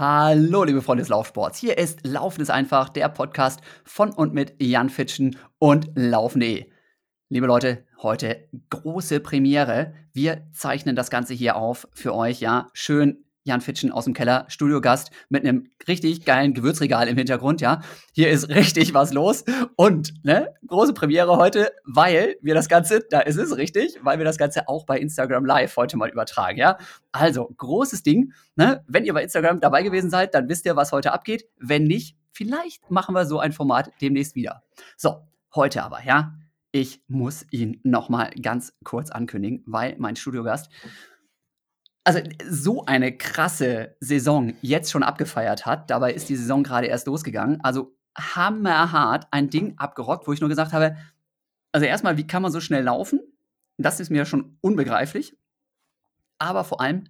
Hallo, liebe Freunde des Laufsports. Hier ist Laufen ist einfach, der Podcast von und mit Jan Fitschen und Laufen.de. Liebe Leute, heute große Premiere. Wir zeichnen das Ganze hier auf für euch, ja. Schön Jan Fitschen aus dem Keller, Studiogast mit einem richtig geilen Gewürzregal im Hintergrund, ja. Hier ist richtig was los. Und, ne, große Premiere heute, weil wir das Ganze, da ist es richtig, weil wir das Ganze auch bei Instagram Live heute mal übertragen, ja. Also, großes Ding, ne. Wenn ihr bei Instagram dabei gewesen seid, dann wisst ihr, was heute abgeht. Wenn nicht, vielleicht machen wir so ein Format demnächst wieder. So, heute aber, ja. Ich muss ihn nochmal ganz kurz ankündigen, weil mein Studiogast also so eine krasse Saison jetzt schon abgefeiert hat. Dabei ist die Saison gerade erst losgegangen. Also hammerhart ein Ding abgerockt, wo ich nur gesagt habe, also erstmal, wie kann man so schnell laufen? Das ist mir schon unbegreiflich. Aber vor allem,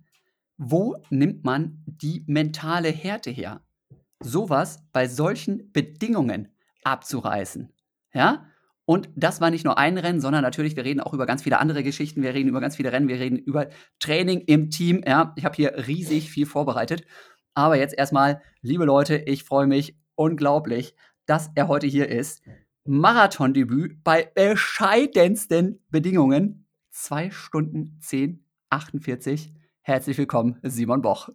wo nimmt man die mentale Härte her? Sowas bei solchen Bedingungen abzureißen. Ja? Und das war nicht nur ein Rennen, sondern natürlich, wir reden auch über ganz viele andere Geschichten. Wir reden über ganz viele Rennen, wir reden über Training im Team. Ja, ich habe hier riesig viel vorbereitet. Aber jetzt erstmal, liebe Leute, ich freue mich unglaublich, dass er heute hier ist. Marathondebüt bei bescheidensten Bedingungen. 2 Stunden 10, 48. Herzlich willkommen, Simon Boch.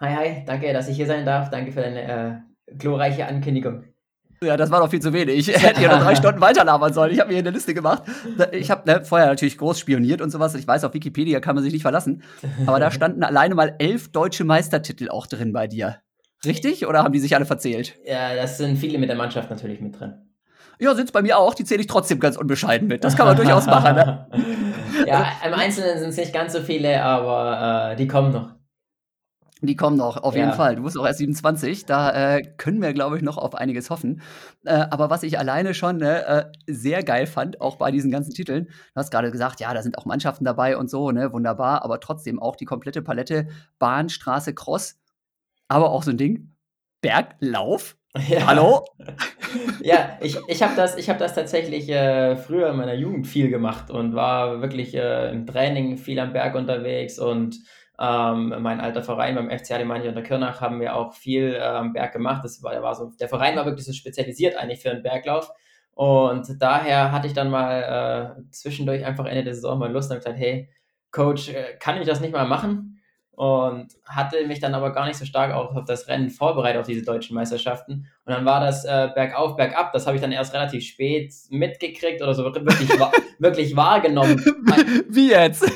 Hi, hi, danke, dass ich hier sein darf. Danke für deine äh, glorreiche Ankündigung. Ja, das war doch viel zu wenig. Ich hätte ja noch drei Stunden weiterlabern sollen. Ich habe mir hier eine Liste gemacht. Ich habe ne, vorher natürlich groß spioniert und sowas. Ich weiß, auf Wikipedia kann man sich nicht verlassen. Aber da standen alleine mal elf deutsche Meistertitel auch drin bei dir. Richtig? Oder haben die sich alle verzählt? Ja, das sind viele mit der Mannschaft natürlich mit drin. Ja, sind's bei mir auch. Die zähle ich trotzdem ganz unbescheiden mit. Das kann man durchaus machen. Ne? ja, im Einzelnen sind es nicht ganz so viele, aber äh, die kommen noch. Die kommen noch, auf jeden Fall. Du bist auch erst 27, da äh, können wir, glaube ich, noch auf einiges hoffen. Äh, aber was ich alleine schon ne, äh, sehr geil fand, auch bei diesen ganzen Titeln, du hast gerade gesagt, ja, da sind auch Mannschaften dabei und so, ne, wunderbar, aber trotzdem auch die komplette Palette, Bahn, Straße, Cross, aber auch so ein Ding, Berglauf. Ja. Hallo? ja, ich, ich habe das, hab das tatsächlich äh, früher in meiner Jugend viel gemacht und war wirklich äh, im Training viel am Berg unterwegs und ähm, mein alter Verein beim FC Alemannia unter Kirnach haben wir auch viel äh, am Berg gemacht. Das war, war so, der Verein war wirklich so spezialisiert eigentlich für einen Berglauf. Und daher hatte ich dann mal äh, zwischendurch einfach Ende der Saison mal Lust und gesagt, hey, Coach, äh, kann ich das nicht mal machen? Und hatte mich dann aber gar nicht so stark auch auf das Rennen vorbereitet, auf diese deutschen Meisterschaften. Und dann war das äh, bergauf, bergab. Das habe ich dann erst relativ spät mitgekriegt oder so wirklich, wirklich wahrgenommen. Wie jetzt?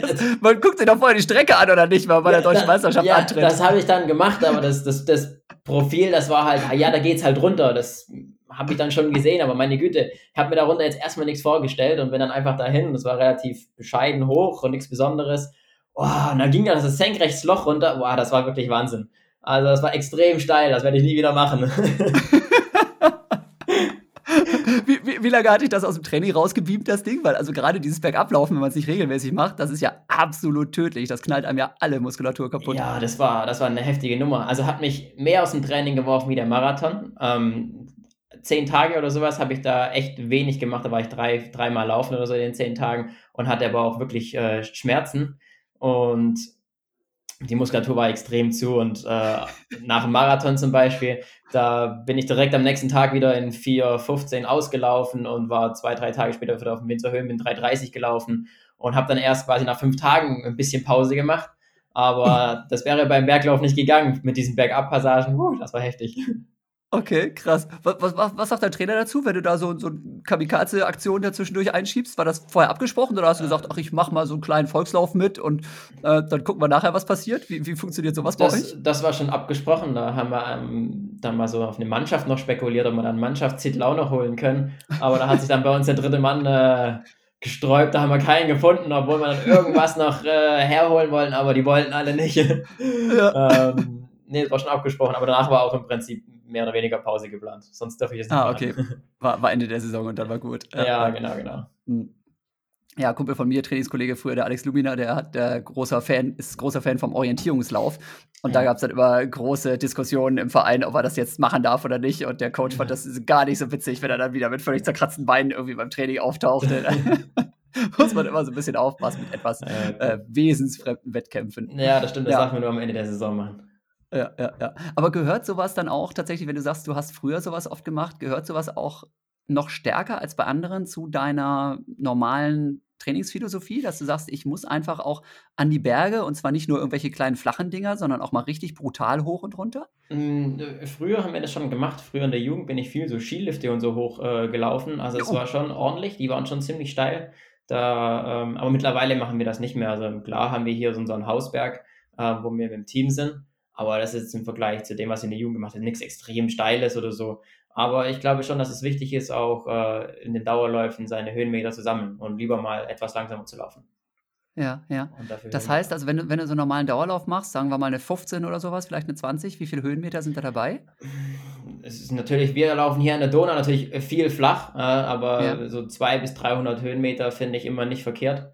Man guckt sich doch vorher die Strecke an oder nicht, wenn man bei der deutschen Meisterschaft ja, antritt. Das habe ich dann gemacht, aber das, das, das Profil, das war halt, ja, da geht's halt runter. Das habe ich dann schon gesehen, aber meine Güte, ich habe mir darunter jetzt erstmal nichts vorgestellt und bin dann einfach dahin. Das war relativ bescheiden hoch und nichts Besonderes. Oh, und dann ging dann das senkrechtes Loch runter. Boah, das war wirklich Wahnsinn. Also das war extrem steil, das werde ich nie wieder machen. wie, wie, wie, lange hatte ich das aus dem Training rausgebeamt, das Ding? Weil also gerade dieses Bergablaufen, wenn man es nicht regelmäßig macht, das ist ja absolut tödlich. Das knallt einem ja alle Muskulatur kaputt. Ja, das war, das war eine heftige Nummer. Also hat mich mehr aus dem Training geworfen wie der Marathon. Ähm, zehn Tage oder sowas habe ich da echt wenig gemacht. Da war ich drei, dreimal laufen oder so in den zehn Tagen und hatte aber auch wirklich äh, Schmerzen. Und die Muskulatur war extrem zu und äh, nach dem Marathon zum Beispiel, da bin ich direkt am nächsten Tag wieder in 4,15 ausgelaufen und war zwei, drei Tage später wieder auf dem Winzer Höhen, bin 3,30 gelaufen und habe dann erst quasi nach fünf Tagen ein bisschen Pause gemacht. Aber das wäre beim Berglauf nicht gegangen mit diesen Bergab-Passagen. Uh, das war heftig. Okay, krass. Was, was, was sagt der Trainer dazu, wenn du da so, so eine Kamikaze-Aktion dazwischendurch einschiebst? War das vorher abgesprochen oder hast du gesagt, ach, ich mach mal so einen kleinen Volkslauf mit und äh, dann gucken wir nachher, was passiert? Wie, wie funktioniert sowas bei euch? Das war schon abgesprochen. Da haben wir ähm, dann mal so auf eine Mannschaft noch spekuliert, ob wir dann einen Mannschaftstitel auch noch holen können. Aber da hat sich dann bei uns der dritte Mann äh, gesträubt. Da haben wir keinen gefunden, obwohl wir dann irgendwas noch äh, herholen wollen, aber die wollten alle nicht. ja. ähm, nee, das war schon abgesprochen. Aber danach war auch im Prinzip mehr oder weniger Pause geplant. Sonst darf ich es nicht. Ah, okay. War, war, Ende der Saison und dann war gut. Ja, genau, genau. Hm. Ja, Kumpel von mir, Trainingskollege früher, der Alex Lumina, der hat der großer Fan, ist großer Fan vom Orientierungslauf. Und ja. da gab es dann immer große Diskussionen im Verein, ob er das jetzt machen darf oder nicht. Und der Coach ja. fand das gar nicht so witzig, wenn er dann wieder mit völlig zerkratzten Beinen irgendwie beim Training auftauchte. muss man immer so ein bisschen aufpassen mit etwas äh, wesensfremden Wettkämpfen. Ja, das stimmt, das ja. darf man nur am Ende der Saison machen. Ja, ja, ja. Aber gehört sowas dann auch tatsächlich, wenn du sagst, du hast früher sowas oft gemacht, gehört sowas auch noch stärker als bei anderen zu deiner normalen Trainingsphilosophie, dass du sagst: „Ich muss einfach auch an die Berge und zwar nicht nur irgendwelche kleinen flachen Dinger, sondern auch mal richtig brutal hoch und runter?“ Hm, äh, früher haben wir das schon gemacht. Früher in der Jugend bin ich viel so Skilifte und so hoch, äh, gelaufen. Also, es Jo. war schon ordentlich. Die waren schon ziemlich steil. Da, ähm aber mittlerweile machen wir das nicht mehr. Also, klar haben wir hier so unseren Hausberg, äh, wo wir mit dem Team sind, aber das ist jetzt im Vergleich zu dem, was ich in der Jugend gemacht habe, nix extrem Steiles oder so. Aber ich glaube schon, dass es wichtig ist, auch, äh, in den Dauerläufen seine Höhenmeter zu sammeln und lieber mal etwas langsamer zu laufen Ja, ja. Das heißt also, wenn du wenn du so 'n normalen Dauerlauf machst, sagen wir mal 'ne 15 oder so was, vielleicht 'ne 20, wie viele Höhenmeter sind da dabei? Es ist natürlich wir laufen hier an der Donau natürlich, viel flach, äh, Ja. aber so 200 bis 300 Höhenmeter finde ich immer nicht verkehrt.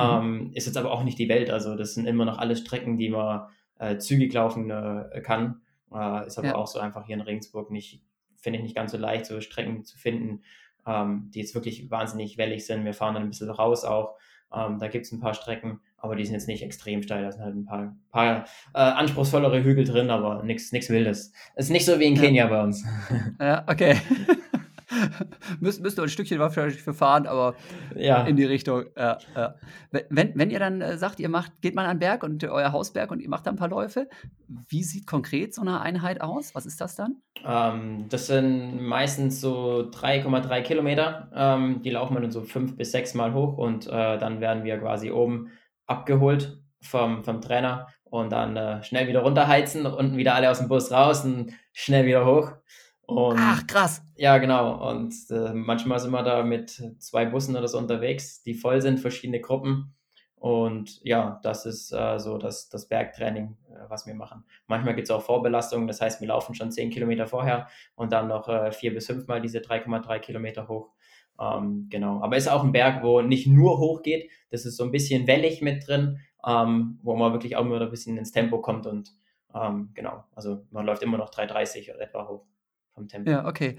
Mhm. Ähm, ist jetzt aber auch nicht die Welt. Also, das sind immer noch alles Strecken, die man, äh, zügig laufen, äh, kann. Äh, ist aber Ja. auch so einfach hier in Regensburg nicht finde ich nicht ganz so leicht, so Strecken zu finden, ähm, die jetzt wirklich wahnsinnig wellig sind. Wir fahren dann 'n bisschen raus auch. Ähm, da gibt's 'n paar Strecken, aber die sind jetzt nicht extrem steil. Da sind halt 'n paar paar, äh, anspruchsvollere Hügel drin, aber nix Wildes. Ist nicht so wie in Ja. Kenia bei uns. Ja, okay. Müsst müsst ihr 'n Stückchen wahrscheinlich für fahren, aber in Ja. die Richtung, ja, ja. We wenn wenn ihr dann, äh, sagt, ihr macht geht mal an 'n Berg und euer Hausberg und ihr macht da 'n paar Läufe, wie sieht konkret so 'ne Einheit aus? Was ist das dann? Ähm, das sind meistens so 3,3 Kilometer. Ähm, die laufen wir dann so 5 bis 6 Mal hoch und, äh, dann werden wir quasi oben abgeholt vom vom Trainer und dann, äh, schnell wieder runterheizen, unten wieder alle aus'm Bus raus und schnell wieder hoch. Ach, Und krass. Ja, genau. Und, äh, manchmal sind wir da mit 2 Bussen oder so unterwegs, die voll sind, verschiedene Gruppen. Und ja, das ist, äh, so das das Bergtraining, äh, was wir machen. Manchmal gibt's auch Vorbelastung, das heißt, wir laufen schon 10 Kilometer vorher und dann noch, äh, 4 bis 5 Mal diese 3,3 Kilometer hoch. Ähm, genau. Aber ist auch 'n Berg, wo nicht nur hoch geht. Das ist so 'n bisschen wellig mit drin, ähm, wo man wirklich auch immer wieder 'n bisschen ins Tempo kommt und, ähm, genau. Also, man läuft immer noch 3,30 oder etwa hoch vom Tempo. Ja, okay.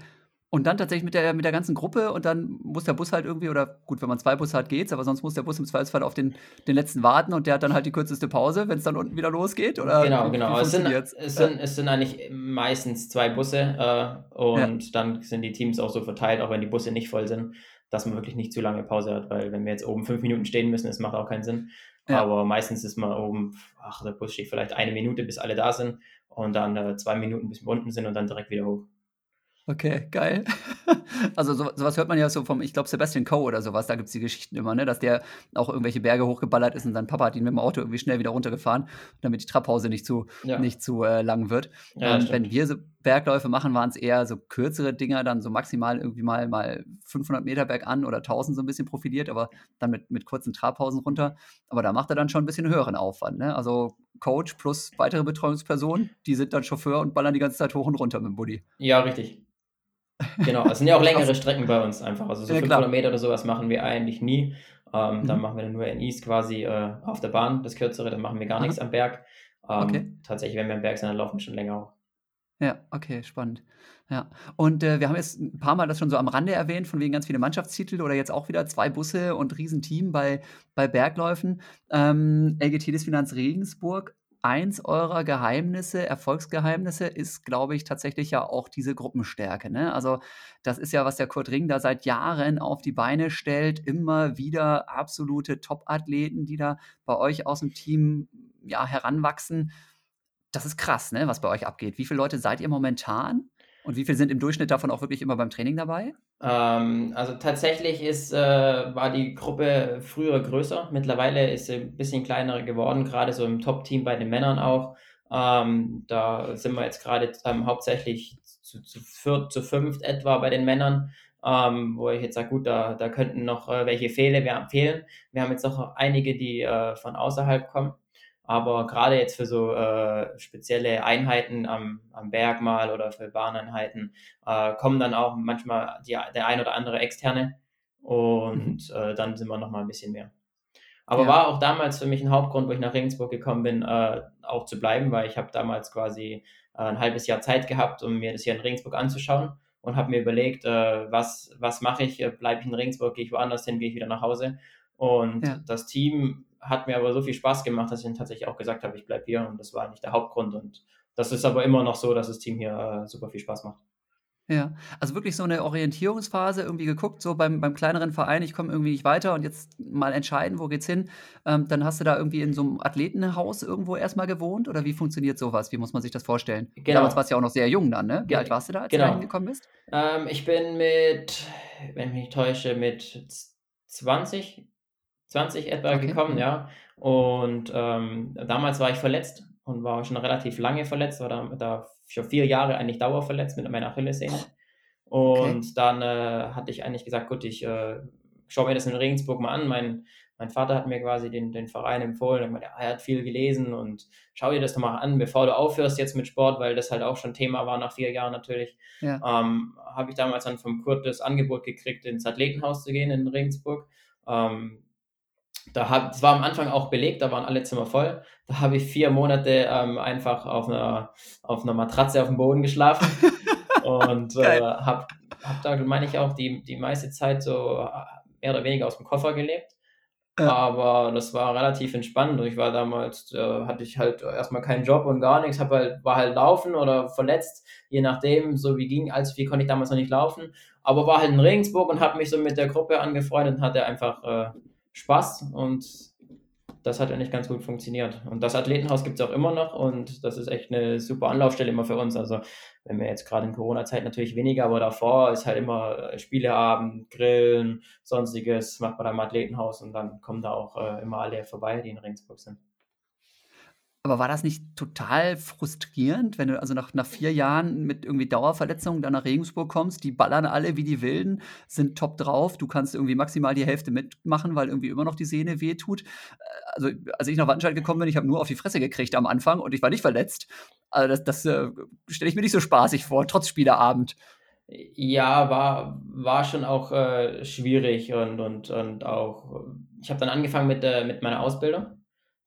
Und dann tatsächlich mit der mit der ganzen Gruppe und dann muss der Bus halt irgendwie oder gut, wenn man 2 Busse hat, geht's, aber sonst muss der Bus im Zweifelsfall auf den den letzten warten und der hat dann halt die kürzeste Pause, wenn's dann unten wieder losgeht oder Genau, genau. Es sind es Ja. sind es sind eigentlich meistens 2 Busse, äh, Ja. und dann sind die Teams auch so verteilt, auch wenn die Busse nicht voll sind, dass man wirklich nicht zu lange Pause hat, weil wenn wir jetzt oben 5 Minuten stehen müssen, das macht auch keinen Sinn. Ja. Aber meistens ist man oben ach, der Bus steht vielleicht 1 Minute, bis alle da sind und dann, äh, 2 Minuten, bis wir unten sind und dann direkt wieder hoch. Okay, geil. Also, so so was hört man ja so vom ich glaube, Sebastian Coe oder so was, da gibt's die Geschichten immer, ne, dass der auch irgendwelche Berge hochgeballert ist und sein Papa hat ihn mit'm Auto irgendwie schnell wieder runtergefahren, damit die Trabpause nicht zu Ja. nicht zu, äh, lang wird. Ja, Ähm, wenn wir so Bergläufe machen, waren's eher so kürzere Dinger, dann so maximal irgendwie mal mal 500 Meter bergan oder 1.000 so 'n bisschen profiliert, aber dann mit mit kurzen Trabpausen runter. Aber da macht er dann schon 'n bisschen höheren Aufwand, ne? Also, Coach plus weitere Betreuungspersonen, die sind dann Chauffeur und ballern die ganze Zeit hoch und runter mit'm Bulli. Ja, richtig. Genau, es sind ja auch längere Strecken bei uns einfach. Also, so Ja, 500 klar. Meter oder so was machen wir eigentlich nie. Ähm, dann Mhm. machen wir dann nur NIs quasi, äh, auf der Bahn, das Kürzere, dann machen wir gar Aha. am Berg. Okay. Ähm, tatsächlich, wenn wir am Berg sind, dann laufen wir schon länger auch. Ja, okay, spannend. Ja. Und, äh, wir haben jetzt 'n paar Mal das schon so am Rande erwähnt, von wegen ganz viele Mannschaftstitel oder jetzt auch wieder 2 Busse und Riesenteam bei bei Bergläufen. Ähm, LGT Finanz Regensburg, eins eurer Geheimnisse, Erfolgsgeheimnisse ist, glaube ich, tatsächlich ja auch diese Gruppenstärke, ne? Also, das ist ja, was der Kurt Ring da seit Jahren auf die Beine stellt, immer wieder absolute Top-Athleten, die da bei euch aus'm Team, ja, heranwachsen. Das ist krass, ne, was bei euch abgeht. Wie viele Leute seid ihr momentan und wie viele sind im Durchschnitt davon auch wirklich immer beim Training dabei? Ähm, also, tatsächlich ist äh, war die Gruppe früher größer. Mittlerweile ist sie 'n bisschen kleiner geworden, grade so im Top-Team bei den Männern auch. Ähm, da sind wir jetzt grade ähm, hauptsächlich zu zu viert, zu fünft etwa bei den Männern, ähm, wo ich jetzt sage: „Gut, da da könnten noch, äh, welche fehle wir fehlen.“ Wir haben jetzt noch einige, die, äh, von außerhalb kommen. Aber grade jetzt für so, äh, spezielle Einheiten am am Berg mal oder für Bahneinheiten, äh, kommen dann auch manchmal die der ein oder andere Externe Mhm. und, äh, dann sind wir noch mal 'n bisschen mehr. Aber Ja. war auch damals für mich 'n Hauptgrund, wo ich nach Regensburg gekommen bin, äh, auch zu bleiben, weil ich habe damals quasi, äh, 'n 1/2 Jahr Zeit gehabt, um mir das hier in Regensburg anzuschauen und habe mir überlegt, äh, was was mache ich? Bleibe ich in Regensburg? Gehe ich woanders hin? Gehe ich wieder nach Hause? Und Ja. das Team hat mir aber so viel Spaß gemacht, dass ich dann tatsächlich auch gesagt habe: „Ich bleibe hier.“ Und das war eigentlich der Hauptgrund und das ist aber immer noch so, dass das Team hier äh, super viel Spaß macht. Ja, also wirklich so eine Orientierungsphase irgendwie geguckt, so beim beim kleineren Verein, ich komme irgendwie nicht weiter und jetzt mal entscheiden, wo geht's hin? Ähm, dann hast du da irgendwie in so einem Athletenhaus irgendwo erstmal gewohnt oder wie funktioniert sowas? Wie muss man sich das vorstellen? Genau. Damals warst du ja auch noch sehr jung dann, ne? Wie Ge alt warst du da, als du da genau. hingekommen bist? Ähm, ich bin mit, wenn ich mich nicht täusche, mit 20, 20 etwa Okay, gekommen, ja. Und ähm, damals war ich verletzt und war schon relativ lange verletzt, war da, da schon vier Jahre eigentlich dauerverletzt mit meiner Achillessehne. Okay. Und dann äh, hatte ich eigentlich gesagt, gut, ich äh, schaue mir das in Regensburg mal an. Mein, mein Vater hat mir quasi den, den Verein empfohlen. Er, meinte, er hat viel gelesen und schau dir das doch mal an, bevor du aufhörst jetzt mit Sport, weil das halt auch schon Thema war nach vier Jahren natürlich. Ja. Ähm, habe ich damals dann vom Kurt das Angebot gekriegt, ins Athletenhaus zu gehen in Regensburg. Ähm, da hab, es war am Anfang auch belegt, da waren alle Zimmer voll. Da habe ich vier Monate ähm, einfach auf einer, auf einer Matratze auf dem Boden geschlafen und äh, habe hab da, meine ich, auch die, die meiste Zeit so äh, mehr oder weniger aus dem Koffer gelebt. Ja. Aber das war relativ entspannt und ich war damals, äh, hatte ich halt erstmal keinen Job und gar nichts, hab halt, war halt laufen oder verletzt, je nachdem, so wie ging, allzu viel konnte ich damals noch nicht laufen, aber war halt in Regensburg und habe mich so mit der Gruppe angefreundet und hatte einfach äh, Spaß und das hat eigentlich ganz gut funktioniert. Und das Athletenhaus gibt es auch immer noch und das ist echt eine super Anlaufstelle immer für uns. Also wenn wir jetzt gerade in Corona-Zeit natürlich weniger, aber davor ist halt immer äh, Spieleabend, Grillen, sonstiges, macht man da im Athletenhaus und dann kommen da auch äh, immer alle vorbei, die in Regensburg sind. Aber war das nicht total frustrierend, wenn du also nach, nach vier Jahren mit irgendwie Dauerverletzungen dann nach Regensburg kommst, die ballern alle wie die Wilden, sind top drauf, du kannst irgendwie maximal die Hälfte mitmachen, weil irgendwie immer noch die Sehne wehtut. Äh, Also als ich nach Wattenscheid gekommen bin, ich habe nur auf die Fresse gekriegt am Anfang und ich war nicht verletzt. Also das, das äh, stelle ich mir nicht so spaßig vor, trotz Spieleabend. Ja, war, war schon auch äh, schwierig und, und, und auch, ich habe dann angefangen mit, äh, mit meiner Ausbildung.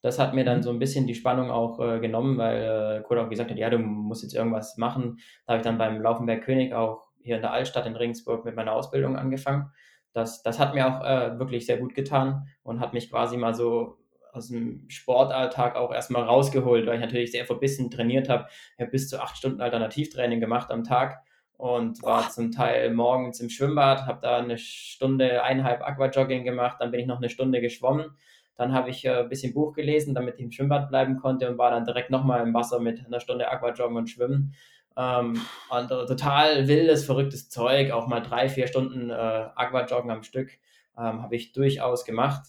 Das hat mir dann Mhm. so ein bisschen die Spannung auch äh, genommen, weil äh, Kurt auch gesagt hat, ja, du musst jetzt irgendwas machen. Da habe ich dann beim Laufenberg König auch hier in der Altstadt in Regensburg mit meiner Ausbildung angefangen. Das, das hat mir auch äh, wirklich sehr gut getan und hat mich quasi mal so aus dem Sportalltag auch erstmal rausgeholt, weil ich natürlich sehr verbissen trainiert habe. Ich habe bis zu acht Stunden Alternativtraining gemacht am Tag und war zum Teil morgens im Schwimmbad, habe da eine Stunde, eineinhalb Aquajogging gemacht, dann bin ich noch eine Stunde geschwommen. Dann habe ich äh, ein bisschen Buch gelesen, damit ich im Schwimmbad bleiben konnte und war dann direkt nochmal im Wasser mit einer Stunde Aquajoggen und Schwimmen. Ähm, und äh, total wildes, verrücktes Zeug, auch mal drei, vier Stunden äh, Aquajoggen am Stück ähm, habe ich durchaus gemacht.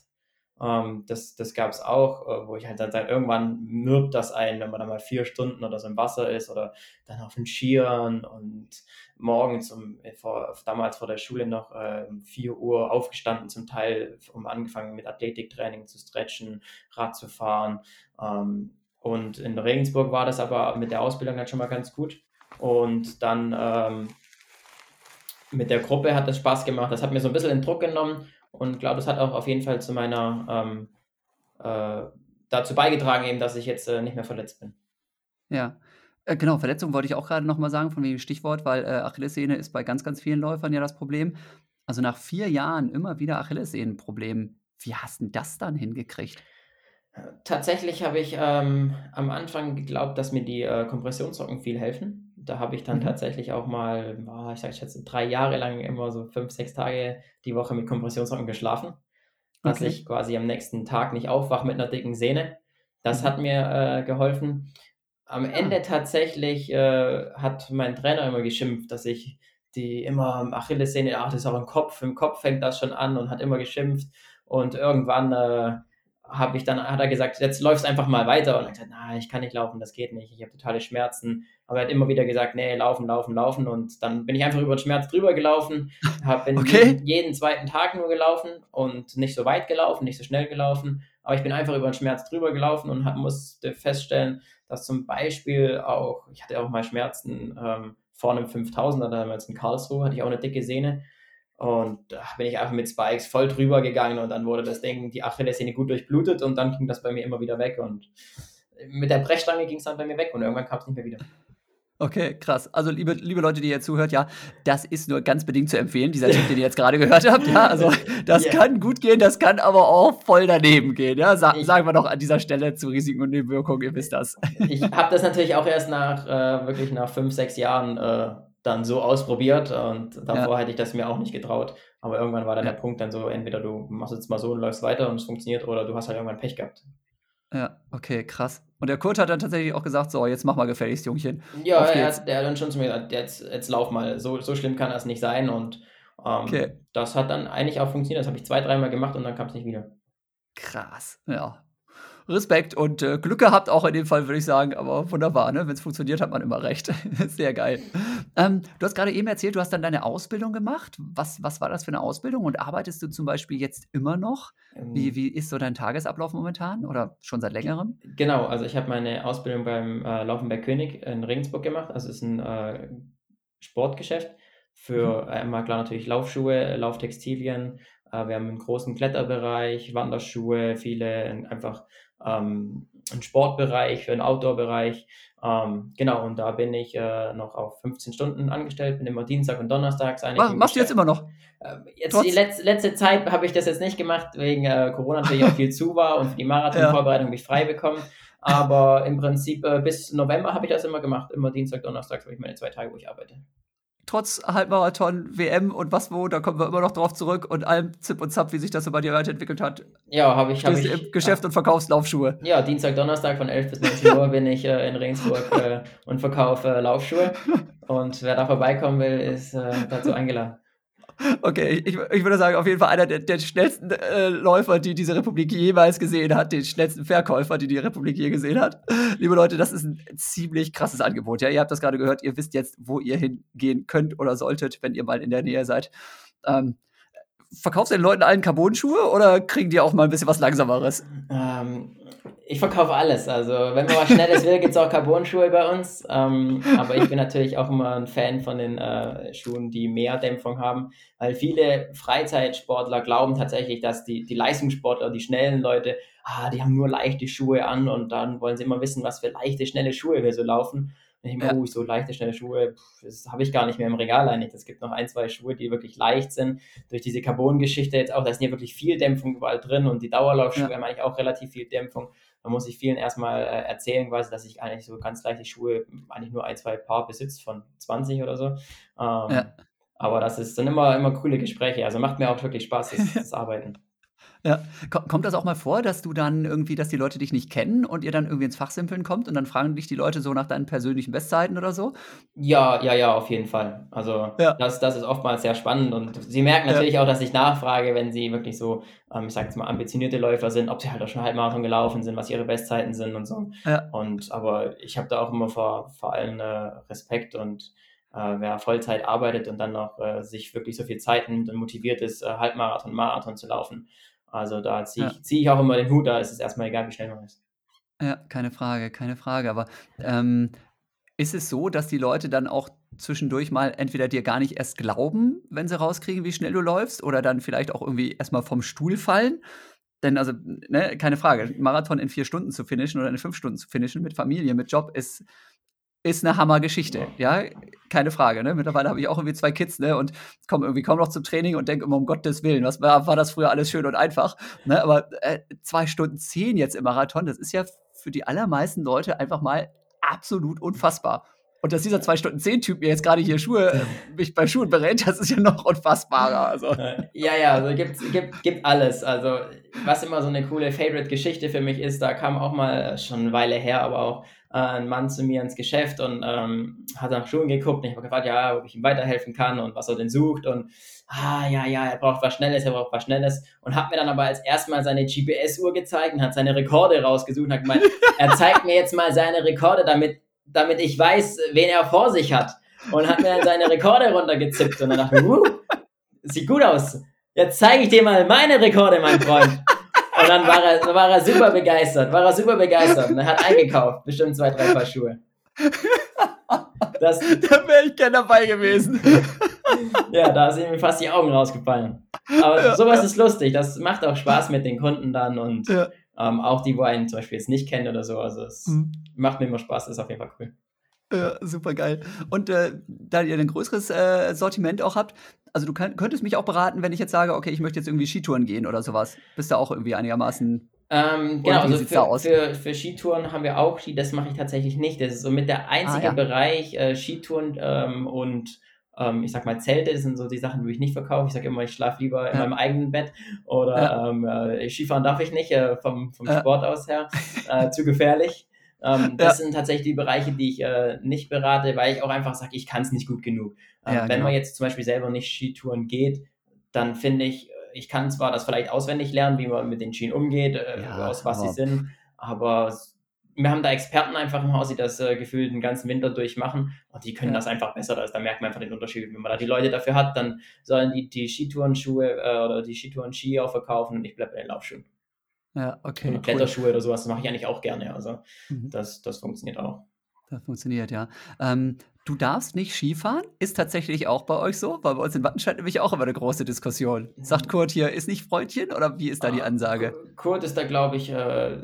Ähm, das das gab es auch, äh, wo ich halt dann seit irgendwann mürbt das ein, wenn man dann mal vier Stunden oder so im Wasser ist oder dann auf den Skiern und morgens um, äh, vor, damals vor der Schule noch äh, um 4 Uhr aufgestanden, zum Teil um angefangen mit Athletiktraining zu stretchen, Rad zu fahren. Ähm, und in Regensburg war das aber mit der Ausbildung dann schon mal ganz gut. Und dann ähm, mit der Gruppe hat das Spaß gemacht. Das hat mir so ein bisschen den Druck genommen und glaube, das hat auch auf jeden Fall zu meiner ähm, äh, dazu beigetragen, eben, dass ich jetzt äh, nicht mehr verletzt bin. Ja. Äh, genau, Verletzung wollte ich auch gerade noch mal sagen, von wegen Stichwort, weil äh, Achillessehne ist bei ganz, ganz vielen Läufern ja das Problem. Also nach vier Jahren immer wieder Achillessehnenproblem. Wie hast du das dann hingekriegt? Tatsächlich habe ich ähm, am Anfang geglaubt, dass mir die äh, Kompressionssocken viel helfen. Da habe ich dann Mhm. tatsächlich auch mal, oh, ich sage schätze, drei Jahre lang immer so fünf, sechs Tage die Woche mit Kompressionssocken geschlafen, dass Okay. ich quasi am nächsten Tag nicht aufwache mit einer dicken Sehne. Das Mhm. hat mir äh, geholfen. Am Ah. Ende tatsächlich äh, hat mein Trainer immer geschimpft, dass ich die immer Achillessehne, ach, das ist auch im Kopf, im Kopf fängt das schon an und hat immer geschimpft. Und irgendwann äh, habe ich dann, hat er gesagt, jetzt läufst einfach mal weiter. Und er hat gesagt, na, ich kann nicht laufen, das geht nicht, ich habe totale Schmerzen. Aber er hat immer wieder gesagt, nee, laufen, laufen, laufen. Und dann bin ich einfach über den Schmerz drüber gelaufen, hab, bin Okay. jeden, jeden zweiten Tag nur gelaufen und nicht so weit gelaufen, nicht so schnell gelaufen. Aber ich bin einfach über den Schmerz drüber gelaufen und hab, musste feststellen, dass zum Beispiel auch, ich hatte auch mal Schmerzen ähm, vor einem 5000er damals in Karlsruhe, hatte ich auch eine dicke Sehne. Und da bin ich einfach mit Spikes voll drüber gegangen und dann wurde das Ding, die Achillessehne gut durchblutet und dann ging das bei mir immer wieder weg. Und mit der Brechstange ging es dann bei mir weg und irgendwann kam es nicht mehr wieder. Okay, krass. Also, liebe, liebe Leute, die ihr zuhört, ja, das ist nur ganz bedingt zu empfehlen, dieser Tipp, den ihr jetzt gerade gehört habt. Ja, also, das yeah. kann gut gehen, das kann aber auch voll daneben gehen. Ja, Sa ich, sagen wir doch an dieser Stelle zu Risiken und Nebenwirkungen, ihr wisst das. Ich habe das natürlich auch erst nach, äh, wirklich nach fünf, sechs Jahren äh, dann so ausprobiert und davor ja. hätte ich das mir auch nicht getraut. Aber irgendwann war dann ja. der Punkt dann so, entweder du machst jetzt mal so und läufst weiter und es funktioniert oder du hast halt irgendwann Pech gehabt. Ja, okay, krass. Und der Kurt hat dann tatsächlich auch gesagt, so, jetzt mach mal gefälligst, Jungchen. Ja, er hat, der hat dann schon zu mir gesagt, jetzt, jetzt lauf mal, so, so schlimm kann das nicht sein. Und ähm, okay. das hat dann eigentlich auch funktioniert. Das habe ich zwei, dreimal gemacht und dann kam es nicht wieder. Krass, ja. Respekt und äh, Glück gehabt auch in dem Fall, würde ich sagen. Aber wunderbar, ne? Wenn es funktioniert, hat man immer recht. Sehr geil. Ähm, du hast gerade eben erzählt, du hast dann deine Ausbildung gemacht. Was, was war das für eine Ausbildung? Und arbeitest du zum Beispiel jetzt immer noch? Ähm, wie, wie ist so dein Tagesablauf momentan oder schon seit längerem? Genau, also ich habe meine Ausbildung beim äh, Laufenberg König in Regensburg gemacht. Also es ist ein äh, Sportgeschäft für mhm. einmal klar natürlich Laufschuhe, Lauftextilien. Äh, wir haben einen großen Kletterbereich, Wanderschuhe, viele einfach ähm, einen Sportbereich, für einen Outdoor-Bereich. Ähm, genau, und da bin ich äh, noch auf 15 Stunden angestellt, bin immer Dienstag und Donnerstags eigentlich. Mach, machst du jetzt immer noch? Äh, jetzt Trotz die letzte, letzte Zeit habe ich das jetzt nicht gemacht, wegen äh, Corona natürlich auch viel zu war und für die Marathonvorbereitung ja. habe ich frei bekommen. Aber im Prinzip äh, bis November habe ich das immer gemacht. Immer Dienstag, Donnerstag habe ich meine zwei Tage, wo ich arbeite trotz Halbmarathon, WM und was wo, da kommen wir immer noch drauf zurück und allem Zip und Zap, wie sich das so bei dir weiterentwickelt hat. Ja, habe ich. Hab ich im Geschäft und verkaufst Laufschuhe. Ja, Dienstag, Donnerstag von 11 bis 19 Uhr bin ich äh, in Regensburg äh, und verkaufe äh, Laufschuhe. Und wer da vorbeikommen will, ist äh, dazu eingeladen. Okay, ich, ich würde sagen, auf jeden Fall einer der, der schnellsten äh, Läufer, die diese Republik jemals gesehen hat, den schnellsten Verkäufer, die die Republik je gesehen hat. Liebe Leute, das ist ein ziemlich krasses Angebot. Ja, ihr habt das gerade gehört, ihr wisst jetzt, wo ihr hingehen könnt oder solltet, wenn ihr mal in der Nähe seid. Ähm, verkaufst du den Leuten allen Carbon-Schuhe oder kriegen die auch mal ein bisschen was Langsameres? Ähm, ich verkaufe alles. Also, wenn man was Schnelles will, gibt es auch Carbon-Schuhe bei uns. Ähm, aber ich bin natürlich auch immer ein Fan von den äh, Schuhen, die mehr Dämpfung haben, weil viele Freizeitsportler glauben tatsächlich, dass die, die Leistungssportler, die schnellen Leute, ah, die haben nur leichte Schuhe an und dann wollen sie immer wissen, was für leichte, schnelle Schuhe wir so laufen. Und ich denke, ja. oh, so leichte, schnelle Schuhe, pff, das habe ich gar nicht mehr im Regal eigentlich. Es gibt noch ein, zwei Schuhe, die wirklich leicht sind. Durch diese Carbon-Geschichte jetzt auch, da ist ja wirklich viel Dämpfung überall drin und die Dauerlaufschuhe ja. haben eigentlich auch relativ viel Dämpfung. Da muss ich vielen erstmal äh, erzählen, quasi, dass ich eigentlich so ganz leichte Schuhe, eigentlich nur ein, zwei Paar besitze von 20 oder so. Ähm, ja. Aber das ist, sind immer, immer coole Gespräche. Also macht mir auch wirklich Spaß, das, das Arbeiten. Ja. Kommt das auch mal vor, dass du dann irgendwie, dass die Leute dich nicht kennen und ihr dann irgendwie ins Fachsimpeln kommt und dann fragen dich die Leute so nach deinen persönlichen Bestzeiten oder so? Ja, ja, ja, auf jeden Fall. Also ja. das, das ist oftmals sehr spannend und sie merken natürlich ja. auch, dass ich nachfrage, wenn sie wirklich so, ähm, ich sag jetzt mal, ambitionierte Läufer sind, ob sie halt auch schon Halbmarathon gelaufen sind, was ihre Bestzeiten sind und so. Ja. Und aber ich habe da auch immer vor, vor allem äh, Respekt und äh, wer Vollzeit arbeitet und dann noch äh, sich wirklich so viel Zeit nimmt und motiviert ist, äh, Halbmarathon, Marathon zu laufen, also da ziehe ich, ja. zieh ich auch immer den Hut, da ist es erstmal egal, wie schnell man ist. Ja, keine Frage, keine Frage. Aber ähm, ist es so, dass die Leute dann auch zwischendurch mal entweder dir gar nicht erst glauben, wenn sie rauskriegen, wie schnell du läufst, oder dann vielleicht auch irgendwie erstmal vom Stuhl fallen? Denn also, ne, keine Frage, Marathon in vier Stunden zu finishen oder in fünf Stunden zu finishen mit Familie, mit Job ist ist eine Hammergeschichte, ja, keine Frage. Ne? Mittlerweile habe ich auch irgendwie zwei Kids, ne, und komme irgendwie kaum noch zum Training und denke immer um Gottes Willen, was war, war das früher alles schön und einfach, ne? Aber äh, zwei Stunden zehn jetzt im Marathon, das ist ja für die allermeisten Leute einfach mal absolut unfassbar. Und dass dieser zwei Stunden zehn Typ mir jetzt gerade hier Schuhe, mich bei Schuhen berät, das ist ja noch unfassbarer. Also. Ja, ja, also gibt, gibt, gibt alles. Also, was immer so eine coole Favorite-Geschichte für mich ist, da kam auch mal schon eine Weile her, aber auch äh, ein Mann zu mir ins Geschäft und ähm, hat nach Schuhen geguckt und ich habe gefragt, ja, ob ich ihm weiterhelfen kann und was er denn sucht und ah, ja, ja, er braucht was Schnelles, er braucht was Schnelles und hat mir dann aber als erstmal seine GPS-Uhr gezeigt und hat seine Rekorde rausgesucht und hat gemeint, er zeigt mir jetzt mal seine Rekorde, damit, damit ich weiß, wen er vor sich hat und hat mir dann seine Rekorde runtergezippt und dann dachte ich, uh, sieht gut aus. Jetzt zeige ich dir mal meine Rekorde, mein Freund. Und dann war er, war er super begeistert, war er super begeistert und er hat eingekauft, bestimmt zwei, drei Paar Schuhe. Das, da wäre ich gerne dabei gewesen. ja, da sind mir fast die Augen rausgefallen. Aber ja, sowas ja. ist lustig, das macht auch Spaß mit den Kunden dann und ähm, auch die, wo einen zum Beispiel jetzt nicht kennen oder so. Also es mhm. macht mir immer Spaß, ist auf jeden Fall cool. Ja, super geil. Und äh, da ihr ein größeres äh, Sortiment auch habt, also du kann, könntest mich auch beraten, wenn ich jetzt sage, okay, ich möchte jetzt irgendwie Skitouren gehen oder sowas. Bist du auch irgendwie einigermaßen. Ähm, genau, also für, für, für, Skitouren haben wir auch Ski, das mache ich tatsächlich nicht. Das ist so mit der einzige ah, ja. Bereich äh, Skitouren ähm, und ähm, ich sag mal, Zelte sind so die Sachen, die ich nicht verkaufe. Ich sage immer, ich schlafe lieber ja. in meinem eigenen Bett oder ja. ähm, äh, Skifahren darf ich nicht, äh, vom, vom. Sport aus her. Äh, zu gefährlich. Ähm, das sind tatsächlich die Bereiche, die ich äh, nicht berate, weil ich auch einfach sage, ich kann es nicht gut genug. Ähm, wenn genau. man jetzt zum Beispiel selber nicht Skitouren geht, dann finde ich, ich kann zwar das vielleicht auswendig lernen, wie man mit den Skien umgeht, äh, aus was sie sind, aber wir haben da Experten einfach im Haus, die das äh, gefühlt den ganzen Winter durchmachen und die können ja. das einfach besser. Da, da merkt man einfach den Unterschied. Wenn man da die Leute dafür hat, dann sollen die die Skitourenschuhe äh, oder die Skitouren-Ski auch verkaufen und ich bleibe bei den Laufschuhen. Ja, okay. Oder Kletterschuhe cool. oder sowas, das mache ich eigentlich auch gerne. Also mhm. das, das funktioniert auch. Das funktioniert, ja. Ähm, du darfst nicht Skifahren? Ist tatsächlich auch bei euch so? Weil bei uns in Wattenscheid nämlich auch immer eine große Diskussion. Sagt mhm. Kurt hier, ist nicht Freundchen oder wie ist da die ah, Ansage? Kurt ist da, glaube ich, äh,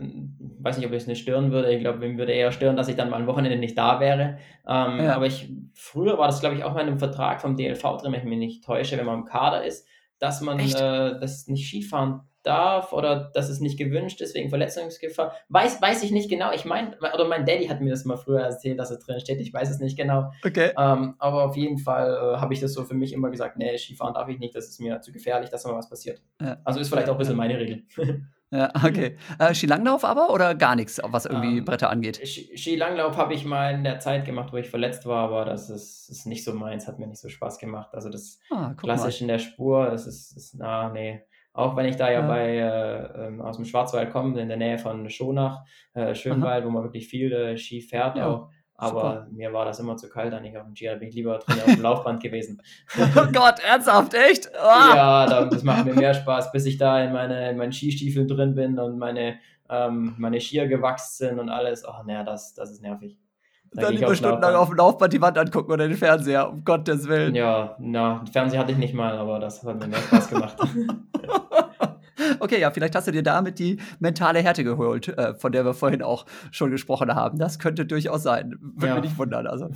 weiß nicht, ob ich es nicht stören würde. Ich glaube, ihm würde eher stören, dass ich dann mal am Wochenende nicht da wäre. Ähm, ja. Aber ich, früher war das, glaube ich, auch mal in einem Vertrag vom DLV drin, wenn ich mich nicht täusche, wenn man im Kader ist, dass man äh, das nicht Skifahren darf oder dass es nicht gewünscht ist wegen Verletzungsgefahr. Weiß, weiß ich nicht genau. Ich meine, oder mein Daddy hat mir das mal früher erzählt, dass es drin steht. Ich weiß es nicht genau. Okay. Ähm, aber auf jeden Fall äh, habe ich das so für mich immer gesagt, nee, Skifahren darf ich nicht, das ist mir zu gefährlich, dass mal was passiert. Ja. Also ist vielleicht auch ein bisschen meine Regel. Ja, okay. Äh, Skilanglauf aber oder gar nichts, was irgendwie ähm, Bretter angeht? Skilanglauf habe ich mal in der Zeit gemacht, wo ich verletzt war, aber das ist, ist nicht so meins, hat mir nicht so Spaß gemacht. Also das ah, klassisch mal. in der Spur, das ist, ist na, nee. Auch wenn ich da ja, ja. bei äh, ähm, aus dem Schwarzwald komme, in der Nähe von Schonach, äh, Schönwald, Aha. wo man wirklich viel äh, Ski fährt ja. auch. Aber Super. mir war das immer zu kalt, dann ich auf dem Ski, da bin ich lieber drin auf dem Laufband gewesen. oh Gott, ernsthaft, echt? Oh. Ja, das macht mir mehr Spaß, bis ich da in, meine, in meinen Skistiefeln drin bin und meine, ähm, meine Skier gewachsen sind und alles. Ach, naja, das, das ist nervig. Da dann lieber stundenlang auf dem Laufband die Wand angucken oder den Fernseher, um Gottes Willen. Ja, na, den Fernseher hatte ich nicht mal, aber das hat mir mehr Spaß gemacht. okay, ja, vielleicht hast du dir damit die mentale Härte geholt, äh, von der wir vorhin auch schon gesprochen haben. Das könnte durchaus sein. Würde ja. mich nicht wundern. Also,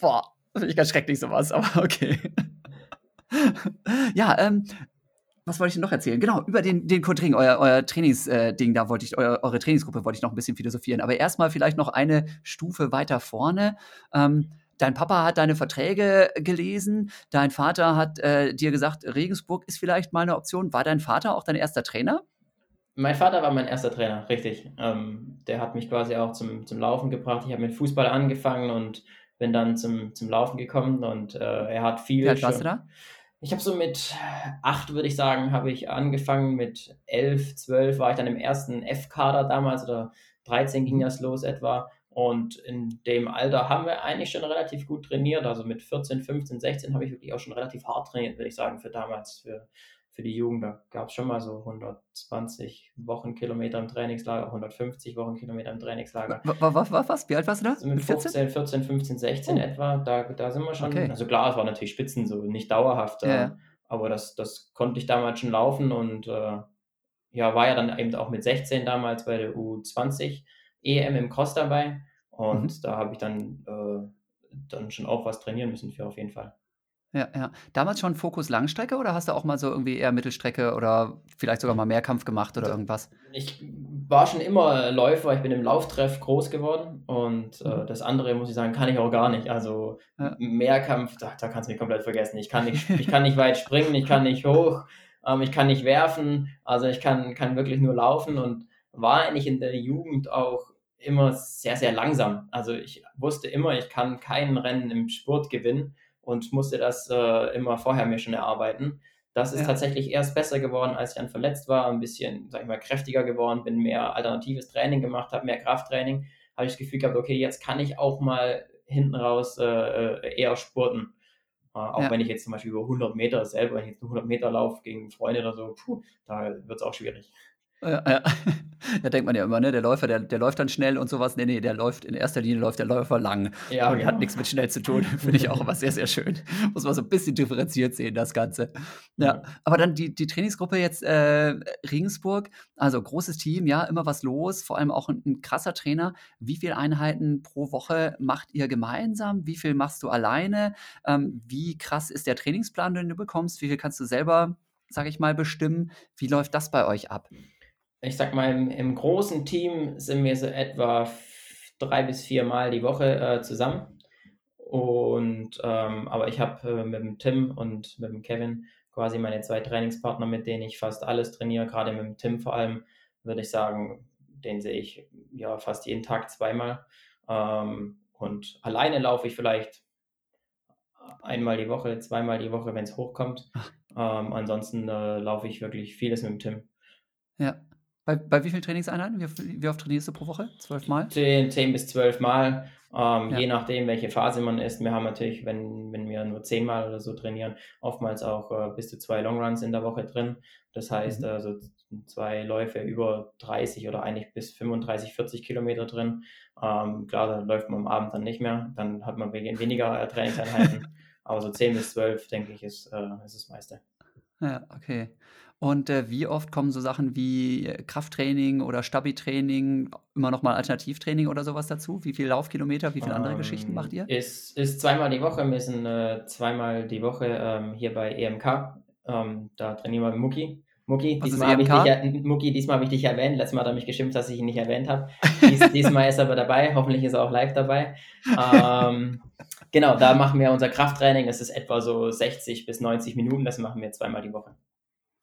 boah, finde ich ganz schrecklich sowas, aber okay. ja, ähm, was wollte ich denn noch erzählen? Genau, über den, den Code Ring, euer, euer Trainingsding, äh, da wollte ich, euer, eure Trainingsgruppe wollte ich noch ein bisschen philosophieren. Aber erstmal vielleicht noch eine Stufe weiter vorne. Ähm, dein Papa hat deine Verträge gelesen, dein Vater hat äh, dir gesagt, Regensburg ist vielleicht mal eine Option. War dein Vater auch dein erster Trainer? Mein Vater war mein erster Trainer, richtig. Ähm, der hat mich quasi auch zum, zum Laufen gebracht. Ich habe mit Fußball angefangen und bin dann zum, zum Laufen gekommen und äh, er hat viel. Wie alt warst du da? Ich habe so mit acht, würde ich sagen, habe ich angefangen. Mit elf, zwölf war ich dann im ersten F-Kader damals oder 13 ging das los etwa. Und in dem Alter haben wir eigentlich schon relativ gut trainiert. Also mit 14, 15, 16 habe ich wirklich auch schon relativ hart trainiert, würde ich sagen, für damals, für für die Jugend, da gab es schon mal so 120 Wochenkilometer im Trainingslager, 150 Wochenkilometer im Trainingslager. Was, was, was? Wie alt warst du da? Also mit 15, 14, 15, 16 oh. etwa, da, da sind wir schon. Okay. Also klar, es war natürlich Spitzen, so nicht dauerhaft, ja. äh, aber das, das konnte ich damals schon laufen und äh, ja, war ja dann eben auch mit 16 damals bei der U20 EM im Cross dabei und mhm. da habe ich dann, äh, dann schon auch was trainieren müssen für auf jeden Fall. Ja, ja. Damals schon Fokus Langstrecke oder hast du auch mal so irgendwie eher Mittelstrecke oder vielleicht sogar mal Mehrkampf gemacht oder irgendwas? Ich war schon immer Läufer, ich bin im Lauftreff groß geworden und äh, mhm. das andere, muss ich sagen, kann ich auch gar nicht. Also ja. Mehrkampf, da, da kannst du mich komplett vergessen. Ich kann nicht, ich kann nicht weit springen, ich kann nicht hoch, ähm, ich kann nicht werfen, also ich kann, kann wirklich nur laufen und war eigentlich in der Jugend auch immer sehr, sehr langsam. Also ich wusste immer, ich kann kein Rennen im Sport gewinnen und musste das äh, immer vorher mir schon erarbeiten. Das ist ja. tatsächlich erst besser geworden, als ich dann verletzt war, ein bisschen, sag ich mal, kräftiger geworden bin, mehr alternatives Training gemacht habe, mehr Krafttraining, habe ich das Gefühl gehabt, okay, jetzt kann ich auch mal hinten raus äh, äh eher spurten. Äh, auch ja. wenn ich jetzt zum Beispiel über 100 Meter selber, wenn ich jetzt 100 Meter laufe gegen Freunde oder so, puh, da wird es auch schwierig. Ja, ja. Da denkt man ja immer, ne, der Läufer, der, der läuft dann schnell und sowas. Nee, nee, der läuft in erster Linie läuft der Läufer lang. Ja, und genau. hat nichts mit schnell zu tun. Finde ich auch immer sehr, sehr schön. Muss man so ein bisschen differenziert sehen, das Ganze. Ja, Ja. aber dann die, die Trainingsgruppe jetzt äh, Regensburg, also großes Team, ja, immer was los, vor allem auch ein, ein krasser Trainer. Wie viele Einheiten pro Woche macht ihr gemeinsam? Wie viel machst du alleine? Ähm, wie krass ist der Trainingsplan, den du bekommst? Wie viel kannst du selber, sag ich mal, bestimmen? Wie läuft das bei euch ab? Ich sag mal, im, im großen Team sind wir so etwa drei bis vier Mal die Woche äh, zusammen. Und ähm, aber ich habe äh, mit dem Tim und mit dem Kevin quasi meine zwei Trainingspartner, mit denen ich fast alles trainiere. Gerade mit dem Tim vor allem, würde ich sagen, den sehe ich ja fast jeden Tag zweimal. Ähm, und alleine laufe ich vielleicht einmal die Woche, zweimal die Woche, wenn es hochkommt. Ähm, ansonsten äh, laufe ich wirklich vieles mit dem Tim. Ja. Bei, bei wie vielen Trainingseinheiten? Wie, wie oft trainierst du pro Woche? Zwölf Mal? 10, 10 bis 12 Mal, ähm, Ja. je nachdem, welche Phase man ist. Wir haben natürlich, wenn, wenn wir nur 10 Mal oder so trainieren, oftmals auch äh, bis zu zwei Longruns in der Woche drin. Das heißt, Mhm. also zwei Läufe über 30 oder eigentlich bis 35, 40 Kilometer drin. Ähm, klar, da läuft man am Abend dann nicht mehr, dann hat man we- weniger äh, Trainingseinheiten. Aber so 10 bis 12, denke ich, ist, äh, ist das meiste. Ja, okay. Und äh, wie oft kommen so Sachen wie äh, Krafttraining oder Stabi-Training, immer noch mal Alternativtraining oder sowas dazu? Wie viel Laufkilometer, wie viele andere Geschichten Ähm, macht ihr? Ist, ist zweimal die Woche. Wir sind äh, zweimal die Woche ähm, hier bei EMK. Ähm, da trainieren wir mit Mucki. Mucki, Was diesmal habe ich, EMK? dich, Mucki, diesmal habe ich dich erwähnt. Letztes Mal hat er mich geschimpft, dass ich ihn nicht erwähnt habe. Dies, diesmal ist er aber dabei. Hoffentlich ist er auch live dabei. Ähm, genau, da machen wir unser Krafttraining. Das ist etwa so 60 bis 90 Minuten. Das machen wir zweimal die Woche.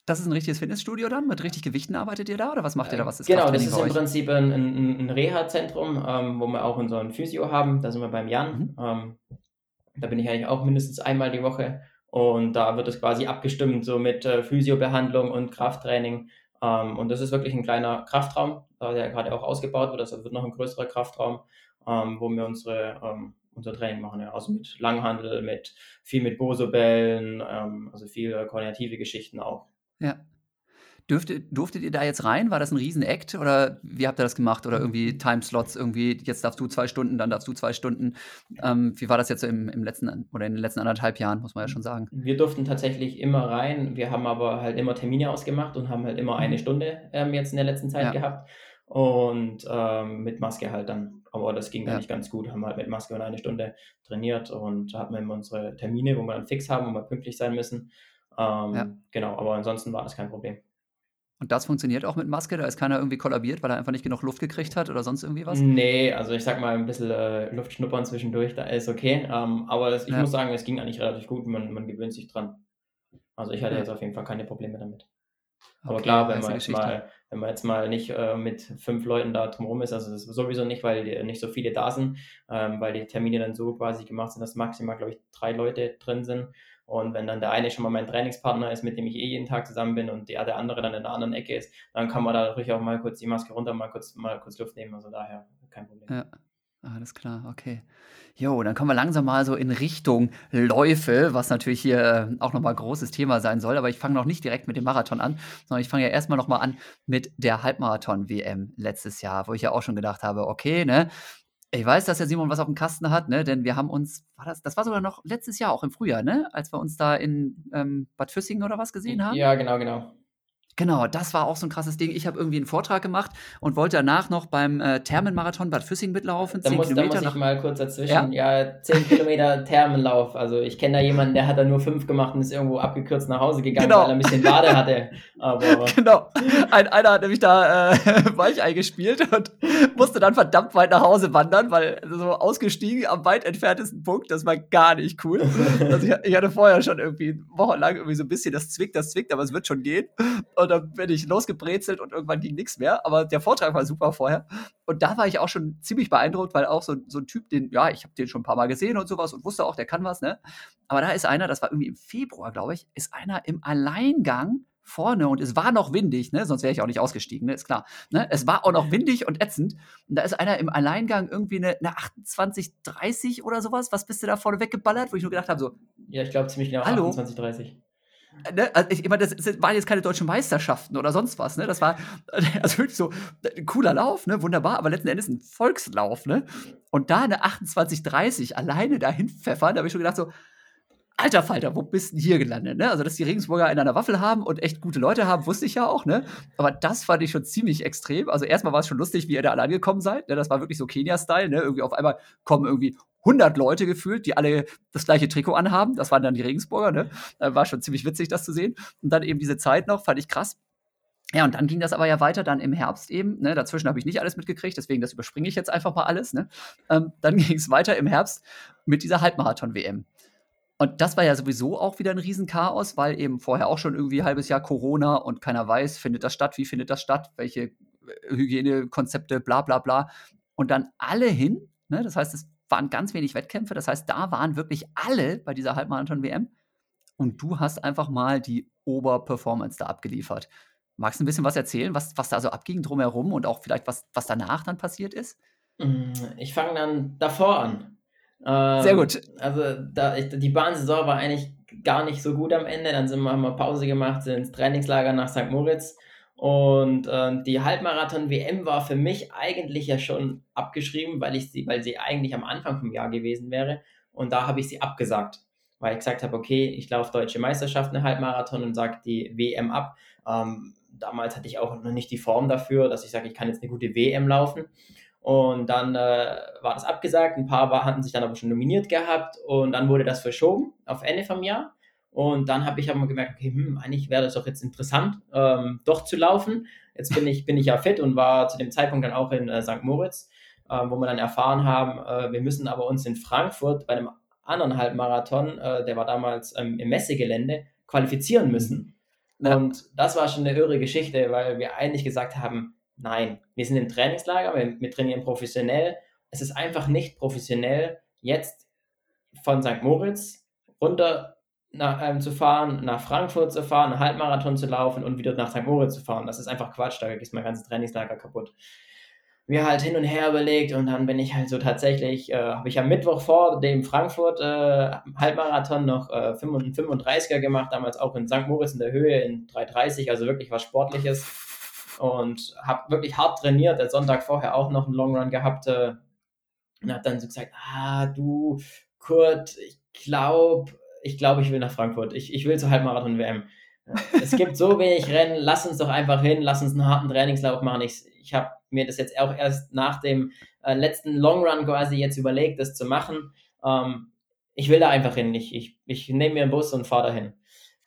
Das ist ein richtiges Fitnessstudio dann? Mit richtig Gewichten arbeitet ihr da oder was macht ihr da? Was ist genau, das ist im? Prinzip ein, ein, ein Reha-Zentrum, ähm, wo wir auch unseren Physio haben. Da sind wir beim Jan. Mhm. Ähm, da bin ich eigentlich auch mindestens einmal die Woche. Und da wird es quasi abgestimmt, so mit äh, Physiobehandlung und Krafttraining. Ähm, und das ist wirklich ein kleiner Kraftraum, da der gerade auch ausgebaut wird. Also wird noch ein größerer Kraftraum, ähm, wo wir unsere, ähm, unser Training machen. Ja. Also mit Langhandel, mit viel mit Bosobellen, ähm, also viele koordinative Geschichten auch. Ja. Dürftet, durftet ihr da jetzt rein? War das ein Riesen-Act oder wie habt ihr das gemacht? Oder irgendwie Timeslots, irgendwie, jetzt darfst du zwei Stunden, dann darfst du zwei Stunden. Ähm, wie war das jetzt so im, im letzten oder in den letzten anderthalb Jahren, muss man ja schon sagen. Wir durften tatsächlich immer rein. Wir haben aber halt immer Termine ausgemacht und haben halt immer eine Mhm. Stunde ähm, jetzt in der letzten Zeit Ja. gehabt. Und ähm, mit Maske halt dann. Aber das ging Ja. eigentlich ganz gut. Haben halt mit Maske und eine Stunde trainiert und da hatten wir immer unsere Termine, wo wir dann fix haben, wo wir pünktlich sein müssen. Ähm, Ja. Genau, aber ansonsten war das kein Problem. Und das funktioniert auch mit Maske? Da ist keiner irgendwie kollabiert, weil er einfach nicht genug Luft gekriegt hat oder sonst irgendwie was? Nee, also ich sag mal, ein bisschen äh, Luft schnuppern zwischendurch, da ist okay. Ähm, aber das, ich Ja. muss sagen, es ging eigentlich relativ gut. Man, man gewöhnt sich dran. Also ich hatte Ja. jetzt auf jeden Fall keine Probleme damit. Aber Okay, klar, wenn man, jetzt Geschichte. mal, wenn man jetzt mal nicht äh, mit fünf Leuten da drumherum ist, also sowieso nicht, weil die, nicht so viele da sind, ähm, weil die Termine dann so quasi gemacht sind, dass maximal, glaube ich, drei Leute drin sind. Und wenn dann der eine schon mal mein Trainingspartner ist, mit dem ich eh jeden Tag zusammen bin und der, der andere dann in der anderen Ecke ist, dann kann man da ruhig auch mal kurz die Maske runter, mal kurz, mal kurz Luft nehmen. Also daher kein Problem. Ja, alles klar, okay. Jo, dann kommen wir langsam mal so in Richtung Läufe, was natürlich hier äh, auch nochmal großes Thema sein soll. Aber ich fange noch nicht direkt mit dem Marathon an, sondern ich fange ja erstmal nochmal an mit der Halbmarathon-WM letztes Jahr, wo ich ja auch schon gedacht habe, okay, ne? Ich weiß, dass der Simon was auf dem Kasten hat, ne? Denn wir haben uns, war das, das war sogar noch letztes Jahr, auch im Frühjahr, ne? Als wir uns da in ähm, Bad Füssingen oder was gesehen haben. Ja, genau, genau. Genau, das war auch so ein krasses Ding. Ich habe irgendwie einen Vortrag gemacht und wollte danach noch beim äh, Thermenmarathon Bad Füssingen mitlaufen. Da 10 muss, da Kilometer muss ich mal kurz dazwischen. Ja, 10 Kilometer Thermenlauf. Also ich kenne da jemanden, der hat da nur 5 gemacht und ist irgendwo abgekürzt nach Hause gegangen, Genau. weil er ein bisschen Bade hatte. Aber Genau. Ein, einer hat nämlich da äh, Weichei gespielt und musste dann verdammt weit nach Hause wandern, weil so ausgestiegen am weit entferntesten Punkt, das war gar nicht cool. Also ich, ich hatte vorher schon irgendwie wochenlang irgendwie so ein bisschen, das zwickt, das zwickt, aber es wird schon gehen. Und dann bin ich losgebrezelt und irgendwann ging nichts mehr. Aber der Vortrag war super vorher. Und da war ich auch schon ziemlich beeindruckt, weil auch so, so ein Typ, den, ja, ich habe den schon ein paar Mal gesehen und sowas und wusste auch, der kann was, ne? Aber da ist einer, das war irgendwie im Februar, glaube ich, ist einer im Alleingang vorne und es war noch windig, ne? Sonst wäre ich auch nicht ausgestiegen, ne? Ist klar. Ne? Es war auch noch windig und ätzend. Und da ist einer im Alleingang irgendwie eine, eine 28, 30 oder sowas. Was bist du da vorne weggeballert? Wo ich nur gedacht habe, so, ja, ich glaube ziemlich genau Hallo? 28, 30. ne, also ich, immer, das, das waren jetzt keine deutschen Meisterschaften oder sonst was, ne? Das war also wirklich so ein cooler Lauf, ne? Wunderbar, aber letzten Endes ein Volkslauf, ne? Und da eine 28:30 alleine dahin pfeffern, da habe ich schon gedacht so, alter Falter, wo bist du denn hier gelandet? Ne? Also, dass die Regensburger in einer Waffel haben und echt gute Leute haben, wusste ich ja auch, ne? Aber das fand ich schon ziemlich extrem. Also, erstmal war es schon lustig, wie ihr da alle angekommen seid. Ne? Das war wirklich so Kenia-Style, ne? Irgendwie auf einmal kommen irgendwie 100 Leute gefühlt, die alle das gleiche Trikot anhaben. Das waren dann die Regensburger, ne? War schon ziemlich witzig, das zu sehen. Und dann eben diese Zeit noch, fand ich krass. Ja, und dann ging das aber ja weiter, dann im Herbst eben. Ne? Dazwischen habe ich nicht alles mitgekriegt, deswegen das überspringe ich jetzt einfach mal alles. Ne? Ähm, dann ging es weiter im Herbst mit dieser Halbmarathon-WM. Und das war ja sowieso auch wieder ein Riesenchaos, weil eben vorher auch schon irgendwie ein halbes Jahr Corona und keiner weiß, findet das statt, wie findet das statt, welche äh, Hygienekonzepte, bla bla bla. Und dann alle hin, ne? das heißt, es waren ganz wenig Wettkämpfe, das heißt, da waren wirklich alle bei dieser Halbmarathon-WM und du hast einfach mal die Oberperformance da abgeliefert. Magst du ein bisschen was erzählen, was, was da so abging drumherum und auch vielleicht was, was danach dann passiert ist? Mm, ich fange dann davor an. Ähm, Sehr gut. Also da, ich, die Bahnsaison war eigentlich gar nicht so gut am Ende. Dann sind wir, haben wir Pause gemacht, sind ins Trainingslager nach St. Moritz. Und äh, die Halbmarathon-WM war für mich eigentlich ja schon abgeschrieben, weil, ich sie, weil sie eigentlich am Anfang vom Jahr gewesen wäre. Und da habe ich sie abgesagt, weil ich gesagt habe, okay, ich laufe deutsche Meisterschaft eine Halbmarathon und sage die WM ab. Ähm, damals hatte ich auch noch nicht die Form dafür, dass ich sage, ich kann jetzt eine gute WM laufen. Und dann äh, war das abgesagt. Ein paar war, hatten sich dann aber schon nominiert gehabt und dann wurde das verschoben auf Ende vom Jahr. Und dann habe ich aber gemerkt, okay, hm, eigentlich wäre das doch jetzt interessant, ähm, doch zu laufen. Jetzt bin ich, bin ich ja fit und war zu dem Zeitpunkt dann auch in äh, St. Moritz, äh, wo wir dann erfahren haben, äh, wir müssen aber uns in Frankfurt bei einem anderen Halbmarathon, äh, der war damals ähm, im Messegelände, qualifizieren müssen. Ja. Und das war schon eine irre Geschichte, weil wir eigentlich gesagt haben, Nein, wir sind im Trainingslager, wir, wir trainieren professionell. Es ist einfach nicht professionell, jetzt von St. Moritz runter nach, ähm, zu fahren, nach Frankfurt zu fahren, einen Halbmarathon zu laufen und wieder nach St. Moritz zu fahren. Das ist einfach Quatsch, da ist mein ganzes Trainingslager kaputt. Wir halt hin und her überlegt und dann bin ich halt so tatsächlich, äh, habe ich am Mittwoch vor dem Frankfurt äh, Halbmarathon noch äh, 35er gemacht, damals auch in St. Moritz in der Höhe in 330, also wirklich was Sportliches und habe wirklich hart trainiert. Der Sonntag vorher auch noch einen Long Run gehabt äh, und habe dann so gesagt, ah, du, Kurt, ich glaube, ich glaube, ich will nach Frankfurt. Ich, ich will zur Halbmarathon-WM. Es gibt so wenig Rennen, lass uns doch einfach hin, lass uns einen harten Trainingslauf machen. Ich, ich habe mir das jetzt auch erst nach dem äh, letzten Long Run quasi jetzt überlegt, das zu machen. Ähm, ich will da einfach hin. Ich, ich, ich nehme mir einen Bus und fahre dahin.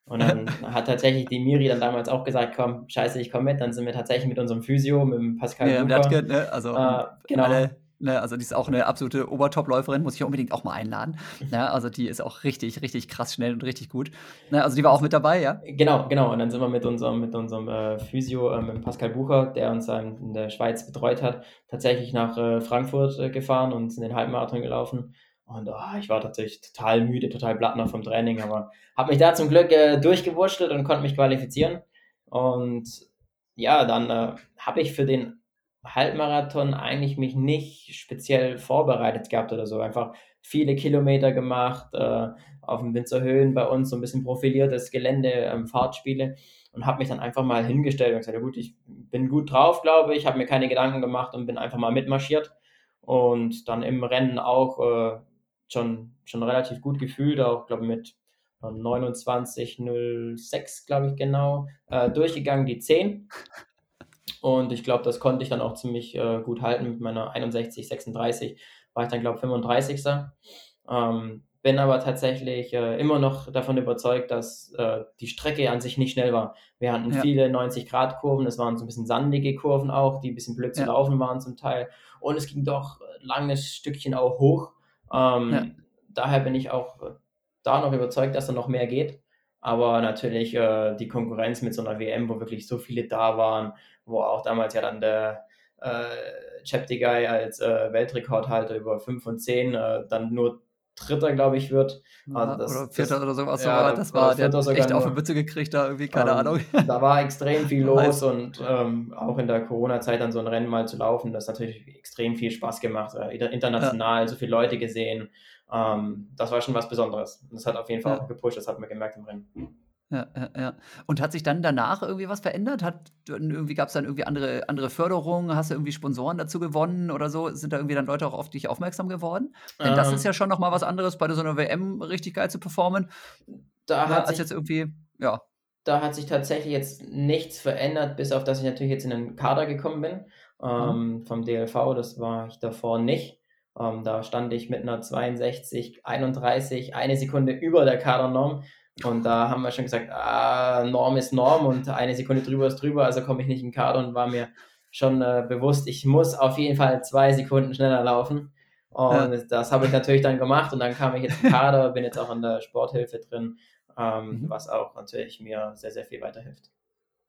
Und dann hat tatsächlich die Miri dann damals auch gesagt, komm, scheiße, ich komme mit. Dann sind wir tatsächlich mit unserem Physio, mit dem Pascal ja, Bucher, ne? Also, äh, genau. Alle, ne? also die ist auch eine absolute Obertop-Läuferin, muss ich unbedingt auch mal einladen. Ne? also die ist auch richtig, richtig krass schnell und richtig gut. Ne? Also die war auch mit dabei, ja? Genau, genau. Und dann sind wir mit unserem, mit unserem äh, Physio, äh, mit Pascal Bucher, der uns ähm, in der Schweiz betreut hat, tatsächlich nach äh, Frankfurt äh, gefahren und in den Halbmarathon gelaufen. Und oh, ich war tatsächlich total müde, total platt noch vom Training, aber habe mich da zum Glück äh, durchgewurschtelt und konnte mich qualifizieren. Und ja, dann äh, habe ich für den Halbmarathon eigentlich mich nicht speziell vorbereitet gehabt oder so. Einfach viele Kilometer gemacht, äh, auf dem Winzer Höhen bei uns so ein bisschen profiliertes Gelände, ähm, Fahrtspiele und habe mich dann einfach mal hingestellt und gesagt, ja gut, ich bin gut drauf, glaube ich, habe mir keine Gedanken gemacht und bin einfach mal mitmarschiert und dann im Rennen auch äh, schon, schon relativ gut gefühlt, auch glaube ich mit 29,06, glaube ich genau, äh, durchgegangen, die 10. Und ich glaube, das konnte ich dann auch ziemlich äh, gut halten mit meiner 61, 36, war ich dann, glaube ich, 35. Ähm, bin aber tatsächlich äh, immer noch davon überzeugt, dass äh, die Strecke an sich nicht schnell war. Wir hatten ja. viele 90-Grad-Kurven, es waren so ein bisschen sandige Kurven auch, die ein bisschen blöd zu ja. laufen waren zum Teil. Und es ging doch ein langes Stückchen auch hoch. Ähm, ja. Daher bin ich auch da noch überzeugt, dass da noch mehr geht. Aber natürlich äh, die Konkurrenz mit so einer WM, wo wirklich so viele da waren, wo auch damals ja dann der äh, Cheptegei als äh, Weltrekordhalter über 5 und 10 äh, dann nur Dritter, glaube ich, wird. Also das, oder Vierter das, oder sowas. Ja, das war, der hat echt auf die Mütze gekriegt, da irgendwie, keine ähm, Ahnung. Da war extrem viel los und ähm, auch in der Corona-Zeit dann so ein Rennen mal zu laufen, das hat natürlich extrem viel Spaß gemacht. Äh, international, ja. so viele Leute gesehen. Ähm, das war schon was Besonderes. Das hat auf jeden Fall ja. auch gepusht, das hat man gemerkt im Rennen. Ja, ja, ja. Und hat sich dann danach irgendwie was verändert? Hat irgendwie gab's dann irgendwie andere andere Förderungen? Hast du irgendwie Sponsoren dazu gewonnen oder so? Sind da irgendwie dann Leute auch auf dich aufmerksam geworden? Denn das ist Ähm, ja schon noch mal was anderes, bei so 'ner WM richtig geil zu performen, da ne, hat sich jetzt irgendwie ja. da hat sich tatsächlich jetzt nichts verändert, bis auf dass ich natürlich jetzt in den Kader gekommen bin, Mhm. ähm, vom DLV. Das war ich davor nicht. Ähm, da stand ich mit 'ner 62,31, eine Sekunde über der Kadernorm. Und da haben wir schon gesagt: „Ah, Norm ist Norm und eine Sekunde drüber ist drüber, also komme ich nicht in Kader“ und war mir schon, äh, bewusst, ich muss auf jeden Fall 2 Sekunden schneller laufen. Ja. Und das habe ich natürlich dann gemacht und dann kam ich jetzt in Kader, bin jetzt auch in der Sporthilfe drin, ähm, Mhm. was auch natürlich mir sehr, sehr viel weiterhilft.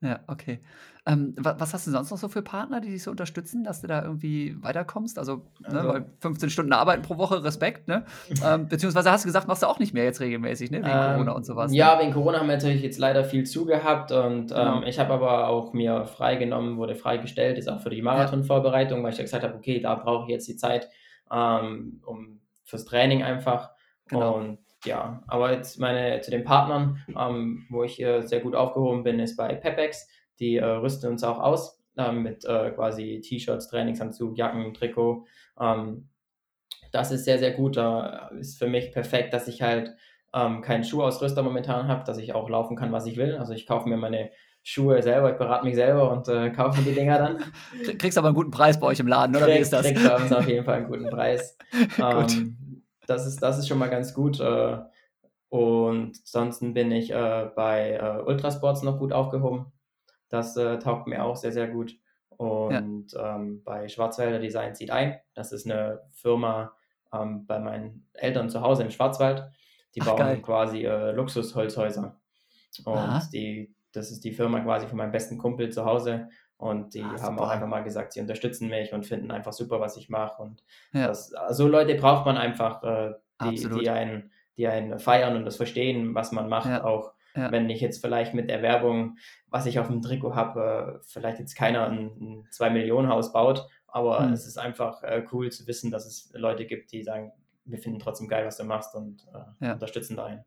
Ja, okay. Ähm, wa was hast du sonst noch so für Partner, die dich so unterstützen, dass du da irgendwie weiterkommst? Also, ne, Also weil 15 Stunden arbeiten pro Woche, Respekt, ne? Ähm, beziehungsweise hast du gesagt, machst du auch nicht mehr jetzt regelmäßig, ne, wegen Corona und Ähm, so was, ne? ja, wegen Corona haben wir natürlich jetzt leider viel zu gehabt und, ähm, Genau. ich habe aber auch mir freigenommen wurde freigestellt, jetzt auch für die. Marathonvorbereitung, weil ich ja gesagt habe: „Okay, da brauche ich jetzt die Zeit, ähm, um fürs Training einfach.“ Genau. Und ja, aber jetzt meine zu den Partnern, ähm, wo ich, äh, sehr gut aufgehoben bin, ist bei Pepex. Die, äh, rüsten uns auch aus, ähm, mit, äh, quasi T-Shirts, Trainingsanzug, Jacken, Trikot. Ähm, das ist sehr, sehr gut. Da ist für mich perfekt, dass ich halt, ähm, keinen Schuhausrüster momentan habe, dass ich auch laufen kann, was ich will. Also, ich kaufe mir meine Schuhe selber, ich berate mich selber und, äh, kaufe mir die Dinger dann. Krie kriegst aber 'n guten Preis bei euch im Laden, oder wie Kriege ist das? kriege bei uns auf jeden Fall 'n guten Preis. Gut. Ähm, das ist das ist schon mal ganz gut, äh, und ansonsten bin ich, äh, bei, äh, Ultrasports noch gut aufgehoben. Das, äh, taugt mir auch sehr, sehr gut. Ja. Und, ähm, bei Schwarzwälder Design zieht ein. Das ist 'ne Firma, ähm, bei meinen Eltern zu Hause im Schwarzwald. Die Ach, bauen geil. quasi, äh, Luxusholzhäuser. Aha. Und die das ist die Firma quasi von meinem besten Kumpel zu Hause und die Ah, haben auch einfach mal gesagt, sie unterstützen mich und finden einfach super, was ich mache und Ja. das so Leute braucht man einfach, äh, die die einen die einen feiern und das verstehen, was man macht, Ja. auch Ja. wenn ich jetzt vielleicht mit der Werbung, was ich auf'm Trikot habe, äh, vielleicht jetzt keiner 'n 'n Zwei-Millionen-Haus baut, aber Mhm. es ist einfach, äh, cool zu wissen, dass es Leute gibt, die sagen: „Wir finden trotzdem geil, was du machst“ und, äh, Ja. unterstützen da einen.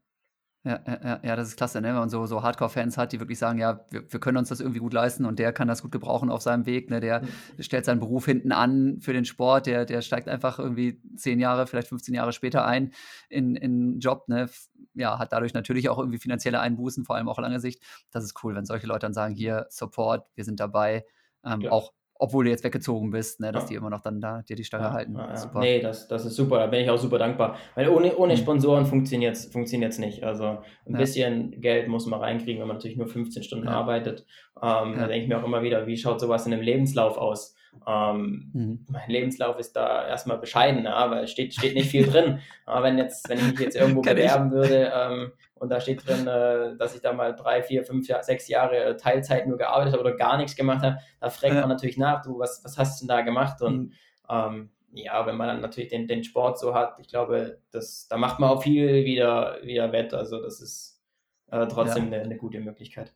Ja, ja, ja, ja, das ist klasse, ne, wenn man so so Hardcore-Fans hat, die wirklich sagen: „Ja, wir wir können uns das irgendwie gut leisten und der kann das gut gebrauchen auf seinem Weg“, ne? Der Mhm. stellt seinen Beruf hinten an für den Sport, der der steigt einfach irgendwie 10 Jahre, vielleicht 15 Jahre später ein in in 'n Job, ne? Ja, hat dadurch natürlich auch irgendwie finanzielle Einbußen, vor allem auch lange Sicht. Das ist cool, wenn solche Leute dann sagen: „Hier, Support, wir sind dabei“, ähm, Klar. auch obwohl du jetzt weggezogen bist, ne, dass die Ja. immer noch dann da dir die Stange Ja, halten. ja. Super. Ne, das das ist super. Da bin ich auch super dankbar, weil ohne ohne Mhm. Sponsoren funktioniert's funktioniert's nicht. Also, 'n Ja. bisschen Geld muss man reinkriegen, wenn man natürlich nur 15 Stunden arbeitet. Ähm, da denke ich mir auch immer wieder: „Wie schaut so was in 'nem Lebenslauf aus?“ Ähm, Mhm. mein Lebenslauf ist da erst mal bescheiden, ja, weil es steht steht nicht viel drin. Aber wenn jetzt wenn ich mich jetzt irgendwo ich. bewerben würde, ähm, und da steht drin, äh, dass ich da mal 3, 4, 5 Jahr 6 Jahre Teilzeit nur gearbeitet habe oder gar nix gemacht habe, da fragt Ja. man natürlich nach: „Du, was was hast 'n da gemacht?“ Und, Mhm. ähm, ja, wenn man dann natürlich den den Sport so hat, ich glaube, das da macht man auch viel wieder wieder wett. Also, das ist, äh, trotzdem Ja. 'ne 'ne gute Möglichkeit.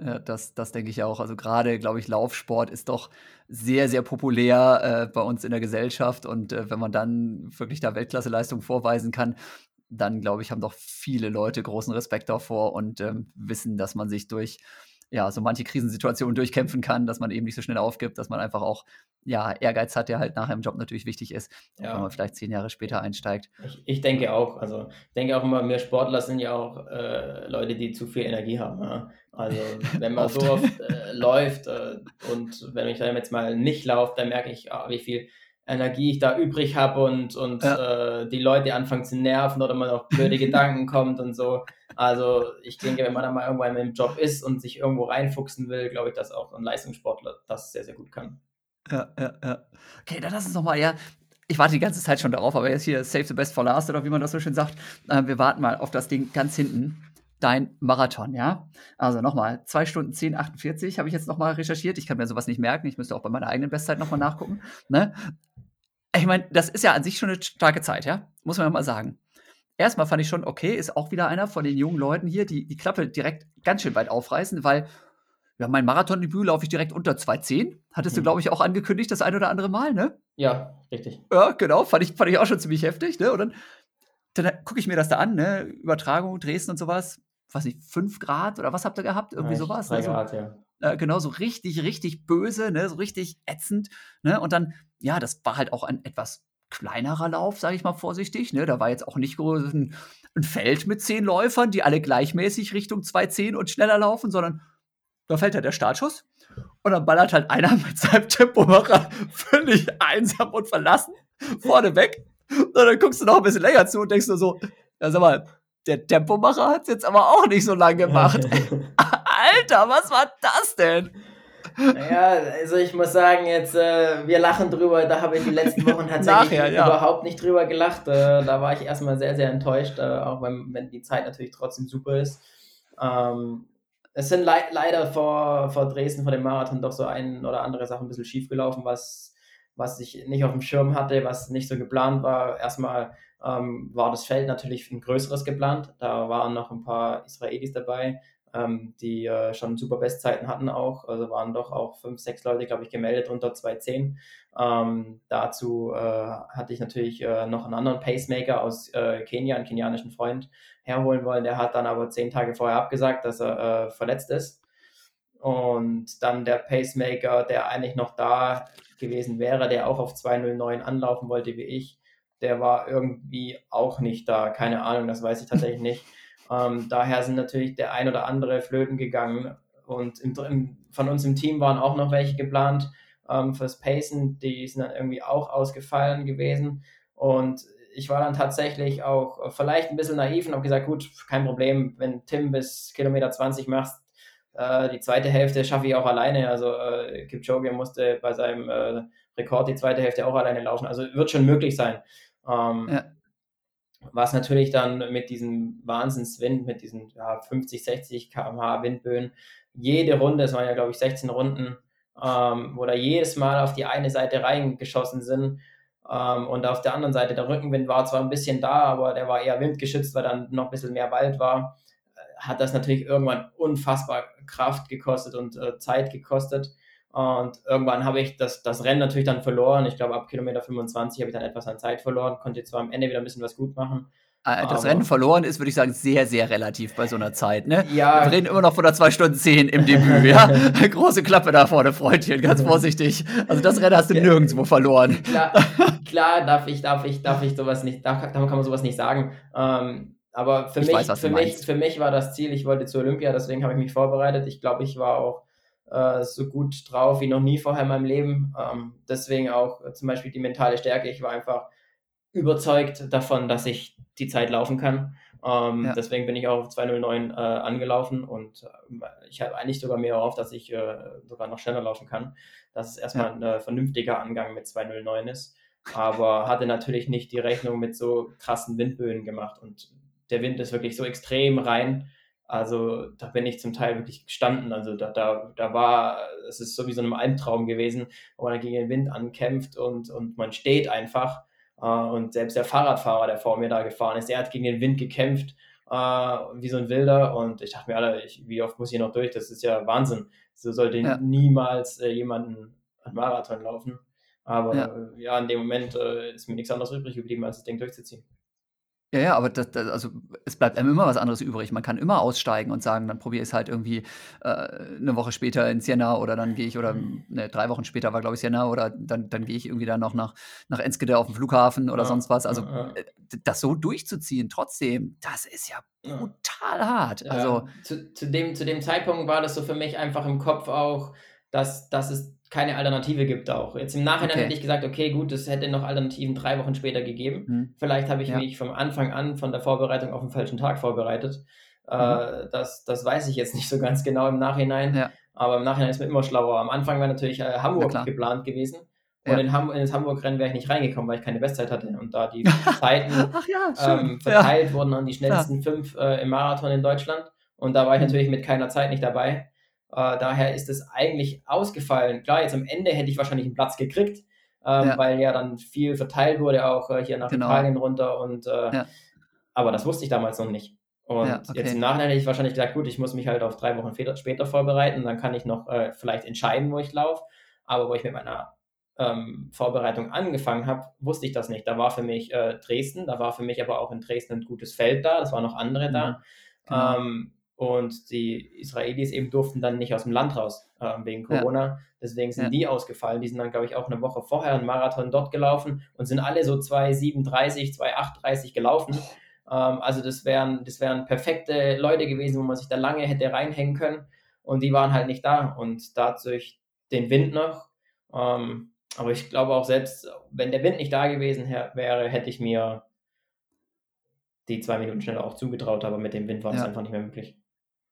Ja, das das denke ich auch. Also, grade, glaube ich, Laufsport ist doch sehr, sehr populär, äh, bei uns in der Gesellschaft und, äh, wenn man dann wirklich da Weltklasseleistung vorweisen kann, dann, glaube ich, haben doch viele Leute großen Respekt davor und, ähm, wissen, dass man sich durch, ja, so manche Krisensituationen durchkämpfen kann, dass man eben nicht so schnell aufgibt, dass man einfach auch, ja, Ehrgeiz hat, der halt nachher im Job natürlich wichtig ist, auch wenn man Ja. vielleicht 10 Jahre später einsteigt. Ich ich denke auch. Also, ich denke auch immer, wir Sportler sind ja auch, äh, Leute, die zu viel Energie haben, ja. Also, wenn man Oft. so oft, äh, läuft, äh, und wenn ich dann jetzt mal nicht laufe, dann merke ich, ah, wie viel Energie ich da übrig habe und und, Ja. äh, die Leute anfangen zu nerven oder man auf blöde Gedanken kommt und so. Also, ich denke, wenn man dann mal irgendwann im Job ist und sich irgendwo reinfuchsen will, glaube ich, dass auch 'n Leistungssportler das sehr, sehr gut kann. Ja, ja, ja. Okay, dann lass uns noch mal ja, ich warte die ganze Zeit schon darauf, aber jetzt hier save the best for last oder wie man das so schön sagt. Äh, wir warten mal auf das Ding ganz hinten. Dein Marathon, ja? Also, noch mal 2 Stunden 10, 48 habe ich jetzt noch mal recherchiert. Ich kann mir so was nicht merken. Ich müsste auch bei meiner eigenen Bestzeit noch mal nachgucken, ne? Ich meine, das ist ja an sich schon 'ne starke Zeit, ja? Muss man ja mal sagen. Erst mal fand ich schon, okay, ist auch wieder einer von den jungen Leuten hier, die die Klappe direkt ganz schön weit aufreißen, weil, ja, mein Marathondebüt laufe ich direkt unter 2:10. Hattest du, Mhm. glaube ich, auch angekündigt das ein oder andere Mal, ne? Ja, richtig. Ja, genau, fand ich fand ich auch schon ziemlich heftig, ne? Und dann dann gucke ich mir das da an, ne? Übertragung, Dresden und so was. weiß nicht, 5 Grad oder was habt ihr gehabt? Irgendwie Ja, sowas. drei Ne? So, Grad, ja. Äh, genau, so richtig, richtig böse, ne? so richtig ätzend. Ne? Und dann, ja, das war halt auch ein etwas kleinerer Lauf, sage ich mal vorsichtig. Ne? Da war jetzt auch nicht ein, ein Feld mit zehn Läufern, die alle gleichmäßig Richtung 210 und schneller laufen, sondern da fällt halt der Startschuss und dann ballert halt einer mit seinem Tempomacher völlig einsam und verlassen vorne weg. Und dann guckst du noch ein bisschen länger zu und denkst nur so, ja, sag mal, der Tempomacher hat es jetzt aber auch nicht so lange gemacht. Alter, was war das denn? Ja, also ich muss sagen, jetzt, äh, wir lachen drüber, da habe ich die letzten Wochen tatsächlich Nachher, ja. überhaupt nicht drüber gelacht. Äh, da war ich erstmal sehr, sehr enttäuscht, äh, auch wenn, wenn die Zeit natürlich trotzdem super ist. Ähm, es sind lei leider vor, vor Dresden, vor dem Marathon, doch so ein oder andere Sachen ein bisschen schief gelaufen, was, was ich nicht auf dem Schirm hatte, was nicht so geplant war. Erstmal ähm, war das Feld natürlich ein größeres geplant. Da waren noch ein paar Israelis dabei, ähm, die äh, schon super Bestzeiten hatten auch. Also waren doch auch fünf, sechs Leute, glaube ich, gemeldet unter 2.10. Ähm, dazu äh, hatte ich natürlich äh, noch einen anderen Pacemaker aus äh, Kenia, einen kenianischen Freund, herholen wollen. Der hat dann aber zehn Tage vorher abgesagt, dass er äh, verletzt ist. Und dann der Pacemaker, der eigentlich noch da gewesen wäre, der auch auf 209 anlaufen wollte wie ich, der war irgendwie auch nicht da. Keine Ahnung, das weiß ich tatsächlich nicht. Ähm, daher sind natürlich der ein oder andere flöten gegangen. Und im, im, von uns im Team waren auch noch welche geplant ähm, fürs Pacen. Die sind dann irgendwie auch ausgefallen gewesen. Und ich war dann tatsächlich auch vielleicht ein bisschen naiv und habe gesagt, gut, kein Problem, wenn Tim bis Kilometer 20 machst, äh, die zweite Hälfte schaffe ich auch alleine. Also äh, Kipchoge musste bei seinem äh, Rekord die zweite Hälfte auch alleine laufen. Also wird schon möglich sein. Ähm, Ja. Was natürlich dann mit diesem Wahnsinnswind, mit diesen ja, 50, 60 km/h Windböen, jede Runde, es waren ja glaube ich 16 Runden, ähm, wo da jedes Mal auf die eine Seite reingeschossen sind. Ähm, und auf der anderen Seite der Rückenwind war zwar ein bisschen da, aber der war eher windgeschützt, weil dann noch ein bisschen mehr Wald war. Hat das natürlich irgendwann unfassbar Kraft gekostet und äh, Zeit gekostet. Und irgendwann habe ich das, das Rennen natürlich dann verloren. Ich glaube, ab Kilometer 25 habe ich dann etwas an Zeit verloren, konnte zwar am Ende wieder ein bisschen was gut machen. Äh, Das Rennen verloren ist, würde ich sagen, sehr, sehr relativ bei so einer Zeit. Ne? Ja. Wir reden immer noch von der 2 Stunden 10 im Debüt. Ja? Große Klappe da vorne, Freundchen, ganz vorsichtig. Also das Rennen hast du nirgendwo verloren. Klar, klar darf ich, darf ich, darf ich sowas nicht, darf, kann man sowas nicht sagen. Ähm, aber für Ich mich, weiß, für, mich, meinst. für mich war das Ziel, ich wollte zur Olympia, deswegen habe ich mich vorbereitet. Ich glaube, ich war auch äh, so gut drauf wie noch nie vorher in meinem Leben. Ähm, deswegen auch äh, zum Beispiel die mentale Stärke. Ich war einfach überzeugt davon, dass ich die Zeit laufen kann. Ähm, Ja. Deswegen bin ich auch auf 209 äh, angelaufen und äh, ich habe eigentlich sogar mehr auf, dass ich äh, sogar noch schneller laufen kann. Dass es erstmal ein äh, vernünftiger Angang mit 209 ist. Aber hatte natürlich nicht die Rechnung mit so krassen Windböen gemacht und der Wind ist wirklich so extrem rein. Also da bin ich zum Teil wirklich gestanden. Also da, da, da war, es ist so wie so ein Albtraum gewesen, wo man gegen den Wind ankämpft und, und man steht einfach. Äh, Und selbst der Fahrradfahrer, der vor mir da gefahren ist, der hat gegen den Wind gekämpft, äh, wie so ein Wilder. Und ich dachte mir, Alter, ich, wie oft muss ich noch durch? Das ist ja Wahnsinn. So sollte Ja. niemals äh, jemanden einen Marathon laufen. Aber Ja. ja, in dem Moment ist mir nichts anderes übrig geblieben, als das Ding durchzuziehen. Ja, ja, aber das, das, also es bleibt einem immer was anderes übrig. Man kann immer aussteigen und sagen, dann probiere ich es halt irgendwie äh, eine Woche später in Siena oder dann gehe ich, oder ne, drei Wochen später war, glaube ich, Siena, oder dann, dann gehe ich irgendwie dann noch nach, nach Enskede auf den Flughafen oder Ja, sonst was. Also ja, ja. äh, das so durchzuziehen, trotzdem, das ist ja brutal hart. Also, zu, zu, dem, zu dem Zeitpunkt war das so für mich einfach im Kopf auch, dass, dass es keine Alternative gibt auch. Jetzt im Nachhinein Okay. hätte ich gesagt, okay, gut, es hätte noch Alternativen drei Wochen später gegeben. hm, Vielleicht habe ich Ja. mich vom Anfang an von der Vorbereitung auf den falschen Tag vorbereitet. Äh, das, das weiß ich jetzt nicht so ganz genau im Nachhinein. Mhm. Ja. Aber im Nachhinein ist man immer schlauer. Am Anfang war natürlich äh, Na Hamburg klar. geplant gewesen. Und Ja. in, Ham in das Hamburg-Rennen wäre ich nicht reingekommen, weil ich keine Bestzeit hatte. Und da die Zeiten ja, ähm, verteilt wurden an die schnellsten fünf äh, im Marathon in Deutschland. Und da war ich Mhm. natürlich mit keiner Zeit nicht dabei. Äh, daher ist es eigentlich ausgefallen. Klar, jetzt am Ende hätte ich wahrscheinlich einen Platz gekriegt, ähm, Ja. weil ja dann viel verteilt wurde, auch äh, hier nach Genau. Italien runter. Und, äh, Ja. Aber das wusste ich damals noch nicht. Und Ja, okay. jetzt im Nachhinein hätte ich wahrscheinlich gesagt, gut, ich muss mich halt auf drei Wochen später, vorbereiten, dann kann ich noch äh, vielleicht entscheiden, wo ich laufe. Aber wo ich mit meiner ähm, Vorbereitung angefangen habe, wusste ich das nicht. Da war für mich äh, Dresden, da war für mich aber auch in Dresden ein gutes Feld da, das waren noch andere da. Genau. Ähm, und die Israelis eben durften dann nicht aus dem Land raus äh, wegen Corona. Ja. Deswegen sind ja. die ausgefallen. Die sind dann, glaube ich, auch eine Woche vorher einen Marathon dort gelaufen und sind alle so 2,37, 2,38 gelaufen. Ähm, also das wären, das wären perfekte Leute gewesen, wo man sich da lange hätte reinhängen können. Und die waren halt nicht da. Und dadurch den Wind noch. Ähm, aber ich glaube auch selbst, wenn der Wind nicht da gewesen wäre, hätte ich mir die zwei Minuten schneller auch zugetraut, aber mit dem Wind war es ja. einfach nicht mehr möglich.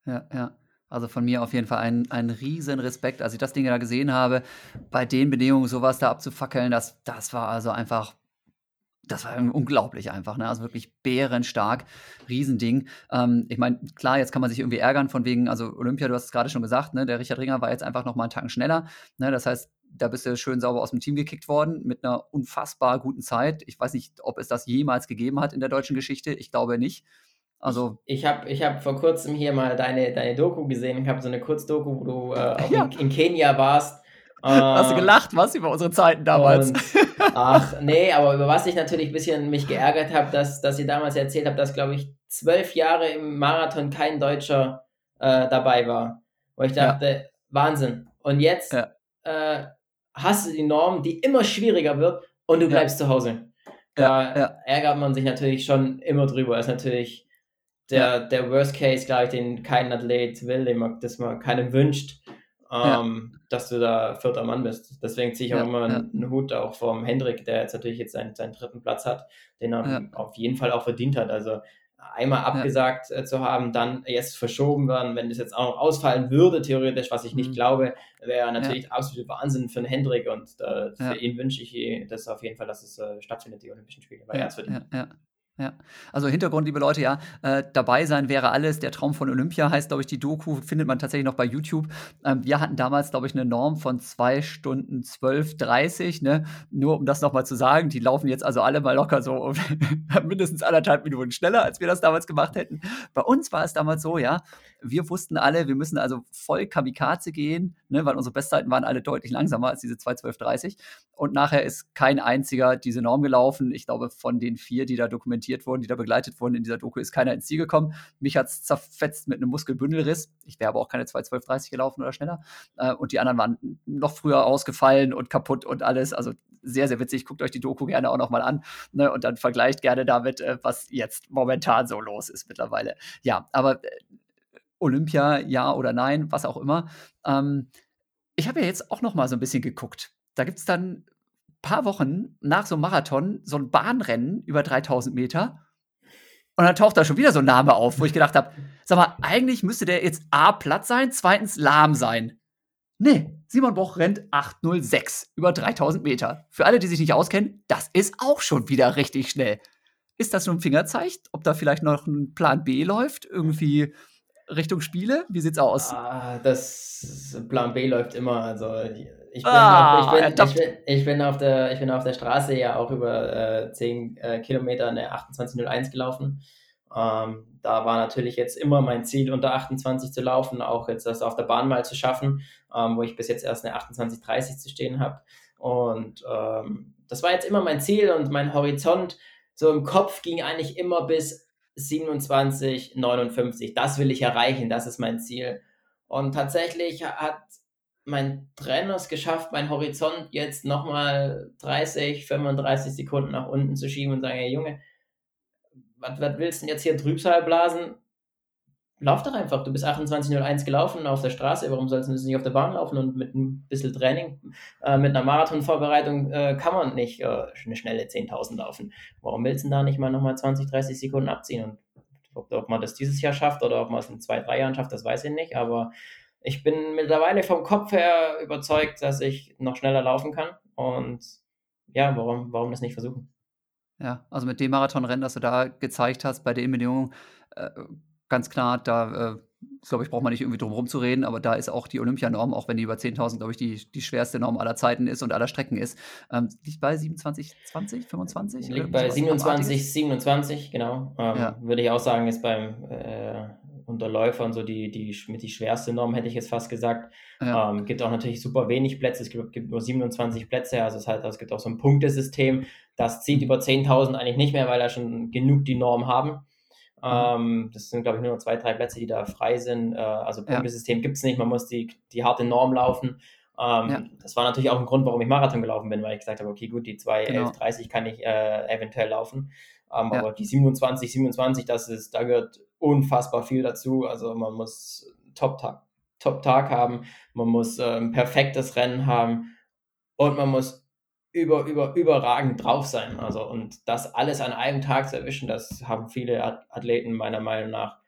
Ja, ja. Also von mir auf jeden Fall ein, ein riesen Respekt. Als ich das Ding da gesehen habe, bei den Bedingungen sowas da abzufackeln, das, das war also einfach, das war unglaublich einfach, ne? Also wirklich bärenstark, Riesending. Ähm, ich meine, klar, jetzt kann man sich irgendwie ärgern von wegen, also Olympia, du hast es gerade schon gesagt, ne? Der Richard Ringer war jetzt einfach noch mal einen Tacken schneller. Ne? Das heißt, da bist du schön sauber aus dem Team gekickt worden mit einer unfassbar guten Zeit. Ich weiß nicht, ob es das jemals gegeben hat in der deutschen Geschichte. Ich glaube nicht. Also ich, habe ich hab vor kurzem hier mal deine, deine Doku gesehen. Ich habe so eine Kurzdoku, wo du äh, ja. in, in, Kenia warst. Äh, Hast du ähm, gelacht, was über unsere Zeiten damals? Und, ach, nee, aber über was ich natürlich ein bisschen mich geärgert habe, dass, dass ihr damals erzählt habt, dass, glaube ich, zwölf Jahre im Marathon kein Deutscher äh, dabei war. Wo ich dachte, ja. Wahnsinn. Und jetzt ja. äh, hast du die Norm, die immer schwieriger wird und du bleibst zu Hause. Da ärgert man sich natürlich schon immer drüber. Ist natürlich der, ja. der Worst Case, glaube ich, den kein Athlet will, den man, das man keinem wünscht, ähm, ja. dass du da vierter Mann bist. Deswegen ziehe ich auch ja, immer einen Hut auch vom Hendrik, der jetzt natürlich jetzt seinen, seinen dritten Platz hat, den er auf jeden Fall auch verdient hat. Also einmal abgesagt äh, zu haben, dann jetzt verschoben werden, wenn das jetzt auch noch ausfallen würde, theoretisch, was ich nicht mhm. glaube, wäre natürlich absolut Wahnsinn für den Hendrik und äh, für ihn wünsche ich das auf jeden Fall, dass es äh, stattfindet, die Olympischen Spiele, weil er es verdient. Ja, ja, also Hintergrund, liebe Leute, ja, äh, dabei sein wäre alles. Der Traum von Olympia heißt, glaube ich, die Doku findet man tatsächlich noch bei YouTube. Ähm, wir hatten damals, glaube ich, eine Norm von zwei Stunden 12, 30, ne? Nur um das nochmal zu sagen, die laufen jetzt also alle mal locker so mindestens anderthalb Minuten schneller, als wir das damals gemacht hätten. Bei uns war es damals so, ja, wir wussten alle, wir müssen also voll Kamikaze gehen, ne, weil unsere Bestzeiten waren alle deutlich langsamer als diese 2.12.30. Und nachher ist kein einziger diese Norm gelaufen. Ich glaube, von den vier, die da dokumentiert wurden, die da begleitet wurden in dieser Doku, ist keiner ins Ziel gekommen. Mich hat es zerfetzt mit einem Muskelbündelriss. Ich wäre aber auch keine 2.12.30 gelaufen oder schneller. Äh, und die anderen waren noch früher ausgefallen und kaputt und alles. Also sehr, sehr witzig. Guckt euch die Doku gerne auch nochmal an ne, und dann vergleicht gerne damit, äh, was jetzt momentan so los ist mittlerweile. Ja, aber äh, Olympia, ja oder nein, was auch immer. Ähm, ich habe ja jetzt auch noch mal so ein bisschen geguckt. Da gibt es dann ein paar Wochen nach so einem Marathon so ein Bahnrennen über 3000 Meter. Und dann taucht da schon wieder so ein Name auf, wo ich gedacht habe, sag mal, eigentlich müsste der jetzt A, platt sein, zweitens lahm sein. Nee, Simon Boch rennt 806 über 3000 Meter. Für alle, die sich nicht auskennen, das ist auch schon wieder richtig schnell. Ist das nur ein Fingerzeichen, ob da vielleicht noch ein Plan B läuft? Irgendwie Richtung Spiele? Wie sieht's aus? Ah, das Plan B läuft immer. Also ich bin, ah, ich, bin, ich, bin, ich, bin, auf der, ich bin auf der Straße ja auch über äh, 10 äh, Kilometer eine 2801 gelaufen. Ähm, da war natürlich jetzt immer mein Ziel, unter 28 zu laufen, auch jetzt das auf der Bahn mal zu schaffen, ähm, wo ich bis jetzt erst eine 2830 zu stehen habe. Und ähm, das war jetzt immer mein Ziel und mein Horizont so im Kopf ging eigentlich immer bis 27, 59. Das will ich erreichen, das ist mein Ziel. Und tatsächlich hat mein Trainer es geschafft, meinen Horizont jetzt nochmal 30, 35 Sekunden nach unten zu schieben und sagen, hey Junge, was, willst du denn jetzt hier Trübsal blasen? Lauf doch einfach. Du bist 28.01 gelaufen auf der Straße. Warum sollst du nicht auf der Bahn laufen? Und mit ein bisschen Training, äh, mit einer Marathonvorbereitung äh, kann man nicht äh, eine schnelle 10.000 laufen. Warum willst du da nicht mal nochmal 20, 30 Sekunden abziehen? Und ob, ob, man das dieses Jahr schafft oder ob man es in zwei, drei Jahren schafft, das weiß ich nicht. Aber ich bin mittlerweile vom Kopf her überzeugt, dass ich noch schneller laufen kann. Und ja, warum, warum das nicht versuchen? Ja, also mit dem Marathonrennen, das du da gezeigt hast, bei den Bedingungen, ganz klar, da äh, glaube ich, braucht man nicht irgendwie drum herum zu reden, aber da ist auch die Olympianorm, auch wenn die über 10.000, glaube ich, die, die schwerste Norm aller Zeiten ist und aller Strecken ist, ähm, liegt bei 27, 20, 25? Liegt bei 27, 27, genau. Ähm, ja. Würde ich auch sagen, ist beim äh, Unterläufern so die, die mit die schwerste Norm, hätte ich jetzt fast gesagt. Ja. Ähm, gibt auch natürlich super wenig Plätze, es gibt, gibt nur 27 Plätze, also es, halt, es gibt auch so ein Punktesystem, das zieht über 10.000 eigentlich nicht mehr, weil da schon genug die Norm haben. Ähm, das sind, glaube ich, nur noch zwei, drei Plätze, die da frei sind. Äh, also Punktesystem ja. gibt es nicht, man muss die, die harte Norm laufen. Ähm, ja. Das war natürlich auch ein Grund, warum ich Marathon gelaufen bin, weil ich gesagt habe, okay, gut, die 2, genau. 30 kann ich äh, eventuell laufen. Ähm, ja. Aber die 27, 27, das ist, da gehört unfassbar viel dazu. Also man muss Top-Tag Top -Tag haben, man muss äh, ein perfektes Rennen haben und man muss über, über, überragend drauf sein. Also und das alles an einem Tag zu erwischen, das haben viele Athleten meiner Meinung nach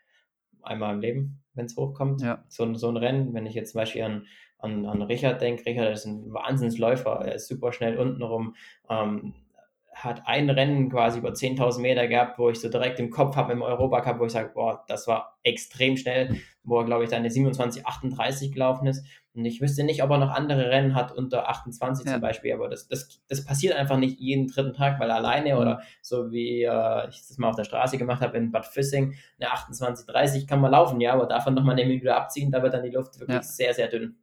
einmal im Leben, wenn es hochkommt. Ja. So, so ein Rennen, wenn ich jetzt zum Beispiel an, an, an Richard denke, Richard ist ein Wahnsinnsläufer, er ist super schnell untenrum. Ähm, hat ein Rennen quasi über 10.000 Meter gehabt, wo ich so direkt im Kopf habe im Europacup, wo ich sage, boah, das war extrem schnell, wo er, glaube ich, dann eine 27,38 gelaufen ist. Und ich wüsste nicht, ob er noch andere Rennen hat unter 28 ja. zum Beispiel, aber das, das, das passiert einfach nicht jeden dritten Tag, weil alleine mhm. oder so wie äh, ich das mal auf der Straße gemacht habe in Bad Füssing, eine 28,30 kann man laufen, ja, aber davon nochmal eine Minute abziehen, da wird dann die Luft wirklich ja. sehr, sehr dünn.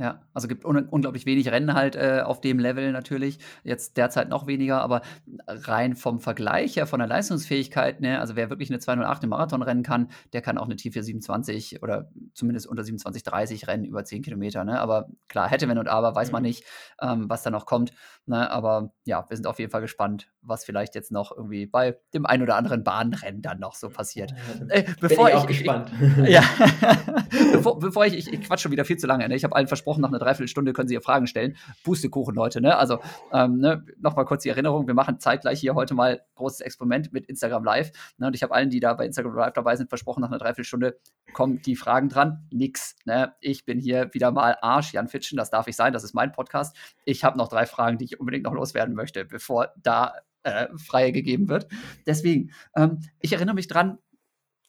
Ja, also gibt un unglaublich wenig Rennen halt äh, auf dem Level natürlich. Jetzt derzeit noch weniger, aber rein vom Vergleich her, von der Leistungsfähigkeit, ne, also wer wirklich eine 208 im Marathon rennen kann, der kann auch eine T427 oder zumindest unter 27,30 rennen über 10 Kilometer. Ne? Aber klar, hätte, wenn und aber, weiß man mhm. nicht, ähm, was da noch kommt. Ne? Aber ja, wir sind auf jeden Fall gespannt, was vielleicht jetzt noch irgendwie bei dem ein oder anderen Bahnrennen dann noch so passiert. Äh, bevor Bin ich, auch ich, gespannt. Ich, ja, bevor, bevor ich, ich, ich quatsch schon wieder viel zu lange. Ne? Ich habe allen versprochen, versprochen, nach einer Dreiviertelstunde können Sie ihr Fragen stellen. Pustekuchen, Leute, ne? Also ähm, ne? nochmal kurz die Erinnerung, wir machen zeitgleich hier heute mal großes Experiment mit Instagram Live. Ne? Und ich habe allen, die da bei Instagram Live dabei sind, versprochen, nach einer Dreiviertelstunde kommen die Fragen dran. Nix. Ne? Ich bin hier wieder mal Arsch, Jan Fitschen, das darf ich sein, das ist mein Podcast. Ich habe noch drei Fragen, die ich unbedingt noch loswerden möchte, bevor da äh, freie gegeben wird. Deswegen, ähm, ich erinnere mich dran,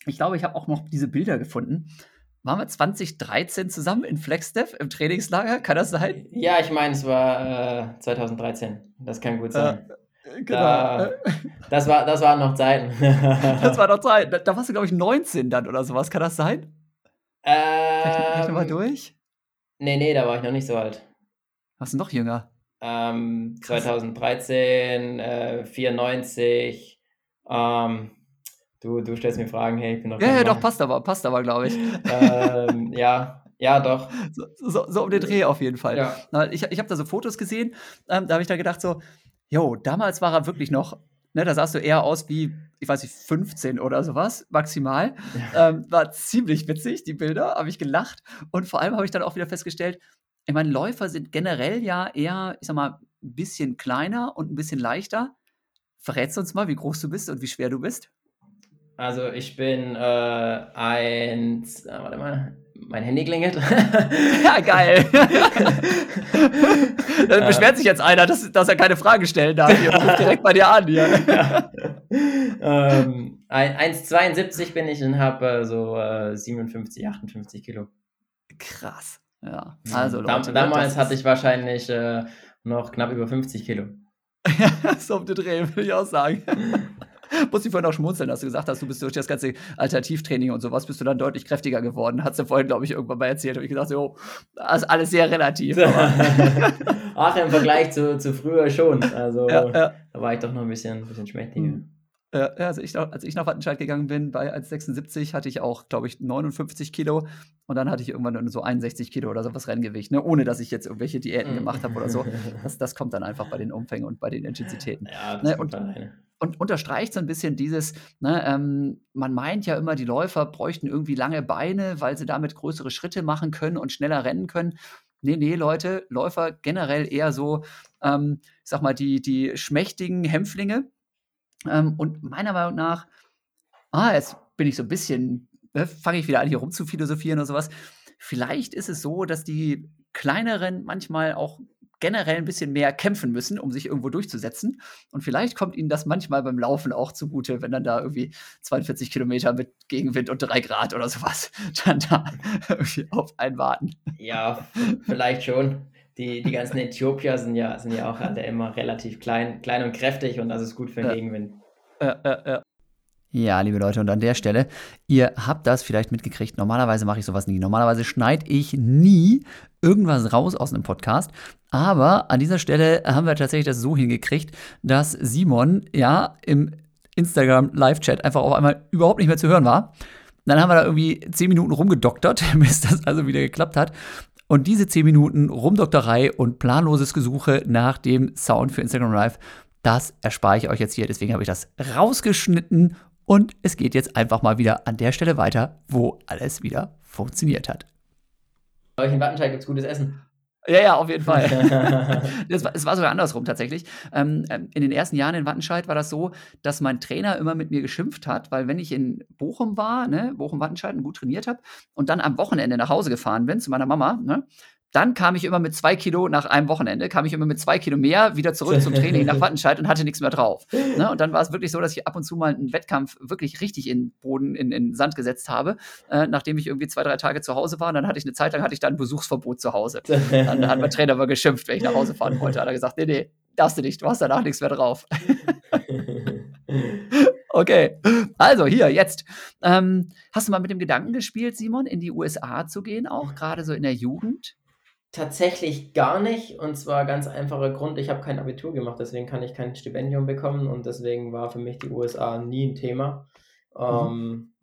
ich glaube, ich habe auch noch diese Bilder gefunden waren wir 2013 zusammen in Flexdev im Trainingslager? Kann das sein? Ja, ich meine, es war äh, 2013. Das kann gut sein. Äh, genau. Da, das, war, das waren noch Zeiten. das war noch Zeiten. Da, da, warst du, glaube ich, 19 dann oder sowas. Kann das sein? Ähm, Rechne mal durch. Nee, nee, da war ich noch nicht so alt. Warst du noch jünger? Ähm, 2013, äh, 94, ähm, Du, du stellst mir Fragen, hey, ich bin doch. Ja, ja, doch, passt aber, passt aber, glaube ich. ähm, ja, ja, doch. So, so, so, um den Dreh auf jeden Fall. Ja. Ich, ich habe da so Fotos gesehen, ähm, da habe ich da gedacht, so, jo, damals war er wirklich noch, ne, da sahst du eher aus wie, ich weiß nicht, 15 oder sowas, maximal. Ja. Ähm, war ziemlich witzig, die Bilder, habe ich gelacht. Und vor allem habe ich dann auch wieder festgestellt, ich meine, Läufer sind generell ja eher, ich sag mal, ein bisschen kleiner und ein bisschen leichter. Verrätst du uns mal, wie groß du bist und wie schwer du bist? Also ich bin äh, ein, äh, warte mal, mein Handy klingelt. ja, geil. Dann beschwert sich jetzt einer, dass, dass er keine Frage stellen darf. Hier ruft direkt bei dir an. Hier. ähm, 1,72 bin ich und habe äh, so äh, 57, 58 Kilo. Krass. Ja, also Leute, Damals hatte ich wahrscheinlich äh, noch knapp über 50 Kilo. so auf den Dreh, würde ich auch sagen. Muss ich vorhin auch schmunzeln, dass du gesagt hast, du bist durch das ganze Alternativtraining und sowas, bist du dann deutlich kräftiger geworden. Hast du vorhin, glaube ich, irgendwann mal erzählt. Habe ich gesagt, so, das ist alles sehr relativ. Ach, im Vergleich zu, zu früher schon. Also, ja, ja. da war ich doch noch ein bisschen, ein bisschen schmächtiger. Mhm. Ja, also ich, als ich nach Wattenscheid gegangen bin, bei 1,76 hatte ich auch, glaube ich, 59 Kilo. Und dann hatte ich irgendwann nur so 61 Kilo oder sowas Renngewicht, ne? ohne dass ich jetzt irgendwelche Diäten gemacht habe oder so. Das, das kommt dann einfach bei den Umfängen und bei den Intensitäten. Ja, das ne? und, und unterstreicht so ein bisschen dieses, ne, ähm, man meint ja immer, die Läufer bräuchten irgendwie lange Beine, weil sie damit größere Schritte machen können und schneller rennen können. Nee, nee, Leute, Läufer generell eher so, ähm, ich sag mal, die, die schmächtigen Hämpflinge. Ähm, und meiner Meinung nach, ah, jetzt bin ich so ein bisschen, ne, fange ich wieder an, hier rum zu philosophieren oder sowas. Vielleicht ist es so, dass die kleineren manchmal auch generell ein bisschen mehr kämpfen müssen, um sich irgendwo durchzusetzen. Und vielleicht kommt ihnen das manchmal beim Laufen auch zugute, wenn dann da irgendwie 42 Kilometer mit Gegenwind und drei Grad oder sowas dann da irgendwie auf einen warten. Ja, vielleicht schon. Die, die ganzen Äthiopier sind ja, sind ja auch alle immer relativ klein, klein und kräftig und das ist gut für den ja. Gegenwind. Ja, ja, ja. Ja, liebe Leute, und an der Stelle, ihr habt das vielleicht mitgekriegt. Normalerweise mache ich sowas nie. Normalerweise schneide ich nie irgendwas raus aus einem Podcast. Aber an dieser Stelle haben wir tatsächlich das so hingekriegt, dass Simon ja im Instagram Live-Chat einfach auf einmal überhaupt nicht mehr zu hören war. Dann haben wir da irgendwie zehn Minuten rumgedoktert, bis das also wieder geklappt hat. Und diese zehn Minuten Rumdokterei und planloses Gesuche nach dem Sound für Instagram Live, das erspare ich euch jetzt hier. Deswegen habe ich das rausgeschnitten und es geht jetzt einfach mal wieder an der Stelle weiter, wo alles wieder funktioniert hat. Bei euch in Wattenscheid gibt es gutes Essen. Ja, ja, auf jeden Fall. das war, es war sogar andersrum tatsächlich. Ähm, ähm, in den ersten Jahren in Wattenscheid war das so, dass mein Trainer immer mit mir geschimpft hat, weil wenn ich in Bochum war, ne, Bochum-Wattenscheid und gut trainiert habe und dann am Wochenende nach Hause gefahren bin zu meiner Mama, ne, dann kam ich immer mit zwei Kilo nach einem Wochenende, kam ich immer mit zwei Kilo mehr wieder zurück zum Training nach Wattenscheid und hatte nichts mehr drauf. Ne? Und dann war es wirklich so, dass ich ab und zu mal einen Wettkampf wirklich richtig in Boden, in, in Sand gesetzt habe, äh, nachdem ich irgendwie zwei, drei Tage zu Hause war. Und dann hatte ich eine Zeit lang hatte ich dann Besuchsverbot zu Hause. Dann hat mein Trainer aber geschimpft, wenn ich nach Hause fahren wollte. Hat er gesagt, nee, nee, darfst du nicht, du hast danach nichts mehr drauf. okay, also hier, jetzt. Ähm, hast du mal mit dem Gedanken gespielt, Simon, in die USA zu gehen, auch gerade so in der Jugend? Tatsächlich gar nicht. Und zwar ganz einfacher Grund, ich habe kein Abitur gemacht, deswegen kann ich kein Stipendium bekommen und deswegen war für mich die USA nie ein Thema. Mhm. Ähm,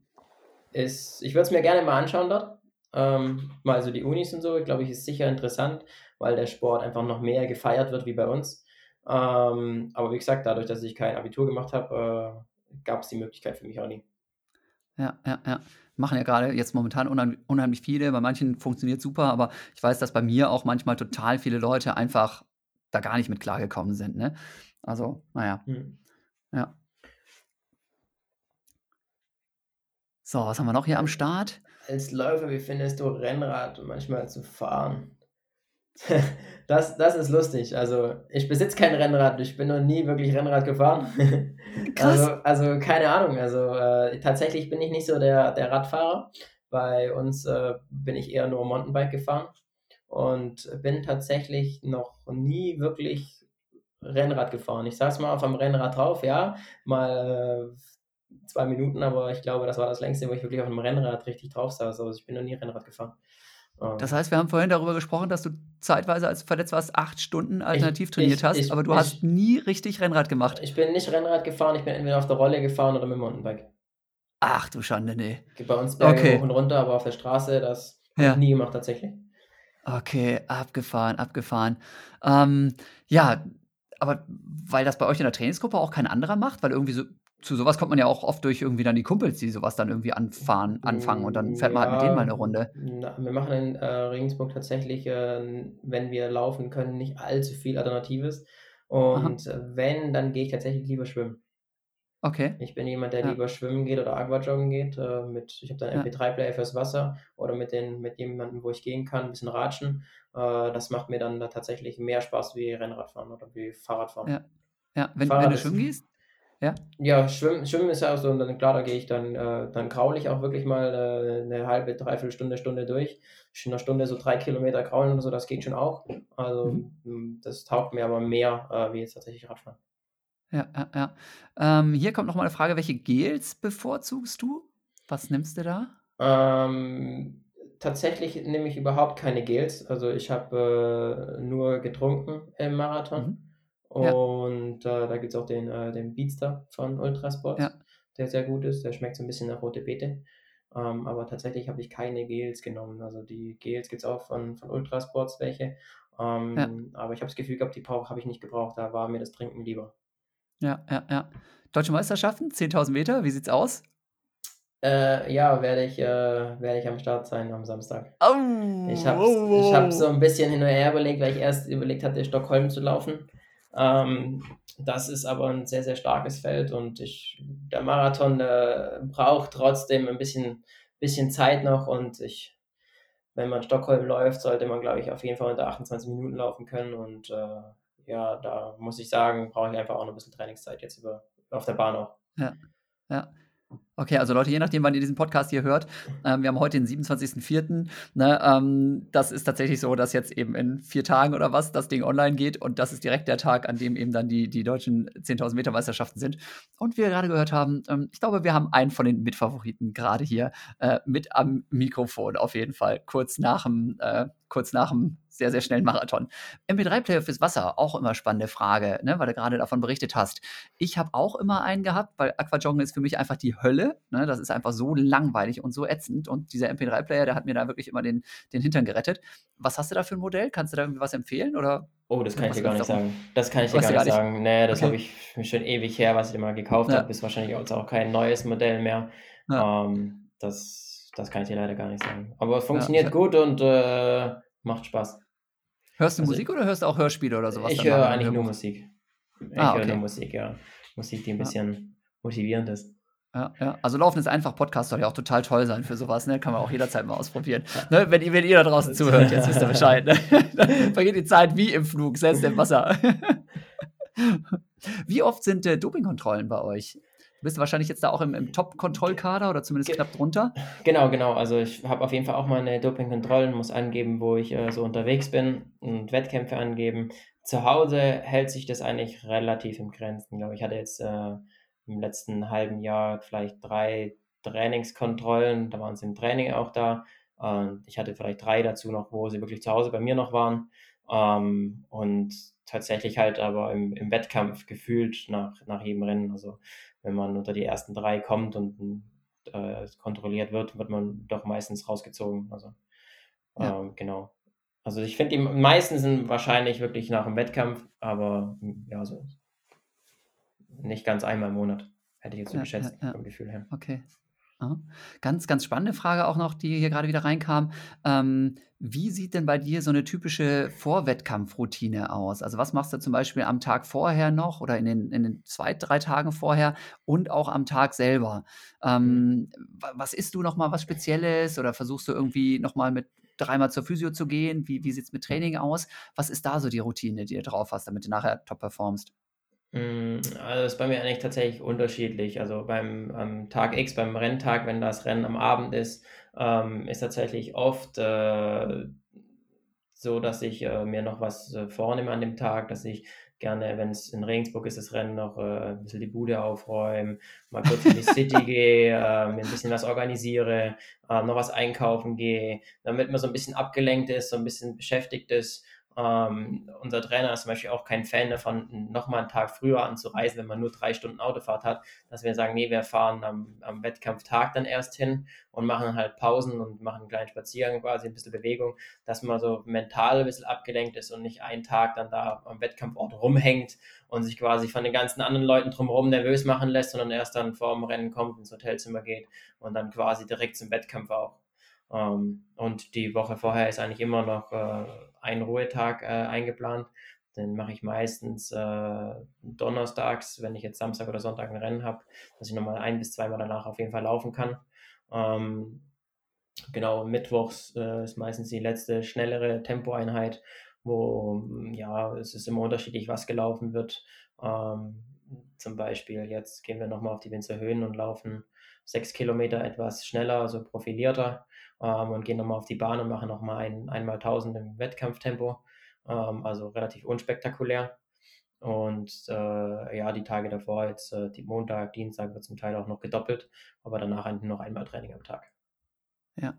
ist, ich würde es mir gerne mal anschauen dort. Ähm, mal so die Unis und so, ich glaube, ich ist sicher interessant, weil der Sport einfach noch mehr gefeiert wird wie bei uns. Ähm, aber wie gesagt, dadurch, dass ich kein Abitur gemacht habe, äh, gab es die Möglichkeit für mich auch nie. Ja, ja, ja machen ja gerade jetzt momentan unheim unheimlich viele. Bei manchen funktioniert super, aber ich weiß, dass bei mir auch manchmal total viele Leute einfach da gar nicht mit klargekommen sind. Ne? Also, naja. Hm. Ja. So, was haben wir noch hier am Start? Als Läufer, wie findest du Rennrad manchmal zu fahren? Das, das ist lustig. Also, ich besitze kein Rennrad. Ich bin noch nie wirklich Rennrad gefahren. Krass. Also, also keine Ahnung. Also, äh, tatsächlich bin ich nicht so der, der Radfahrer. Bei uns äh, bin ich eher nur Mountainbike gefahren und bin tatsächlich noch nie wirklich Rennrad gefahren. Ich saß mal auf einem Rennrad drauf, ja, mal äh, zwei Minuten, aber ich glaube, das war das längste, wo ich wirklich auf einem Rennrad richtig drauf saß. Also, ich bin noch nie Rennrad gefahren. Das heißt, wir haben vorhin darüber gesprochen, dass du zeitweise, als verletzt warst, acht Stunden alternativ ich, trainiert ich, hast, ich, aber du hast nie richtig Rennrad gemacht. Ich bin nicht Rennrad gefahren, ich bin entweder auf der Rolle gefahren oder mit dem Mountainbike. Ach du Schande, nee. Bei uns Berge okay. hoch und runter, aber auf der Straße, das ja. habe ich nie gemacht tatsächlich. Okay, abgefahren, abgefahren. Ähm, ja, aber weil das bei euch in der Trainingsgruppe auch kein anderer macht, weil irgendwie so zu sowas kommt man ja auch oft durch irgendwie dann die Kumpels, die sowas dann irgendwie anfahren, anfangen und dann fährt man ja, halt mit denen mal eine Runde. Na, wir machen in äh, Regensburg tatsächlich, äh, wenn wir laufen können, nicht allzu viel Alternatives. Und Aha. wenn, dann gehe ich tatsächlich lieber schwimmen. Okay. Ich bin jemand, der ja. lieber schwimmen geht oder Aquajoggen geht. Äh, mit, ich habe dann ja. MP3-Player fürs Wasser oder mit, den, mit jemandem, wo ich gehen kann, ein bisschen ratschen. Äh, das macht mir dann da tatsächlich mehr Spaß wie Rennradfahren oder wie Fahrradfahren. Ja, ja. Wenn, wenn du schwimmen gehst, ja? Ja, Schwimmen, Schwimmen ist ja auch so, und dann klar, da gehe ich dann, äh, dann kraule ich auch wirklich mal äh, eine halbe, dreiviertel Stunde, Stunde durch. In einer Stunde so drei Kilometer kraulen oder so, das geht schon auch. Also mhm. das taugt mir aber mehr, äh, wie jetzt tatsächlich Radfahren. Ja, ja, ja. Ähm, hier kommt nochmal eine Frage, welche Gels bevorzugst du? Was nimmst du da? Ähm, tatsächlich nehme ich überhaupt keine Gels. Also ich habe äh, nur getrunken im Marathon. Mhm. Und äh, da gibt es auch den, äh, den Beatster von Ultrasport, ja. der sehr gut ist. Der schmeckt so ein bisschen nach rote Beete. Ähm, aber tatsächlich habe ich keine Gels genommen. Also die Gels gibt es auch von, von Ultrasports welche. Ähm, ja. Aber ich habe das Gefühl gehabt, die Power habe ich nicht gebraucht. Da war mir das Trinken lieber. Ja, ja, ja. Deutsche Meisterschaften, 10.000 Meter, wie sieht's aus? Äh, ja, werde ich, äh, werde ich am Start sein am Samstag. Oh, ich habe oh, oh. hab so ein bisschen hin und her überlegt, weil ich erst überlegt hatte, Stockholm zu laufen. Ähm, das ist aber ein sehr, sehr starkes Feld und ich, der Marathon äh, braucht trotzdem ein bisschen, bisschen Zeit noch und ich, wenn man Stockholm läuft, sollte man, glaube ich, auf jeden Fall unter 28 Minuten laufen können und äh, ja, da muss ich sagen, brauche ich einfach auch noch ein bisschen Trainingszeit jetzt über, auf der Bahn auch. Ja, ja. Okay, also Leute, je nachdem, wann ihr diesen Podcast hier hört, ähm, wir haben heute den 27.04. Ne, ähm, das ist tatsächlich so, dass jetzt eben in vier Tagen oder was das Ding online geht und das ist direkt der Tag, an dem eben dann die, die deutschen 10.000 Meter Meisterschaften sind. Und wie wir gerade gehört haben, ähm, ich glaube, wir haben einen von den Mitfavoriten gerade hier äh, mit am Mikrofon auf jeden Fall, kurz nach dem, äh, kurz nach dem sehr, sehr schnellen Marathon. MP3-Player fürs Wasser, auch immer spannende Frage, ne, weil du gerade davon berichtet hast. Ich habe auch immer einen gehabt, weil Aquajoggen ist für mich einfach die Hölle. Ne? Das ist einfach so langweilig und so ätzend. Und dieser MP3-Player, der hat mir da wirklich immer den, den Hintern gerettet. Was hast du da für ein Modell? Kannst du da irgendwie was empfehlen? Oder oh, das kann ich dir gar nicht sagen. Das kann ich dir gar, gar nicht sagen. Nee, das okay. habe ich schon ewig her, was ich immer gekauft ja. habe. Ist wahrscheinlich auch kein neues Modell mehr. Ja. Ähm, das, das kann ich dir leider gar nicht sagen. Aber es funktioniert ja, gut und äh, macht Spaß. Hörst du also, Musik oder hörst du auch Hörspiele oder sowas? Ich höre eigentlich nur Musik. Ich ah, okay. höre nur Musik, ja. Musik, die ein bisschen ja. motivierend ist. Ja, ja. Also Laufen ist einfach, Podcast soll ja auch total toll sein für sowas, ne? Kann man auch jederzeit mal ausprobieren. Ne? Wenn, ihr, wenn ihr da draußen zuhört, jetzt wisst ihr Bescheid. Ne? Dann vergeht die Zeit wie im Flug, selbst im Wasser. wie oft sind äh, Dopingkontrollen bei euch? Du bist wahrscheinlich jetzt da auch im, im Top-Kontrollkader oder zumindest knapp drunter. Genau, genau. Also ich habe auf jeden Fall auch meine Dopingkontrollen, muss angeben, wo ich äh, so unterwegs bin und Wettkämpfe angeben. Zu Hause hält sich das eigentlich relativ im Grenzen, glaube ich. hatte jetzt äh, im letzten halben Jahr vielleicht drei Trainingskontrollen, da waren sie im Training auch da. Und ich hatte vielleicht drei dazu noch, wo sie wirklich zu Hause bei mir noch waren. Ähm, und tatsächlich halt aber im, im Wettkampf gefühlt nach, nach jedem Rennen. Also wenn man unter die ersten drei kommt und äh, kontrolliert wird, wird man doch meistens rausgezogen. Also ja. ähm, genau. Also ich finde, die meisten sind wahrscheinlich wirklich nach dem Wettkampf, aber ja, so nicht ganz einmal im Monat, hätte ich jetzt so ja, geschätzt, ja, vom Gefühl her. Okay. Aha. Ganz, ganz spannende Frage auch noch, die hier gerade wieder reinkam. Ähm, wie sieht denn bei dir so eine typische Vorwettkampfroutine aus? Also was machst du zum Beispiel am Tag vorher noch oder in den, in den zwei, drei Tagen vorher und auch am Tag selber? Ähm, was isst du nochmal was Spezielles oder versuchst du irgendwie nochmal mit dreimal zur Physio zu gehen? Wie, wie sieht es mit Training aus? Was ist da so die Routine, die du drauf hast, damit du nachher top performst? Mm, also das ist bei mir eigentlich tatsächlich unterschiedlich. Also beim am Tag X, beim Renntag, wenn das Rennen am Abend ist, ähm, ist tatsächlich oft äh, so, dass ich äh, mir noch was äh, vornehme an dem Tag, dass ich gerne, wenn es in Regensburg ist, das Rennen noch äh, ein bisschen die Bude aufräumen, mal kurz in die City gehe, äh, mir ein bisschen was organisiere, äh, noch was einkaufen gehe, damit man so ein bisschen abgelenkt ist, so ein bisschen beschäftigt ist ähm, unser Trainer ist zum Beispiel auch kein Fan davon, nochmal einen Tag früher anzureisen, wenn man nur drei Stunden Autofahrt hat, dass wir sagen, nee, wir fahren am, am Wettkampftag dann erst hin und machen halt Pausen und machen einen kleinen Spaziergang quasi, ein bisschen Bewegung, dass man so mental ein bisschen abgelenkt ist und nicht einen Tag dann da am Wettkampfort rumhängt und sich quasi von den ganzen anderen Leuten drumherum nervös machen lässt, sondern erst dann vor dem Rennen kommt, ins Hotelzimmer geht und dann quasi direkt zum Wettkampf auch. Ähm, und die Woche vorher ist eigentlich immer noch äh, ein Ruhetag äh, eingeplant. Den mache ich meistens äh, donnerstags, wenn ich jetzt Samstag oder Sonntag ein Rennen habe, dass ich nochmal ein bis zweimal danach auf jeden Fall laufen kann. Ähm, genau, mittwochs äh, ist meistens die letzte schnellere Tempoeinheit, wo ja, es ist immer unterschiedlich, was gelaufen wird. Ähm, zum Beispiel jetzt gehen wir nochmal auf die Winzer Höhen und laufen sechs Kilometer etwas schneller, also profilierter ähm, und gehen nochmal auf die Bahn und machen nochmal ein, einmal 1000 im Wettkampftempo, ähm, also relativ unspektakulär. Und äh, ja, die Tage davor, jetzt äh, die Montag, Dienstag wird zum Teil auch noch gedoppelt, aber danach noch einmal Training am Tag. Ja.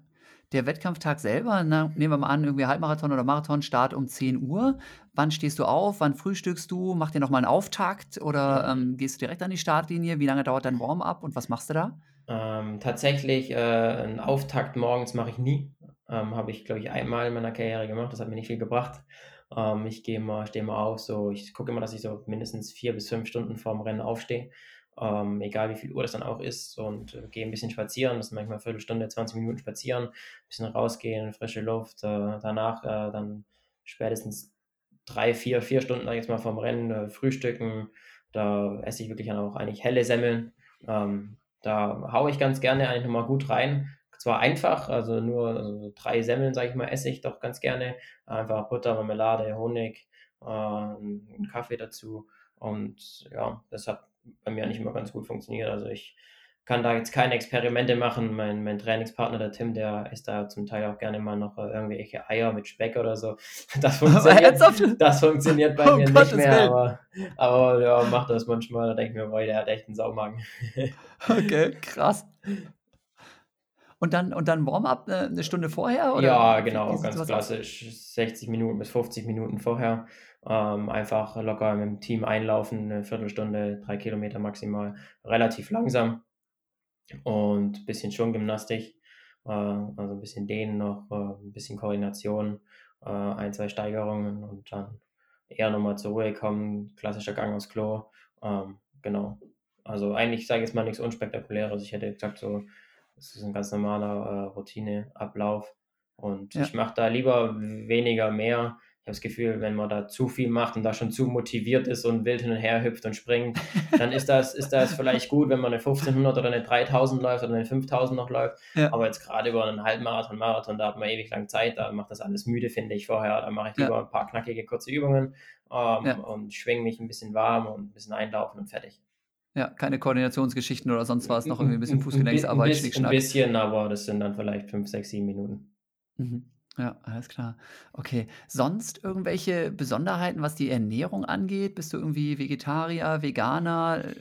Der Wettkampftag selber, na, nehmen wir mal an, irgendwie Halbmarathon oder Marathon, Start um 10 Uhr. Wann stehst du auf? Wann frühstückst du? Mach dir nochmal einen Auftakt oder ähm, gehst du direkt an die Startlinie? Wie lange dauert dein Warm-up und was machst du da? Ähm, tatsächlich, äh, einen Auftakt morgens mache ich nie. Ähm, Habe ich, glaube ich, einmal in meiner Karriere gemacht. Das hat mir nicht viel gebracht. Ähm, ich gehe mal, stehe mal auf, so, ich gucke immer, dass ich so mindestens vier bis fünf Stunden vorm Rennen aufstehe. Ähm, egal wie viel Uhr das dann auch ist und äh, gehe ein bisschen spazieren, das ist manchmal eine Viertelstunde, 20 Minuten spazieren, ein bisschen rausgehen, frische Luft, äh, danach äh, dann spätestens drei, vier, vier Stunden, jetzt mal, vom Rennen äh, frühstücken, da esse ich wirklich dann auch eigentlich helle Semmeln, ähm, da haue ich ganz gerne eigentlich nochmal gut rein. Zwar einfach, also nur also drei Semmeln, sage ich mal, esse ich doch ganz gerne. Einfach Butter, Marmelade, Honig, äh, einen Kaffee dazu. Und ja, das hat bei mir eigentlich immer ganz gut funktioniert. Also ich kann da jetzt keine Experimente machen. Mein, mein Trainingspartner, der Tim, der isst da zum Teil auch gerne mal noch äh, irgendwelche Eier mit Speck oder so. Das funktioniert, das funktioniert bei oh, mir Gott, nicht mehr, aber, aber ja, macht das manchmal. Da denke ich mir, boah, der hat echt einen Saumagen. okay, krass. Und dann, und dann Warm-up eine, eine Stunde vorher? Oder? Ja, genau, ganz klassisch. Aus? 60 Minuten bis 50 Minuten vorher. Ähm, einfach locker mit dem Team einlaufen, eine Viertelstunde, drei Kilometer maximal. Relativ langsam und ein bisschen Schwunggymnastik, äh, also ein bisschen Dehnen noch, äh, ein bisschen Koordination, äh, ein, zwei Steigerungen und dann eher nochmal zur Ruhe kommen, klassischer Gang aufs Klo, ähm, genau. Also eigentlich sage ich jetzt mal nichts Unspektakuläres. Ich hätte gesagt, so, es ist ein ganz normaler äh, Routineablauf und ja. ich mache da lieber weniger mehr habe das Gefühl, wenn man da zu viel macht und da schon zu motiviert ist und wild hin und her hüpft und springt, dann ist das, ist das vielleicht gut, wenn man eine 1500 oder eine 3000 läuft oder eine 5000 noch läuft. Ja. Aber jetzt gerade über einen Halbmarathon, Marathon, da hat man ewig lang Zeit, da macht das alles müde, finde ich vorher. Da mache ich lieber ja. ein paar knackige kurze Übungen ähm, ja. und schwinge mich ein bisschen warm und ein bisschen einlaufen und fertig. Ja, keine Koordinationsgeschichten oder sonst was, noch irgendwie ein bisschen Fußgelenksarbeit, ein, bisschen, aber das sind dann vielleicht 5, 6, 7 Minuten. Mhm. Ja, alles klar. Okay. Sonst irgendwelche Besonderheiten, was die Ernährung angeht? Bist du irgendwie Vegetarier, Veganer? Äh,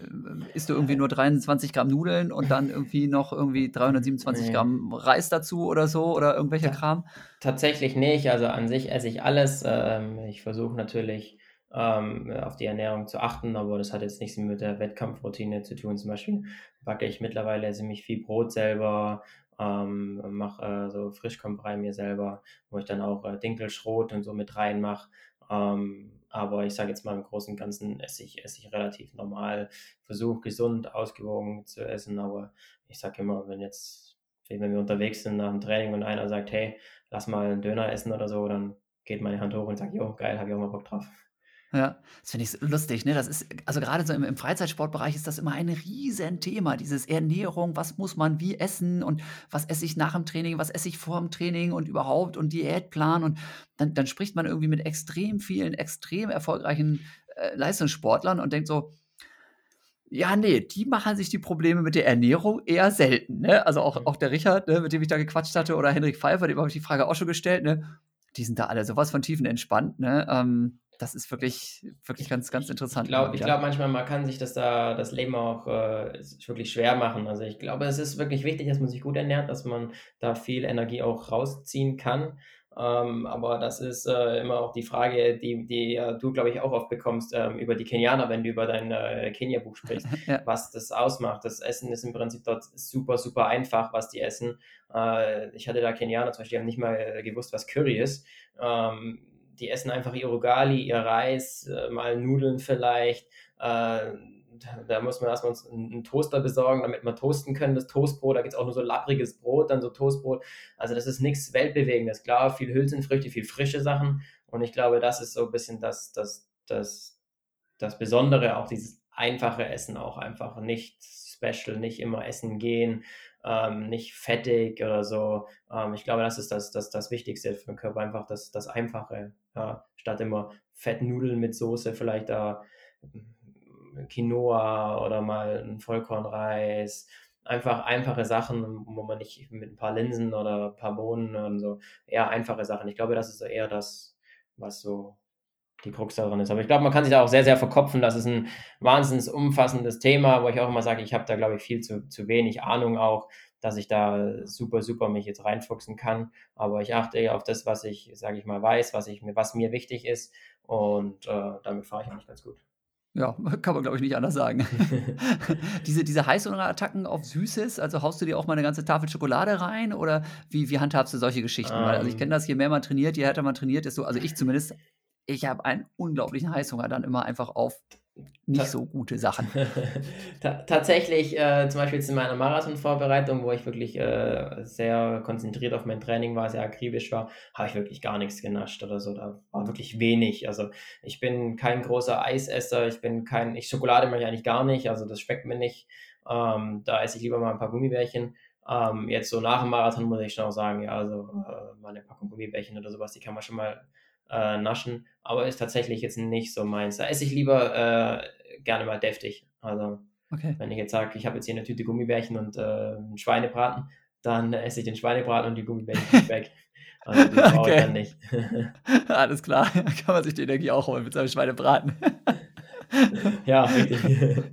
isst du irgendwie nur 23 Gramm Nudeln und dann irgendwie noch irgendwie 327 Gramm Reis dazu oder so oder irgendwelcher Kram? Tatsächlich nicht. Also an sich esse ich alles. Ähm, ich versuche natürlich ähm, auf die Ernährung zu achten, aber das hat jetzt nichts mit der Wettkampfroutine zu tun. Zum Beispiel backe ich mittlerweile ziemlich viel Brot selber, ähm, mache äh, so Frischkombrei mir selber, wo ich dann auch äh, Dinkelschrot und so mit reinmache. Ähm, aber ich sage jetzt mal im Großen und Ganzen esse ich, esse ich relativ normal, versuche gesund, ausgewogen zu essen, aber ich sage immer, wenn jetzt, wenn wir unterwegs sind nach dem Training und einer sagt, hey, lass mal einen Döner essen oder so, dann geht meine Hand hoch und sagt, jo, geil, habe ich auch mal Bock drauf. Ja, das finde ich lustig, ne? Das ist, also gerade so im, im Freizeitsportbereich ist das immer ein Riesenthema, dieses Ernährung, was muss man wie essen und was esse ich nach dem Training, was esse ich vor dem Training und überhaupt und Diätplan und dann, dann spricht man irgendwie mit extrem vielen, extrem erfolgreichen äh, Leistungssportlern und denkt so, ja, nee, die machen sich die Probleme mit der Ernährung eher selten. Ne? Also auch, mhm. auch der Richard, ne, mit dem ich da gequatscht hatte, oder Henrik Pfeiffer, dem habe ich die Frage auch schon gestellt, ne? Die sind da alle sowas von tiefenentspannt, ne? Ähm, das ist wirklich, wirklich ganz, ganz interessant. Ich glaube glaub manchmal, man kann sich das da, das Leben auch äh, wirklich schwer machen. Also ich glaube, es ist wirklich wichtig, dass man sich gut ernährt, dass man da viel Energie auch rausziehen kann. Ähm, aber das ist äh, immer auch die Frage, die, die äh, du, glaube ich, auch oft bekommst ähm, über die Kenianer, wenn du über dein äh, Kenia-Buch sprichst, ja. was das ausmacht. Das Essen ist im Prinzip dort super, super einfach, was die essen. Äh, ich hatte da Kenianer zum Beispiel, die haben nicht mal äh, gewusst, was Curry ist. Ähm, die essen einfach ihr Rogali, ihr Reis, äh, mal Nudeln vielleicht. Äh, da muss man erstmal einen Toaster besorgen, damit man toasten können, das Toastbrot. Da gibt es auch nur so lappriges Brot, dann so Toastbrot. Also das ist nichts Weltbewegendes. Klar, viel Hülsenfrüchte, viel frische Sachen. Und ich glaube, das ist so ein bisschen das, das, das, das Besondere, auch dieses einfache Essen auch einfach nicht special, nicht immer essen gehen, ähm, nicht fettig oder so. Ähm, ich glaube, das ist das, das, das Wichtigste für den Körper, einfach das, das Einfache. Ja, statt immer Fettnudeln mit Soße, vielleicht da äh, Quinoa oder mal ein Vollkornreis. Einfach einfache Sachen, wo man nicht mit ein paar Linsen oder ein paar Bohnen und so, eher einfache Sachen. Ich glaube, das ist eher das, was so die Krux daran ist. Aber ich glaube, man kann sich da auch sehr, sehr verkopfen. Das ist ein wahnsinnig umfassendes Thema, wo ich auch immer sage, ich habe da, glaube ich, viel zu, zu wenig Ahnung auch, dass ich da super, super mich jetzt reinfuchsen kann. Aber ich achte eher auf das, was ich, sage ich mal, weiß, was, ich, was mir wichtig ist. Und äh, damit fahre ich eigentlich ganz gut. Ja, kann man, glaube ich, nicht anders sagen. diese, diese Heißhungerattacken auf Süßes, also haust du dir auch mal eine ganze Tafel Schokolade rein oder wie, wie handhabst du solche Geschichten? Um, Weil, also ich ähm. kenne das, je mehr man trainiert, je härter man trainiert, desto, also ich zumindest ich habe einen unglaublichen Heißhunger dann immer einfach auf nicht so gute Sachen. Tatsächlich, äh, zum Beispiel jetzt in meiner Marathonvorbereitung, wo ich wirklich äh, sehr konzentriert auf mein Training war, sehr akribisch war, habe ich wirklich gar nichts genascht oder so. Da war wirklich wenig. Also ich bin kein großer Eisesser, ich bin kein, ich Schokolade mache ich eigentlich gar nicht, also das schmeckt mir nicht. Ähm, da esse ich lieber mal ein paar Gummibärchen. Ähm, jetzt so nach dem Marathon muss ich schon auch sagen, ja, also äh, meine Packung Gummibärchen oder sowas, die kann man schon mal äh, naschen, aber ist tatsächlich jetzt nicht so meins. Da esse ich lieber äh, gerne mal deftig. Also Okay. Wenn ich jetzt sage, ich habe jetzt hier eine Tüte Gummibärchen und äh, einen Schweinebraten, dann esse ich den Schweinebraten und die Gummibärchen weg. Also die brauche okay. ich dann nicht. Alles klar, dann kann man sich die Energie auch holen mit seinem Schweinebraten. ja, richtig.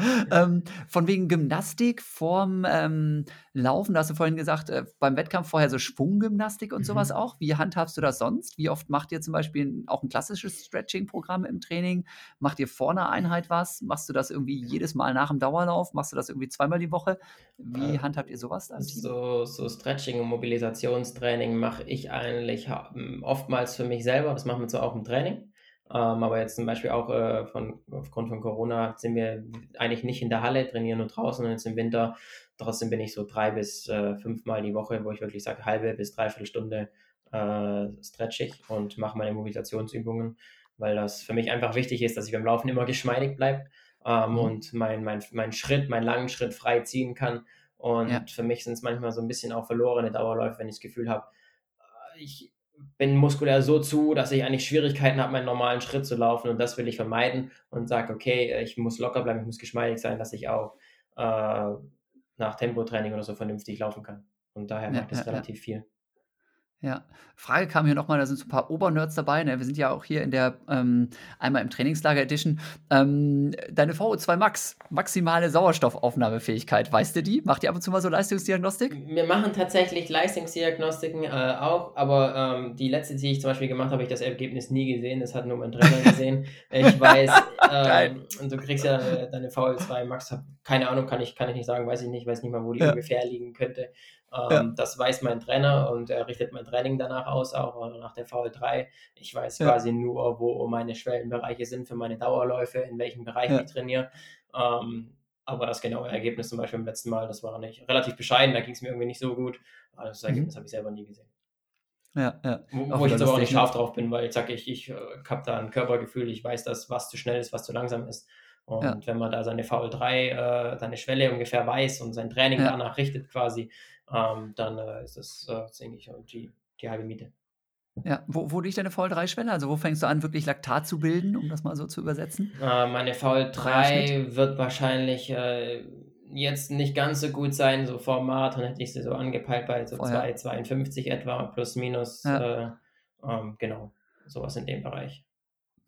ähm, von wegen Gymnastik vorm ähm, Laufen, da hast du vorhin gesagt, äh, beim Wettkampf vorher so Schwunggymnastik und mhm. sowas auch. Wie handhabst du das sonst? Wie oft macht ihr zum Beispiel auch ein klassisches Stretching-Programm im Training? Macht ihr vor einer Einheit was? Machst du das irgendwie jedes Mal nach dem Dauerlauf? Machst du das irgendwie zweimal die Woche? Wie äh, handhabt ihr sowas? So, so Stretching und Mobilisationstraining mache ich eigentlich oftmals für mich selber. Das machen wir zwar auch im Training. Ähm, aber jetzt zum Beispiel auch äh, von, aufgrund von Corona sind wir eigentlich nicht in der Halle, trainieren nur draußen und jetzt im Winter. Trotzdem bin ich so drei bis äh, fünfmal die Woche, wo ich wirklich sage, halbe bis dreiviertel Stunde äh, stretch ich und mache meine Mobilisationsübungen, weil das für mich einfach wichtig ist, dass ich beim Laufen immer geschmeidig bleibe ähm, mhm. und meinen mein, mein Schritt, meinen langen Schritt frei ziehen kann. Und ja. für mich sind es manchmal so ein bisschen auch verlorene Dauerläufe, wenn ich das Gefühl habe, äh, ich, bin muskulär so zu, dass ich eigentlich Schwierigkeiten habe, meinen normalen Schritt zu laufen und das will ich vermeiden und sage, okay, ich muss locker bleiben, ich muss geschmeidig sein, dass ich auch äh, nach Tempotraining oder so vernünftig laufen kann. Und daher ja, macht das ja, relativ ja. viel. Ja, Frage kam hier nochmal, da sind so ein paar Obernerds dabei. Ne? Wir sind ja auch hier in der ähm, einmal im Trainingslager Edition. Ähm, deine VO2 Max, maximale Sauerstoffaufnahmefähigkeit, weißt du die? Macht ihr ab und zu mal so Leistungsdiagnostik? Wir machen tatsächlich Leistungsdiagnostiken äh, auch, aber ähm, die letzte, die ich zum Beispiel gemacht habe, habe ich das Ergebnis nie gesehen. Das hat nur mein Trainer gesehen. ich weiß, ähm, und du kriegst ja deine, deine VO2 Max, keine Ahnung, kann ich, kann ich nicht sagen, weiß ich nicht, weiß nicht mal, wo die ja. ungefähr liegen könnte. Ähm, ja. Das weiß mein Trainer und er richtet mein Training danach aus, auch nach der VL3. Ich weiß ja. quasi nur, wo meine Schwellenbereiche sind für meine Dauerläufe, in welchem Bereich ja. ich trainiere. Ähm, aber das genaue Ergebnis zum Beispiel beim letzten Mal, das war nicht relativ bescheiden, da ging es mir irgendwie nicht so gut. Aber das Ergebnis mhm. habe ich selber nie gesehen. Ja, ja. Wo, wo ich jetzt aber auch nicht scharf drauf bin, weil ich sage, ich, ich äh, habe da ein Körpergefühl, ich weiß, dass was zu schnell ist, was zu langsam ist. Und ja. wenn man da seine VL3, äh, seine Schwelle ungefähr weiß und sein Training ja. danach richtet quasi, ähm, dann äh, ist das, äh, denke ich, die, die halbe Miete. Ja, wo, wo liegt deine VL3-Schwelle? Also wo fängst du an, wirklich Laktat zu bilden, um das mal so zu übersetzen? Äh, meine VL3 wird wahrscheinlich äh, jetzt nicht ganz so gut sein. So vor Marathon hätte ich sie so angepeilt bei so 2,52 etwa, plus minus. Ja. Äh, ähm, genau, sowas in dem Bereich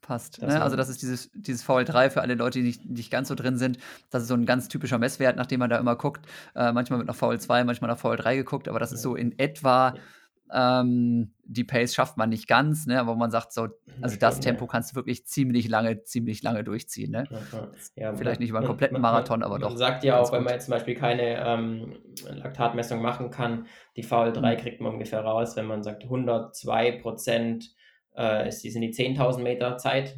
passt. Ne? Also das ist dieses, dieses VL3 für alle Leute, die nicht, nicht ganz so drin sind. Das ist so ein ganz typischer Messwert, nach dem man da immer guckt. Äh, manchmal wird nach VL2, manchmal nach VL3 geguckt, aber das ja. ist so in etwa ähm, die Pace schafft man nicht ganz, ne? aber man sagt so, also das Tempo kannst du wirklich ziemlich lange, ziemlich lange durchziehen. Ne? Ja, Vielleicht nicht über einen kompletten Marathon, man, aber doch. Man sagt ja auch, wenn man jetzt zum Beispiel keine ähm, Laktatmessung machen kann, die VL3 mhm. kriegt man ungefähr raus, wenn man sagt 102 Prozent äh, ist, sind die 10.000 Meter Zeit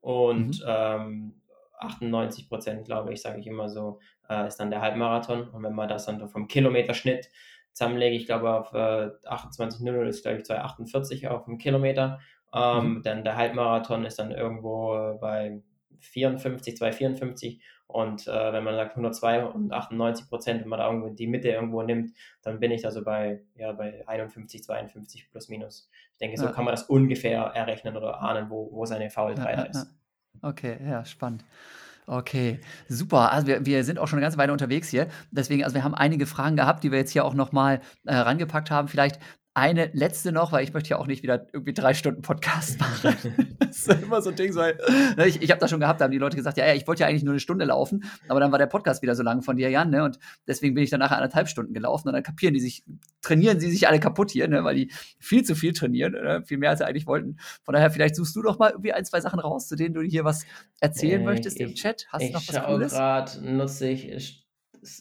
und mhm. ähm, 98 Prozent, glaube ich, sage ich immer so, äh, ist dann der Halbmarathon. Und wenn man das dann vom Kilometerschnitt zusammenlege, ich glaube auf äh, 28,00 ist, glaube ich, 2,48 auf dem Kilometer. Ähm, mhm. Dann der Halbmarathon ist dann irgendwo bei 54, 254 und äh, wenn man sagt 102 und 98 Prozent, wenn man da irgendwo die Mitte irgendwo nimmt, dann bin ich da so bei, ja, bei 51, 52 plus minus. Ich denke, so ja. kann man das ungefähr errechnen oder ahnen, wo, wo seine VL3 ja, ist. Okay, ja, spannend. Okay, super. Also wir, wir sind auch schon eine ganze Weile unterwegs hier. Deswegen, also wir haben einige Fragen gehabt, die wir jetzt hier auch nochmal äh, rangepackt haben. Vielleicht eine letzte noch, weil ich möchte ja auch nicht wieder irgendwie drei Stunden Podcast machen. das ist immer so ein Ding, weil ne, ich, ich habe das schon gehabt, da haben die Leute gesagt, ja, ja, ich wollte ja eigentlich nur eine Stunde laufen, aber dann war der Podcast wieder so lang von dir, Jan, ne? Und deswegen bin ich dann nachher anderthalb Stunden gelaufen und dann kapieren die sich, trainieren sie sich alle kaputt hier, ne? Weil die viel zu viel trainieren, ne? viel mehr als sie eigentlich wollten. Von daher, vielleicht suchst du doch mal irgendwie ein, zwei Sachen raus, zu denen du hier was erzählen äh, möchtest ich, im Chat. Hast du noch was Cooles? Ich gerade, nutze ich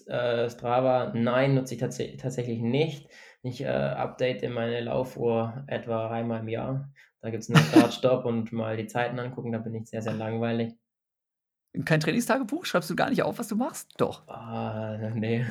äh, Strava? Nein, nutze ich tats tatsächlich nicht. Ich äh, update meine Laufuhr etwa einmal im Jahr. Da gibt es einen Startstopp und mal die Zeiten angucken, da bin ich sehr, sehr langweilig. Kein Trainingstagebuch? Schreibst du gar nicht auf, was du machst? Doch. Ah, nee.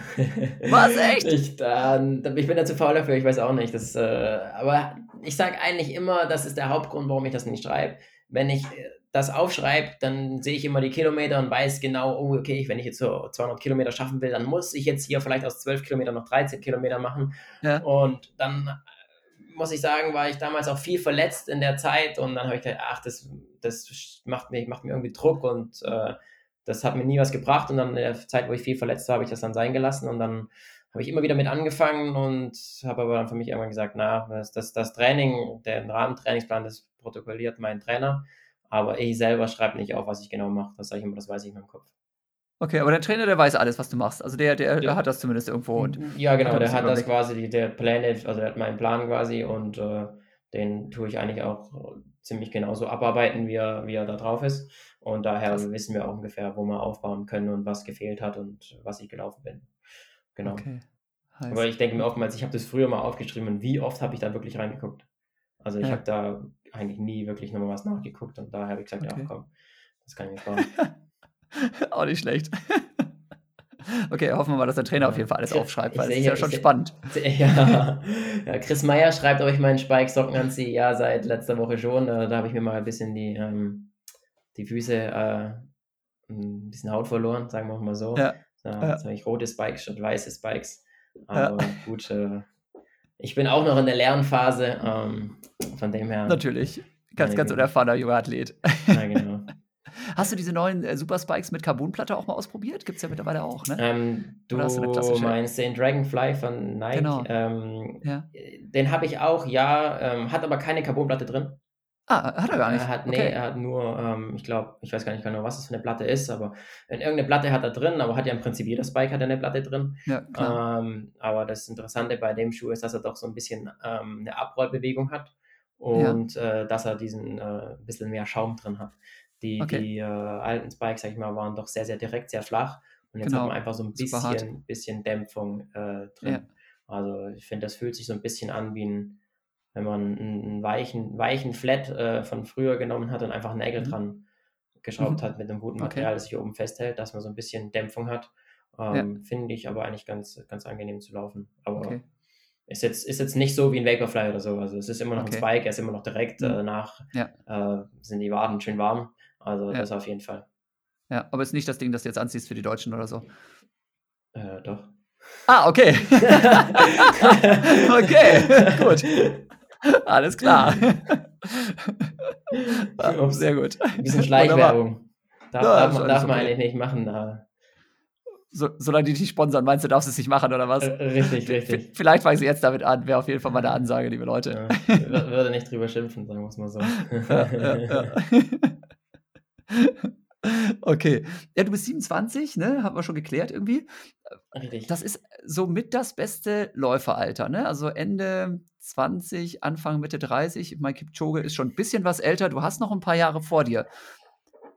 Was, echt? Ich, dann, ich bin da zu faul dafür, ich weiß auch nicht. Das, äh, aber ich sage eigentlich immer, das ist der Hauptgrund, warum ich das nicht schreibe. Wenn ich äh, das aufschreibe, dann sehe ich immer die Kilometer und weiß genau, oh, okay, wenn ich jetzt so 200 Kilometer schaffen will, dann muss ich jetzt hier vielleicht aus 12 Kilometern noch 13 Kilometer machen. Ja. Und dann äh, muss ich sagen, war ich damals auch viel verletzt in der Zeit und dann habe ich gedacht, ach, das, das macht, mir, macht mir irgendwie Druck und äh, das hat mir nie was gebracht und dann in der Zeit, wo ich viel verletzt war, habe ich das dann sein gelassen und dann habe ich immer wieder mit angefangen und habe aber dann für mich irgendwann gesagt, na, das, das, das Training, der Rahmentrainingsplan, das protokolliert mein Trainer, aber ich selber schreibe nicht auf, was ich genau mache. Das sage ich immer, das weiß ich in meinem Kopf. Okay, aber der Trainer, der weiß alles, was du machst. Also der, der, der hat das zumindest irgendwo. Und ja, genau, der hat das quasi, der Plan, also der hat meinen Plan quasi und äh, den tue ich eigentlich auch ziemlich genauso abarbeiten, wie er, wie er da drauf ist. Und daher Krass. wissen wir auch ungefähr, wo wir aufbauen können und was gefehlt hat und was ich gelaufen bin. Genau. Okay. Aber ich denke mir oftmals, ich habe das früher mal aufgeschrieben und wie oft habe ich da wirklich reingeguckt? Also ich ja. habe da eigentlich nie wirklich nochmal was nachgeguckt und daher habe ich gesagt, okay. ja komm, das kann ich mir sparen. Auch nicht schlecht. Okay, hoffen wir mal, dass der Trainer auf jeden Fall alles aufschreibt, weil das ist ja schon spannend. Ja. ja. Chris Meyer schreibt, ob ich meinen Spike-Socken anziehe. Ja, seit letzter Woche schon. Da habe ich mir mal ein bisschen die, ähm, die Füße, äh, ein bisschen Haut verloren, sagen wir mal so. Ja. Ja, jetzt habe ich rote Spikes statt weiße Spikes. Aber gut, äh, ich bin auch noch in der Lernphase. Ähm, von dem her. Natürlich. Ganz, ganz unerfahrener junger Athlet. Ja, genau. Hast du diese neuen äh, Super Spikes mit Carbonplatte auch mal ausprobiert? Gibt es ja mittlerweile auch, ne? Ähm, du meinst den Dragonfly von Nike. Genau. Ähm, ja. Den habe ich auch, ja, ähm, hat aber keine Carbonplatte drin. Ah, hat er gar nicht. Er hat, okay. Nee, er hat nur, ähm, ich glaube, ich weiß gar nicht genau, was das für eine Platte ist, aber irgendeine Platte hat er drin, aber hat ja im Prinzip jeder Spike hat eine Platte drin. Ja. Ähm, aber das Interessante bei dem Schuh ist, dass er doch so ein bisschen ähm, eine Abrollbewegung hat und ja. äh, dass er diesen äh, bisschen mehr Schaum drin hat. Die, okay. die äh, alten Spikes, sag ich mal, waren doch sehr, sehr direkt, sehr flach. Und jetzt genau. hat man einfach so ein bisschen, bisschen Dämpfung äh, drin. Ja. Also ich finde, das fühlt sich so ein bisschen an wie ein, wenn man einen weichen, weichen Flat äh, von früher genommen hat und einfach Nägel mhm. dran geschraubt mhm. hat mit einem guten Material, okay. das sich oben festhält, dass man so ein bisschen Dämpfung hat. Ähm, ja. Finde ich aber eigentlich ganz, ganz angenehm zu laufen. Aber okay. ist, jetzt, ist jetzt nicht so wie ein Vaporfly oder so. Also es ist immer noch okay. ein Spike, er ist immer noch direkt mhm. äh, nach, ja. äh, sind die Waden schön warm. Also ja. das auf jeden Fall. Ja, aber ist nicht das Ding, das du jetzt anziehst für die Deutschen oder so. Äh, doch. Ah, okay. okay, gut. Alles klar. ah, sehr gut. Ein bisschen Schleichwerbung. Darf, ja, darf, man, darf man eigentlich nicht machen. Da. So, solange die dich sponsern, meinst du, darfst du es nicht machen, oder was? Äh, richtig, richtig. Vielleicht fangen sie jetzt damit an, wäre auf jeden Fall mal eine Ansage, liebe Leute. Ja, würde nicht drüber schimpfen, sagen wir es mal so. Ja, ja, Okay. Ja, du bist 27, ne? Haben wir schon geklärt irgendwie. Richtig. Das ist somit das beste Läuferalter, ne? Also Ende 20, Anfang Mitte 30. Mein Kipchoge ist schon ein bisschen was älter. Du hast noch ein paar Jahre vor dir.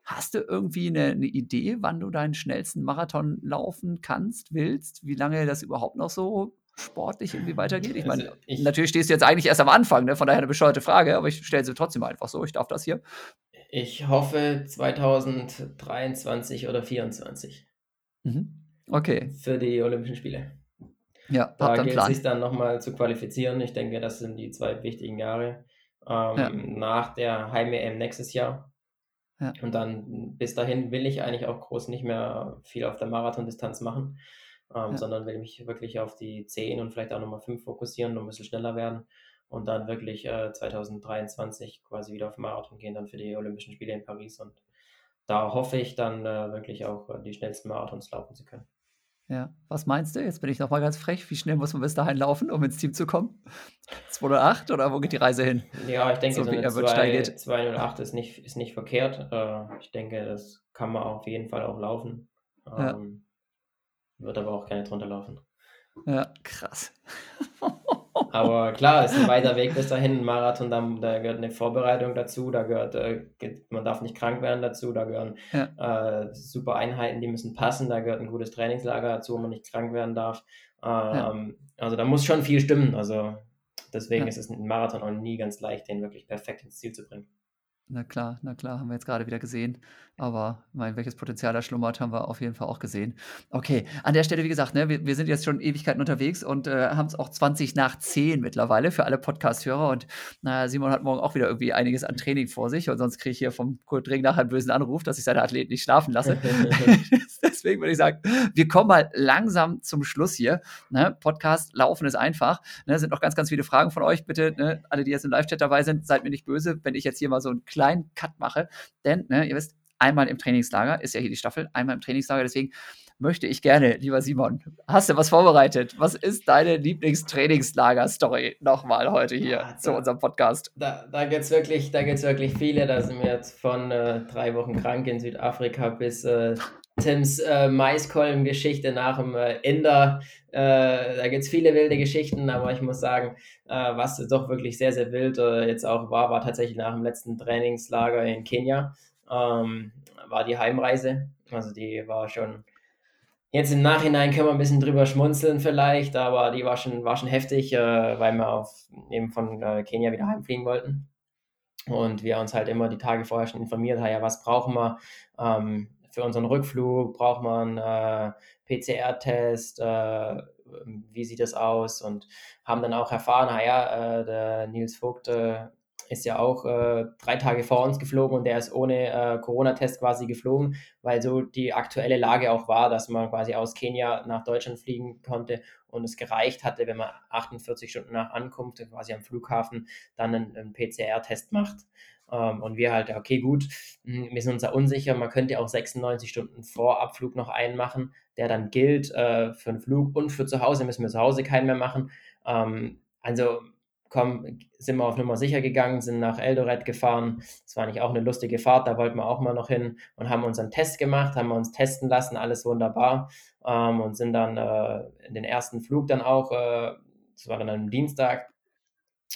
Hast du irgendwie eine, eine Idee, wann du deinen schnellsten Marathon laufen kannst, willst? Wie lange das überhaupt noch so sportlich irgendwie weitergeht? Ich meine, also natürlich stehst du jetzt eigentlich erst am Anfang, ne? von daher eine bescheuerte Frage, aber ich stelle sie trotzdem einfach so. Ich darf das hier. Ich hoffe 2023 oder 2024. Mhm. Okay. Für die Olympischen Spiele. Ja, da gilt es sich dann nochmal zu qualifizieren. Ich denke, das sind die zwei wichtigen Jahre. Ähm, ja. Nach der Heim-EM nächstes Jahr. Ja. Und dann bis dahin will ich eigentlich auch groß nicht mehr viel auf der Marathondistanz machen, ähm, ja. sondern will mich wirklich auf die 10 und vielleicht auch nochmal 5 fokussieren und ein bisschen schneller werden und dann wirklich äh, 2023 quasi wieder auf Marathon gehen, dann für die Olympischen Spiele in Paris. Und da hoffe ich dann äh, wirklich auch äh, die schnellsten Marathons laufen zu können. Ja, was meinst du? Jetzt bin ich nochmal ganz frech. Wie schnell muss man bis dahin laufen, um ins Team zu kommen? 208 oder wo geht die Reise hin? Ja, ich denke, so, so eine 2, 208 ist nicht, ist nicht verkehrt. Äh, ich denke, das kann man auf jeden Fall auch laufen. Ähm, ja. Wird aber auch gerne drunter laufen. Ja, krass. Aber klar, es ist ein weiter Weg bis dahin. Ein Marathon, da, da gehört eine Vorbereitung dazu, da gehört, äh, man darf nicht krank werden dazu, da gehören ja. äh, super Einheiten, die müssen passen, da gehört ein gutes Trainingslager dazu, wo man nicht krank werden darf. Ähm, ja. Also da muss schon viel stimmen. Also deswegen ja. ist es ein Marathon auch nie ganz leicht, den wirklich perfekt ins Ziel zu bringen. Na klar, na klar, haben wir jetzt gerade wieder gesehen. Aber mein, welches Potenzial da schlummert, haben wir auf jeden Fall auch gesehen. Okay, an der Stelle, wie gesagt, ne, wir, wir sind jetzt schon Ewigkeiten unterwegs und äh, haben es auch 20 nach 10 mittlerweile für alle Podcast-Hörer. Und naja, Simon hat morgen auch wieder irgendwie einiges an Training vor sich. Und sonst kriege ich hier vom Kurt Ring nachher einen bösen Anruf, dass ich seine Athleten nicht schlafen lasse. Deswegen würde ich sagen, wir kommen mal langsam zum Schluss hier. Ne? Podcast laufen ist einfach. Ne? Sind noch ganz, ganz viele Fragen von euch. Bitte, ne? alle, die jetzt im Live-Chat dabei sind, seid mir nicht böse, wenn ich jetzt hier mal so einen kleinen Cut mache. Denn, ne, ihr wisst, einmal im Trainingslager, ist ja hier die Staffel, einmal im Trainingslager. Deswegen möchte ich gerne, lieber Simon, hast du was vorbereitet? Was ist deine Lieblingstrainingslager-Story nochmal heute hier ja, zu unserem Podcast? Da, da gibt es wirklich, wirklich viele. Da sind wir jetzt von äh, drei Wochen krank in Südafrika bis äh, Tims äh, Maiskolben-Geschichte nach dem äh, Inder. Äh, da gibt es viele wilde Geschichten, aber ich muss sagen, äh, was doch wirklich sehr, sehr wild äh, jetzt auch war, war tatsächlich nach dem letzten Trainingslager in Kenia. Ähm, war die Heimreise. Also die war schon Jetzt im Nachhinein können wir ein bisschen drüber schmunzeln vielleicht, aber die war schon, war schon heftig, äh, weil wir auf, eben von äh, Kenia wieder heimfliegen wollten. Und wir uns halt immer die Tage vorher schon informiert haben, ja, was brauchen wir ähm, für unseren Rückflug, braucht man äh, PCR-Test, äh, wie sieht das aus? Und haben dann auch erfahren, naja, äh, der Nils Vogt äh, ist ja auch äh, drei Tage vor uns geflogen und der ist ohne äh, Corona-Test quasi geflogen, weil so die aktuelle Lage auch war, dass man quasi aus Kenia nach Deutschland fliegen konnte und es gereicht hatte, wenn man 48 Stunden nach Ankunft quasi am Flughafen dann einen, einen PCR-Test macht. Ähm, und wir halt, okay, gut, hm, wir sind uns da unsicher, man könnte auch 96 Stunden vor Abflug noch einen machen, der dann gilt äh, für den Flug und für zu Hause, müssen wir zu Hause keinen mehr machen. Ähm, also komm, sind wir auf Nummer sicher gegangen, sind nach Eldoret gefahren. Das war nicht auch eine lustige Fahrt, da wollten wir auch mal noch hin und haben unseren Test gemacht, haben wir uns testen lassen, alles wunderbar ähm, und sind dann äh, in den ersten Flug dann auch, äh, das war dann am Dienstag,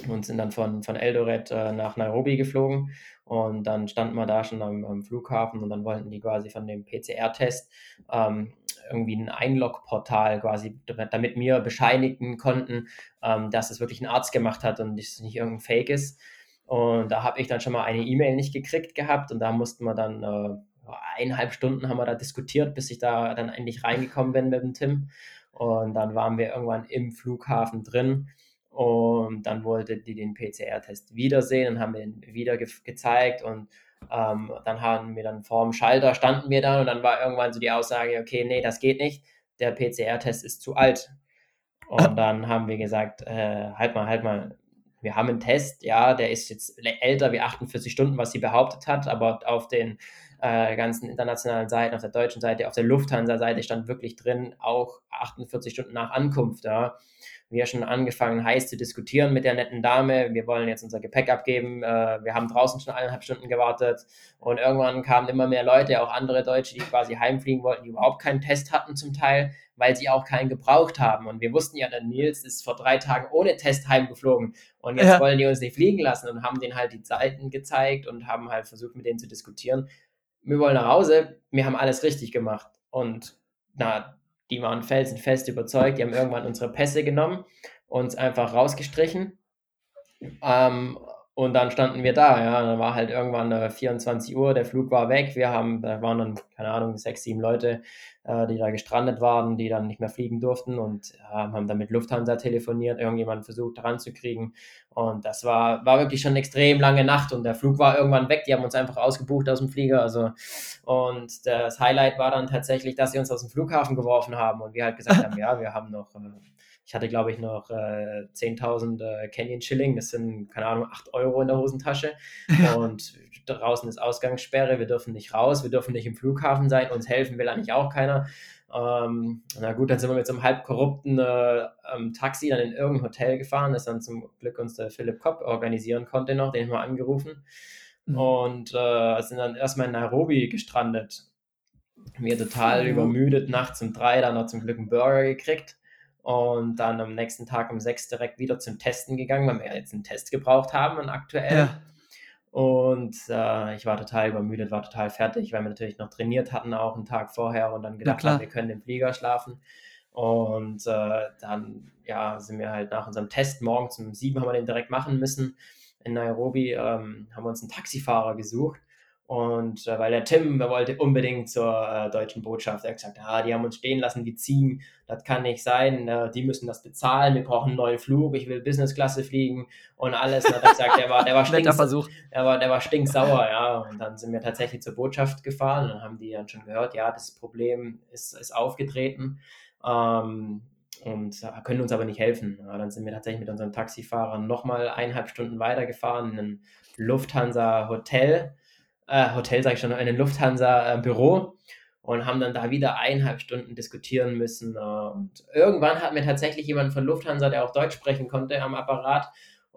und sind dann von, von Eldoret äh, nach Nairobi geflogen und dann standen wir da schon am, am Flughafen und dann wollten die quasi von dem PCR-Test ähm, irgendwie ein Einlog-Portal quasi, damit wir bescheinigen konnten, ähm, dass es wirklich ein Arzt gemacht hat und es nicht irgendein Fake ist. Und da habe ich dann schon mal eine E-Mail nicht gekriegt gehabt und da mussten wir dann äh, eineinhalb Stunden haben wir da diskutiert, bis ich da dann endlich reingekommen bin mit dem Tim. Und dann waren wir irgendwann im Flughafen drin und dann wollte die den PCR-Test wiedersehen und haben ihn wieder ge gezeigt und ähm, dann haben wir dann vor dem Schalter standen wir dann und dann war irgendwann so die Aussage, okay, nee, das geht nicht, der PCR-Test ist zu alt. Und dann haben wir gesagt, äh, halt mal, halt mal, wir haben einen Test, ja, der ist jetzt älter wie 48 Stunden, was sie behauptet hat, aber auf den äh, ganzen internationalen Seiten, auf der deutschen Seite, auf der Lufthansa-Seite stand wirklich drin, auch 48 Stunden nach Ankunft, ja wir schon angefangen, heiß zu diskutieren mit der netten Dame. Wir wollen jetzt unser Gepäck abgeben. Äh, wir haben draußen schon eineinhalb Stunden gewartet. Und irgendwann kamen immer mehr Leute, auch andere Deutsche, die quasi heimfliegen wollten, die überhaupt keinen Test hatten zum Teil, weil sie auch keinen gebraucht haben. Und wir wussten ja, der Nils ist vor drei Tagen ohne Test heimgeflogen. Und jetzt ja. wollen die uns nicht fliegen lassen und haben denen halt die Seiten gezeigt und haben halt versucht, mit denen zu diskutieren. Wir wollen nach Hause. Wir haben alles richtig gemacht. Und na, die waren felsenfest überzeugt, die haben irgendwann unsere Pässe genommen, uns einfach rausgestrichen. Ähm, und dann standen wir da, ja, dann war halt irgendwann äh, 24 Uhr, der Flug war weg, wir haben, da waren dann, keine Ahnung, sechs, sieben Leute, äh, die da gestrandet waren, die dann nicht mehr fliegen durften und äh, haben dann mit Lufthansa telefoniert, irgendjemand versucht ranzukriegen. Und das war, war wirklich schon eine extrem lange Nacht und der Flug war irgendwann weg, die haben uns einfach ausgebucht aus dem Flieger, also. Und das Highlight war dann tatsächlich, dass sie uns aus dem Flughafen geworfen haben und wir halt gesagt haben, ja, wir haben noch äh, ich hatte, glaube ich, noch äh, 10.000 äh, Canyon Shilling, das sind, keine Ahnung, 8 Euro in der Hosentasche. Ja. Und draußen ist Ausgangssperre, wir dürfen nicht raus, wir dürfen nicht im Flughafen sein, uns helfen will eigentlich auch keiner. Ähm, na gut, dann sind wir mit so einem halb korrupten äh, ähm, Taxi dann in irgendein Hotel gefahren, das dann zum Glück uns der Philipp Kopp organisieren konnte noch, den haben wir angerufen. Mhm. Und äh, sind dann erstmal in Nairobi gestrandet. Wir total mhm. übermüdet, nachts um drei, dann noch zum Glück einen Burger gekriegt und dann am nächsten Tag um sechs direkt wieder zum Testen gegangen, weil wir jetzt einen Test gebraucht haben und aktuell. Ja. Und äh, ich war total übermüdet, war total fertig, weil wir natürlich noch trainiert hatten, auch einen Tag vorher und dann gedacht haben, wir können im Flieger schlafen. Und äh, dann ja, sind wir halt nach unserem Test morgens um sieben haben wir den direkt machen müssen. In Nairobi ähm, haben wir uns einen Taxifahrer gesucht und äh, weil der Tim der wollte unbedingt zur äh, deutschen Botschaft, er hat gesagt, ah, die haben uns stehen lassen wie Ziegen, das kann nicht sein, äh, die müssen das bezahlen, wir brauchen einen neuen Flug, ich will Businessklasse fliegen und alles. Und hat er gesagt, der war, der war, stinks, der war, der war stinksauer, ja. Und dann sind wir tatsächlich zur Botschaft gefahren und dann haben die dann schon gehört, ja, das Problem ist, ist aufgetreten. Ähm, und können uns aber nicht helfen. Ja, dann sind wir tatsächlich mit unseren Taxifahrern nochmal eineinhalb Stunden weitergefahren in ein Lufthansa Hotel äh, Hotel, sage ich schon, in einem Lufthansa-Büro und haben dann da wieder eineinhalb Stunden diskutieren müssen. Äh, und irgendwann hat mir tatsächlich jemand von Lufthansa, der auch Deutsch sprechen konnte, am Apparat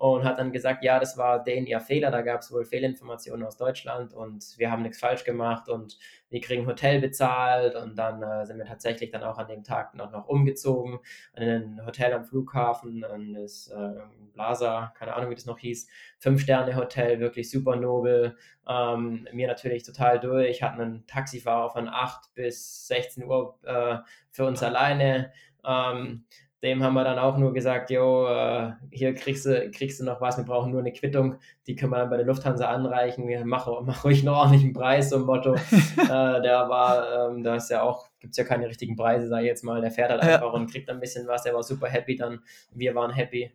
und hat dann gesagt, ja, das war denen ihr Fehler, da gab es wohl Fehlinformationen aus Deutschland und wir haben nichts falsch gemacht und wir kriegen Hotel bezahlt und dann äh, sind wir tatsächlich dann auch an dem Tag noch, noch umgezogen in ein Hotel am Flughafen, an das äh, Blaser, keine Ahnung, wie das noch hieß, Fünf-Sterne-Hotel, wirklich super nobel, ähm, mir natürlich total durch, hatten einen Taxifahrer von 8 bis 16 Uhr äh, für uns alleine, ähm, dem haben wir dann auch nur gesagt, jo, äh, hier kriegst du, kriegst du noch was, wir brauchen nur eine Quittung, die können wir dann bei der Lufthansa anreichen, mach, mach ruhig noch ordentlichen Preis, so ein Motto. äh, der war, ähm, da ist ja auch, gibt es ja keine richtigen Preise, sage ich jetzt mal, der fährt halt einfach ja. und kriegt ein bisschen was, der war super happy dann, wir waren happy. Äh,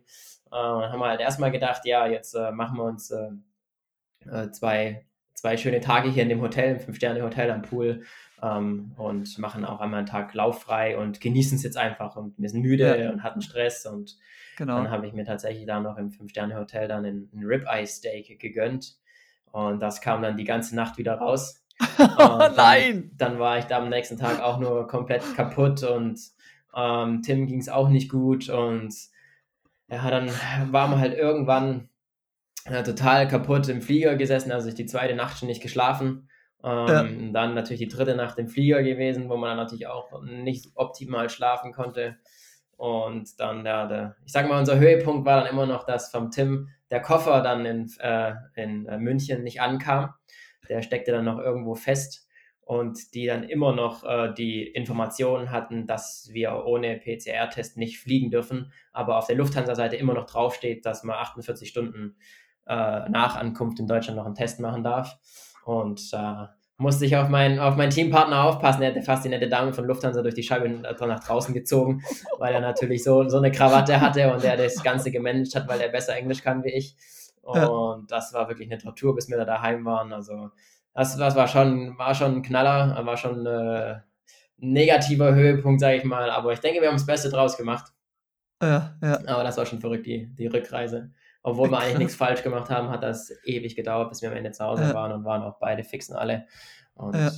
dann haben wir halt erstmal gedacht, ja, jetzt äh, machen wir uns äh, äh, zwei, zwei schöne Tage hier in dem Hotel, im Fünf-Sterne-Hotel am Pool ähm, und machen auch einmal einen Tag lauffrei und genießen es jetzt einfach und wir sind müde ja. und hatten Stress und genau. dann habe ich mir tatsächlich da noch im Fünf-Sterne-Hotel dann ein, ein Ribeye-Steak gegönnt und das kam dann die ganze Nacht wieder raus. oh nein! Dann, dann, war ich da am nächsten Tag auch nur komplett kaputt und ähm, Tim ging es auch nicht gut und ja, dann waren wir halt irgendwann ja, total kaputt im Flieger gesessen, also ich die zweite Nacht schon nicht geschlafen ähm, ja. Dann natürlich die dritte Nacht im Flieger gewesen, wo man dann natürlich auch nicht optimal schlafen konnte. Und dann der, der ich sage mal, unser Höhepunkt war dann immer noch, dass vom Tim der Koffer dann in, äh, in äh, München nicht ankam. Der steckte dann noch irgendwo fest und die dann immer noch äh, die Informationen hatten, dass wir ohne PCR-Test nicht fliegen dürfen, aber auf der Lufthansa-Seite immer noch draufsteht, dass man 48 Stunden äh, nach Ankunft in Deutschland noch einen Test machen darf. Und äh, musste ich auf, mein, auf meinen Teampartner aufpassen. Er hätte fast die nette Dame von Lufthansa durch die Scheibe nach draußen gezogen, weil er natürlich so, so eine Krawatte hatte und er das Ganze gemanagt hat, weil er besser Englisch kann wie ich. Und das war wirklich eine Tortur, bis wir da daheim waren. Also das, das war, schon, war schon ein Knaller, war schon äh, ein negativer Höhepunkt, sage ich mal. Aber ich denke, wir haben das Beste draus gemacht. Ja, ja. Aber das war schon verrückt, die, die Rückreise obwohl wir eigentlich nichts falsch gemacht haben, hat das ewig gedauert, bis wir am Ende zu Hause ja. waren und waren auch beide fixen alle. Und, ja.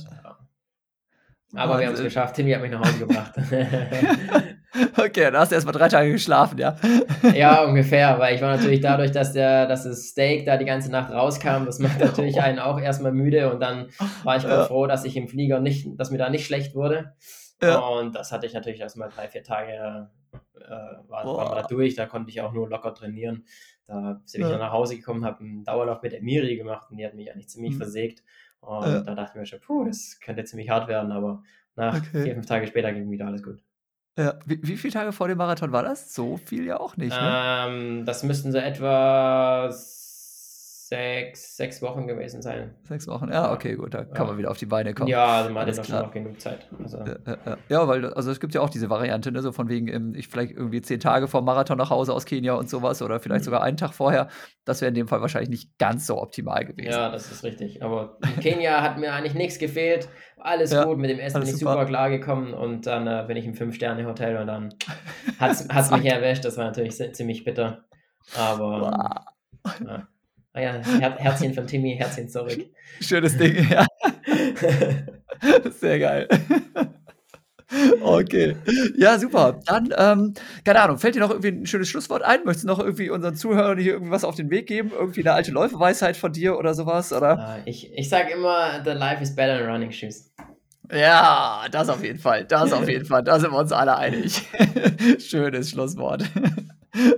Ja. Aber wir haben es geschafft. Timmy hat mich nach Hause gebracht. okay, dann hast du erstmal drei Tage geschlafen, ja? ja, ungefähr, weil ich war natürlich dadurch, dass, der, dass das Steak da die ganze Nacht rauskam, das macht natürlich einen auch erstmal müde und dann war ich ja. froh, dass ich im Flieger nicht, dass mir da nicht schlecht wurde. Ja. Und das hatte ich natürlich erstmal drei, vier Tage, äh, war, war da durch, da konnte ich auch nur locker trainieren. Da bin ich dann nach Hause gekommen, habe einen Dauerlauf mit Emiri gemacht und die hat mich eigentlich ziemlich mhm. versägt. Und ja. da dachte ich mir schon, puh, das könnte ziemlich hart werden, aber nach okay. vier, fünf Tage später ging wieder alles gut. Ja, wie, wie viele Tage vor dem Marathon war das? So viel ja auch nicht. Ne? Ähm, das müssten so etwa sechs, sechs Wochen gewesen sein. Sechs Wochen, ja, okay, gut, da kann man wieder auf die Beine kommen. Ja, also man hat schon noch genug Zeit. Also. Ja, ja, weil also es gibt ja auch diese Variante, ne, so von wegen, ähm, ich vielleicht irgendwie zehn Tage vor Marathon nach Hause aus Kenia und sowas oder vielleicht mhm. sogar einen Tag vorher. Das wäre in dem Fall wahrscheinlich nicht ganz so optimal gewesen. Ja, das ist richtig. Aber in Kenia hat mir eigentlich nichts gefehlt. Alles ja, gut, mit dem Essen bin ich super, super klargekommen und dann äh, bin ich im Fünf-Sterne-Hotel und dann hat es mich erwischt. Das war natürlich ziemlich bitter. Aber. Ja. Ah ja, Her Herzchen von Timmy, Herzchen zurück. Schönes Ding, ja. Sehr geil. Okay. Ja, super. Dann, ähm, keine Ahnung, fällt dir noch irgendwie ein schönes Schlusswort ein? Möchtest du noch irgendwie unseren Zuhörern hier irgendwas auf den Weg geben? Irgendwie eine alte Läuferweisheit von dir oder sowas? Oder? Ah, ich, ich sag immer, the life is better than running shoes. Ja, das auf jeden Fall. Das auf jeden Fall. Da sind wir uns alle einig. Schönes Schlusswort.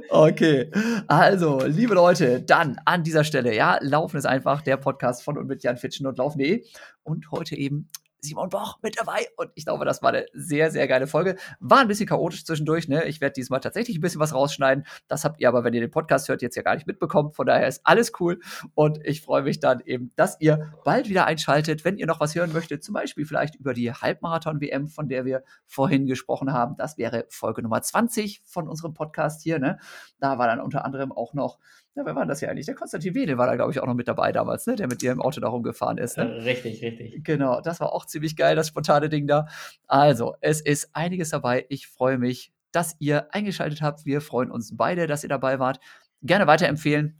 Okay, also, liebe Leute, dann an dieser Stelle, ja, Laufen ist einfach der Podcast von und mit Jan Fitschen und Laufen.de. Und heute eben Simon Boch mit dabei. Und ich glaube, das war eine sehr, sehr geile Folge. War ein bisschen chaotisch zwischendurch. Ne? Ich werde diesmal tatsächlich ein bisschen was rausschneiden. Das habt ihr aber, wenn ihr den Podcast hört, jetzt ja gar nicht mitbekommen. Von daher ist alles cool. Und ich freue mich dann eben, dass ihr bald wieder einschaltet, wenn ihr noch was hören möchtet. Zum Beispiel vielleicht über die Halbmarathon-WM, von der wir vorhin gesprochen haben. Das wäre Folge Nummer 20 von unserem Podcast hier. Ne? Da war dann unter anderem auch noch ja, wer war das ja eigentlich? Der Konstantin Wedel war da, glaube ich, auch noch mit dabei damals, ne? der mit dir im Auto da rumgefahren ist. Ne? Äh, richtig, richtig. Genau, das war auch ziemlich geil, das spontane Ding da. Also, es ist einiges dabei. Ich freue mich, dass ihr eingeschaltet habt. Wir freuen uns beide, dass ihr dabei wart. Gerne weiterempfehlen.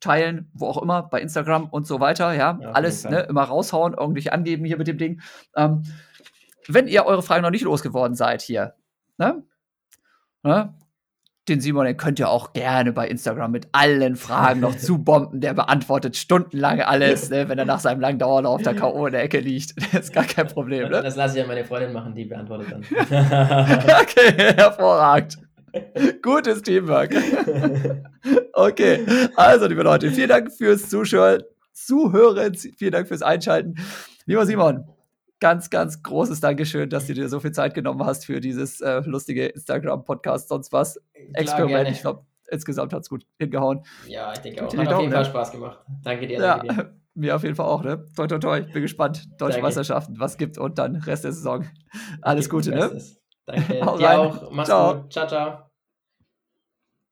teilen, wo auch immer, bei Instagram und so weiter. Ja, ja alles ne, immer raushauen, irgendwie angeben hier mit dem Ding. Ähm, wenn ihr eure Fragen noch nicht losgeworden seid hier, ne? ne? Den Simon, den könnt ihr auch gerne bei Instagram mit allen Fragen noch zubomben. Der beantwortet stundenlang alles, ne, wenn er nach seinem langen Dauerlauf der K.O. in der Ecke liegt. Das ist gar kein Problem. Ne? Das lasse ich ja meine Freundin machen, die beantwortet dann. okay, hervorragend. Gutes Teamwork. okay, also liebe Leute, vielen Dank fürs Zuschauen, Zuhören, vielen Dank fürs Einschalten. Lieber Simon, ganz, ganz großes Dankeschön, dass du dir so viel Zeit genommen hast für dieses äh, lustige Instagram-Podcast, sonst was. Experiment. Gerne. Ich glaube, insgesamt hat es gut hingehauen. Ja, ich denke auch. Hat auf jeden Fall ne? Spaß gemacht. Danke dir. Danke ja, dir. mir auf jeden Fall auch. Ne? Toi, toi, toi. Ich bin gespannt. Deutsche danke. Meisterschaften, was gibt und dann Rest der Saison. Alles Gute, ne? Danke. Dir auch. Mach's ciao. gut. Ciao, ciao.